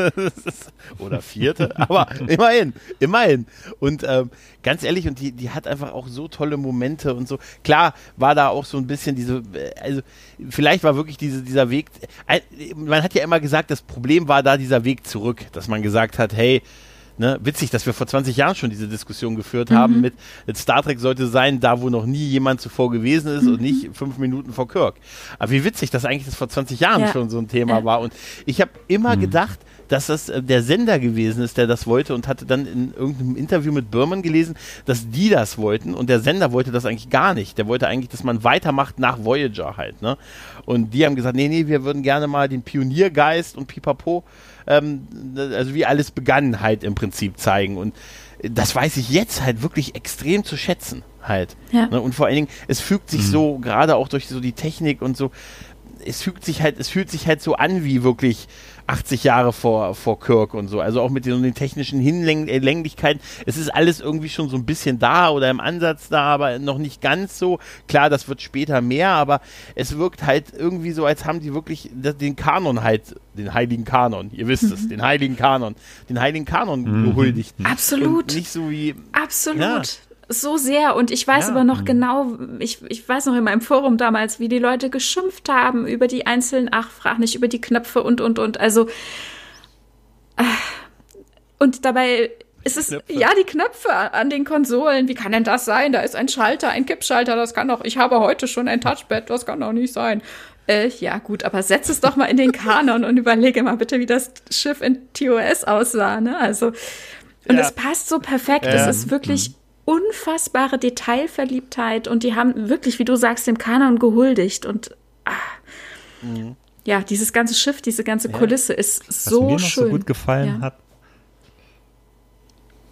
oder vierte, *laughs* aber immerhin, immerhin. Und ähm, ganz ehrlich, und die, die hat einfach auch so tolle Momente und so. Klar war da auch so ein bisschen diese, äh, also vielleicht war wirklich diese, dieser Weg, man hat ja immer gesagt, das Problem war da dieser Weg zurück, dass man gesagt hat, hey, Ne, witzig, dass wir vor 20 Jahren schon diese Diskussion geführt mhm. haben mit, Star Trek sollte sein, da wo noch nie jemand zuvor gewesen ist mhm. und nicht fünf Minuten vor Kirk. Aber wie witzig, dass eigentlich das vor 20 Jahren ja. schon so ein Thema ja. war. Und ich habe immer mhm. gedacht, dass das äh, der Sender gewesen ist, der das wollte und hatte dann in irgendeinem Interview mit Berman gelesen, dass die das wollten und der Sender wollte das eigentlich gar nicht. Der wollte eigentlich, dass man weitermacht nach Voyager halt. Ne? Und die haben gesagt, nee, nee, wir würden gerne mal den Pioniergeist und Pipapo ähm, also wie alles begann halt im Prinzip zeigen. Und das weiß ich jetzt halt wirklich extrem zu schätzen halt. Ja. Ne? Und vor allen Dingen, es fügt sich mhm. so, gerade auch durch so die Technik und so, es fühlt sich halt, es fühlt sich halt so an wie wirklich 80 Jahre vor, vor Kirk und so. Also auch mit den, den technischen Hinlänglichkeiten. Es ist alles irgendwie schon so ein bisschen da oder im Ansatz da, aber noch nicht ganz so. Klar, das wird später mehr, aber es wirkt halt irgendwie so, als haben die wirklich den Kanon halt, den heiligen Kanon, ihr wisst es, mhm. den heiligen Kanon, den heiligen Kanon mhm. gehuldigt. Absolut. Und nicht so wie. Absolut. Ja so sehr. Und ich weiß ja. aber noch mhm. genau, ich, ich weiß noch in meinem Forum damals, wie die Leute geschimpft haben über die einzelnen, ach, frag nicht, über die Knöpfe und, und, und. Also, äh, und dabei ist es, Knöpfe. ja, die Knöpfe an den Konsolen. Wie kann denn das sein? Da ist ein Schalter, ein Kippschalter, das kann doch, ich habe heute schon ein Touchpad, das kann doch nicht sein. Äh, ja, gut, aber setz es doch mal in den Kanon und überlege mal bitte, wie das Schiff in TOS aussah, ne? Also, und es passt so perfekt. Es ähm, ist wirklich mhm unfassbare Detailverliebtheit und die haben wirklich, wie du sagst, dem Kanon gehuldigt und ah, mhm. ja, dieses ganze Schiff, diese ganze Kulisse ja. ist Was so mir noch schön. so gut gefallen ja. hat,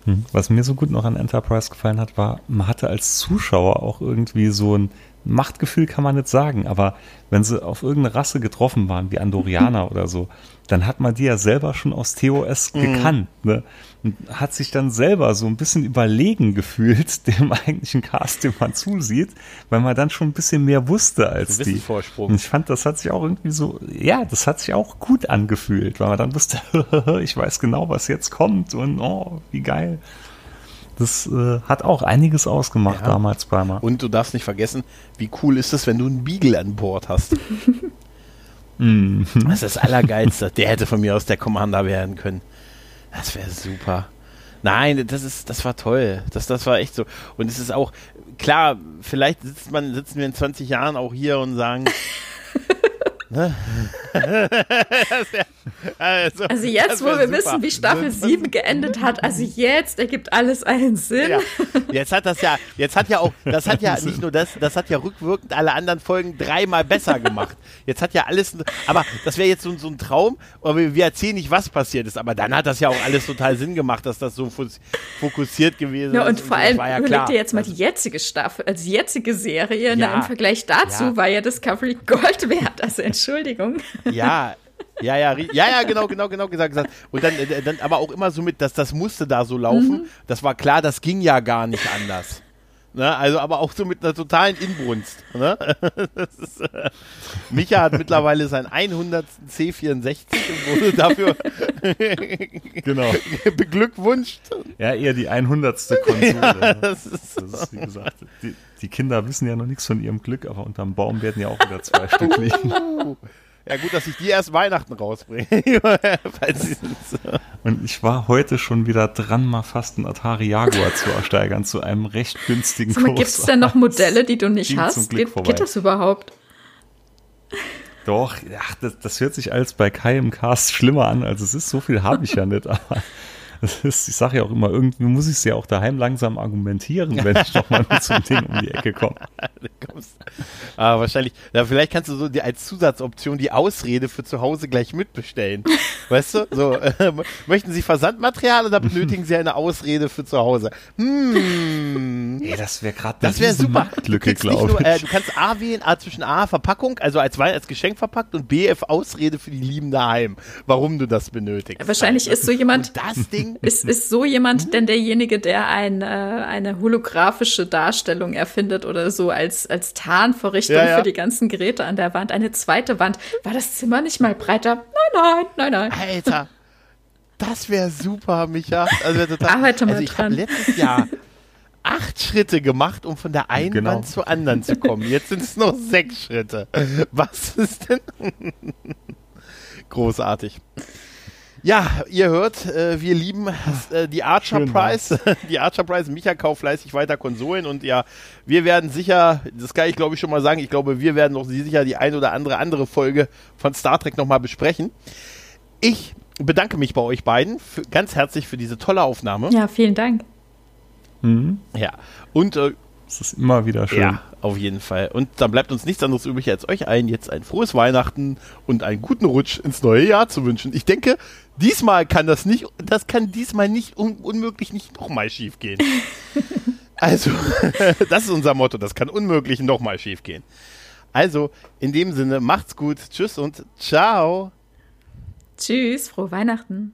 hm, was mir so gut noch an Enterprise gefallen hat, war, man hatte als Zuschauer auch irgendwie so ein Machtgefühl, kann man nicht sagen, aber wenn sie auf irgendeine Rasse getroffen waren, wie Andorianer *laughs* oder so, dann hat man die ja selber schon aus TOS mhm. gekannt. Ne? Und hat sich dann selber so ein bisschen überlegen gefühlt *laughs* dem eigentlichen Cast, dem man zusieht, weil man dann schon ein bisschen mehr wusste als die. Vorsprung. Und ich fand, das hat sich auch irgendwie so, ja, das hat sich auch gut angefühlt, weil man dann wusste, *laughs* ich weiß genau, was jetzt kommt und oh, wie geil. Das äh, hat auch einiges ausgemacht ja. damals bei mir. Und du darfst nicht vergessen, wie cool ist es, wenn du einen Beagle an Bord hast. *laughs* Mhm. Das ist das Allergeilste. Der hätte von mir aus der Commander werden können. Das wäre super. Nein, das ist, das war toll. Das, das war echt so. Und es ist auch, klar, vielleicht sitzt man, sitzen wir in 20 Jahren auch hier und sagen, *laughs* ne? *laughs* also, also, jetzt, wo wir super. wissen, wie Staffel 7 geendet hat, also jetzt ergibt alles einen Sinn. Ja. Jetzt hat das ja, jetzt hat ja auch, das hat ja *laughs* nicht nur das, das hat ja rückwirkend alle anderen Folgen dreimal besser gemacht. Jetzt hat ja alles, aber das wäre jetzt so, so, ein Traum, aber wir, wir, erzählen nicht, was passiert ist, aber dann hat das ja auch alles total Sinn gemacht, dass das so fokussiert gewesen ja, ist. Und vor allem, ja überleg dir jetzt mal die jetzige Staffel, also die jetzige Serie, ja, na, im Vergleich dazu ja. war ja Discovery Gold wert, also *laughs* Entschuldigung. Ja, ja, ja, ja, ja, genau, genau, genau gesagt. gesagt. Und dann, äh, dann aber auch immer so mit, dass das musste da so laufen. Mhm. Das war klar, das ging ja gar nicht anders. Ne? Also, aber auch so mit einer totalen Inbrunst. Ne? *laughs* Ist, äh, Micha hat mittlerweile sein 100. C64 und wurde dafür *laughs* genau. *laughs* beglückwünscht. Ja, eher die 100. Konsole. Ja, das ist, das ist wie gesagt, die, die, Kinder wissen ja noch nichts von ihrem Glück, aber unterm Baum werden ja auch wieder zwei Stück liegen. Ja, gut, dass ich die erst Weihnachten rausbringe. *laughs* Und ich war heute schon wieder dran, mal fast einen Atari Jaguar zu ersteigern, zu einem recht günstigen Kurs. Gibt es denn noch Modelle, die du nicht hast? Geht, geht, das überhaupt? Doch, ach, das, das hört sich als bei Kai im Cast schlimmer an, als es ist. So viel habe ich ja nicht, aber ist, ich sage ja auch immer, irgendwie muss ich es ja auch daheim langsam argumentieren, wenn ich noch mal mit so einem Ding um die Ecke komme. *laughs* ah, wahrscheinlich. Ja, vielleicht kannst du so die, als Zusatzoption die Ausrede für zu Hause gleich mitbestellen. *laughs* weißt du? So, äh, möchten Sie Versandmaterial oder benötigen Sie eine Ausrede für zu Hause? Hm. Ey, das wäre gerade Das wäre super. Lücke, glaube ich. Äh, du kannst A wählen, A zwischen A Verpackung, also als Wein, als Geschenk verpackt und B F Ausrede für die Lieben daheim, warum du das benötigst. Wahrscheinlich ist so jemand. Und das Ding ist, ist so jemand denn derjenige, der ein, äh, eine holographische Darstellung erfindet oder so als, als Tarnvorrichtung ja, ja. für die ganzen Geräte an der Wand? Eine zweite Wand. War das Zimmer nicht mal breiter? Nein, nein, nein, nein. Alter, das wäre super, Micha. Also, total, Arbeite mal also ich habe letztes Jahr acht Schritte gemacht, um von der einen genau. Wand zur anderen zu kommen. Jetzt sind es noch sechs Schritte. Was ist denn? *laughs* Großartig. Ja, ihr hört, äh, wir lieben äh, die Archer Schön Prize. *laughs* die Archer Prize. Micha kauft fleißig weiter Konsolen und ja, wir werden sicher, das kann ich glaube ich schon mal sagen, ich glaube, wir werden noch sicher die ein oder andere andere Folge von Star Trek nochmal besprechen. Ich bedanke mich bei euch beiden für, ganz herzlich für diese tolle Aufnahme. Ja, vielen Dank. Mhm. Ja, und äh, es ist immer wieder schön. Ja, auf jeden Fall. Und dann bleibt uns nichts anderes übrig, als euch allen jetzt ein frohes Weihnachten und einen guten Rutsch ins neue Jahr zu wünschen. Ich denke, diesmal kann das nicht, das kann diesmal nicht un unmöglich nicht nochmal schief gehen. *laughs* also, *laughs* das ist unser Motto, das kann unmöglich nochmal schief gehen. Also, in dem Sinne, macht's gut. Tschüss und ciao. Tschüss, frohe Weihnachten.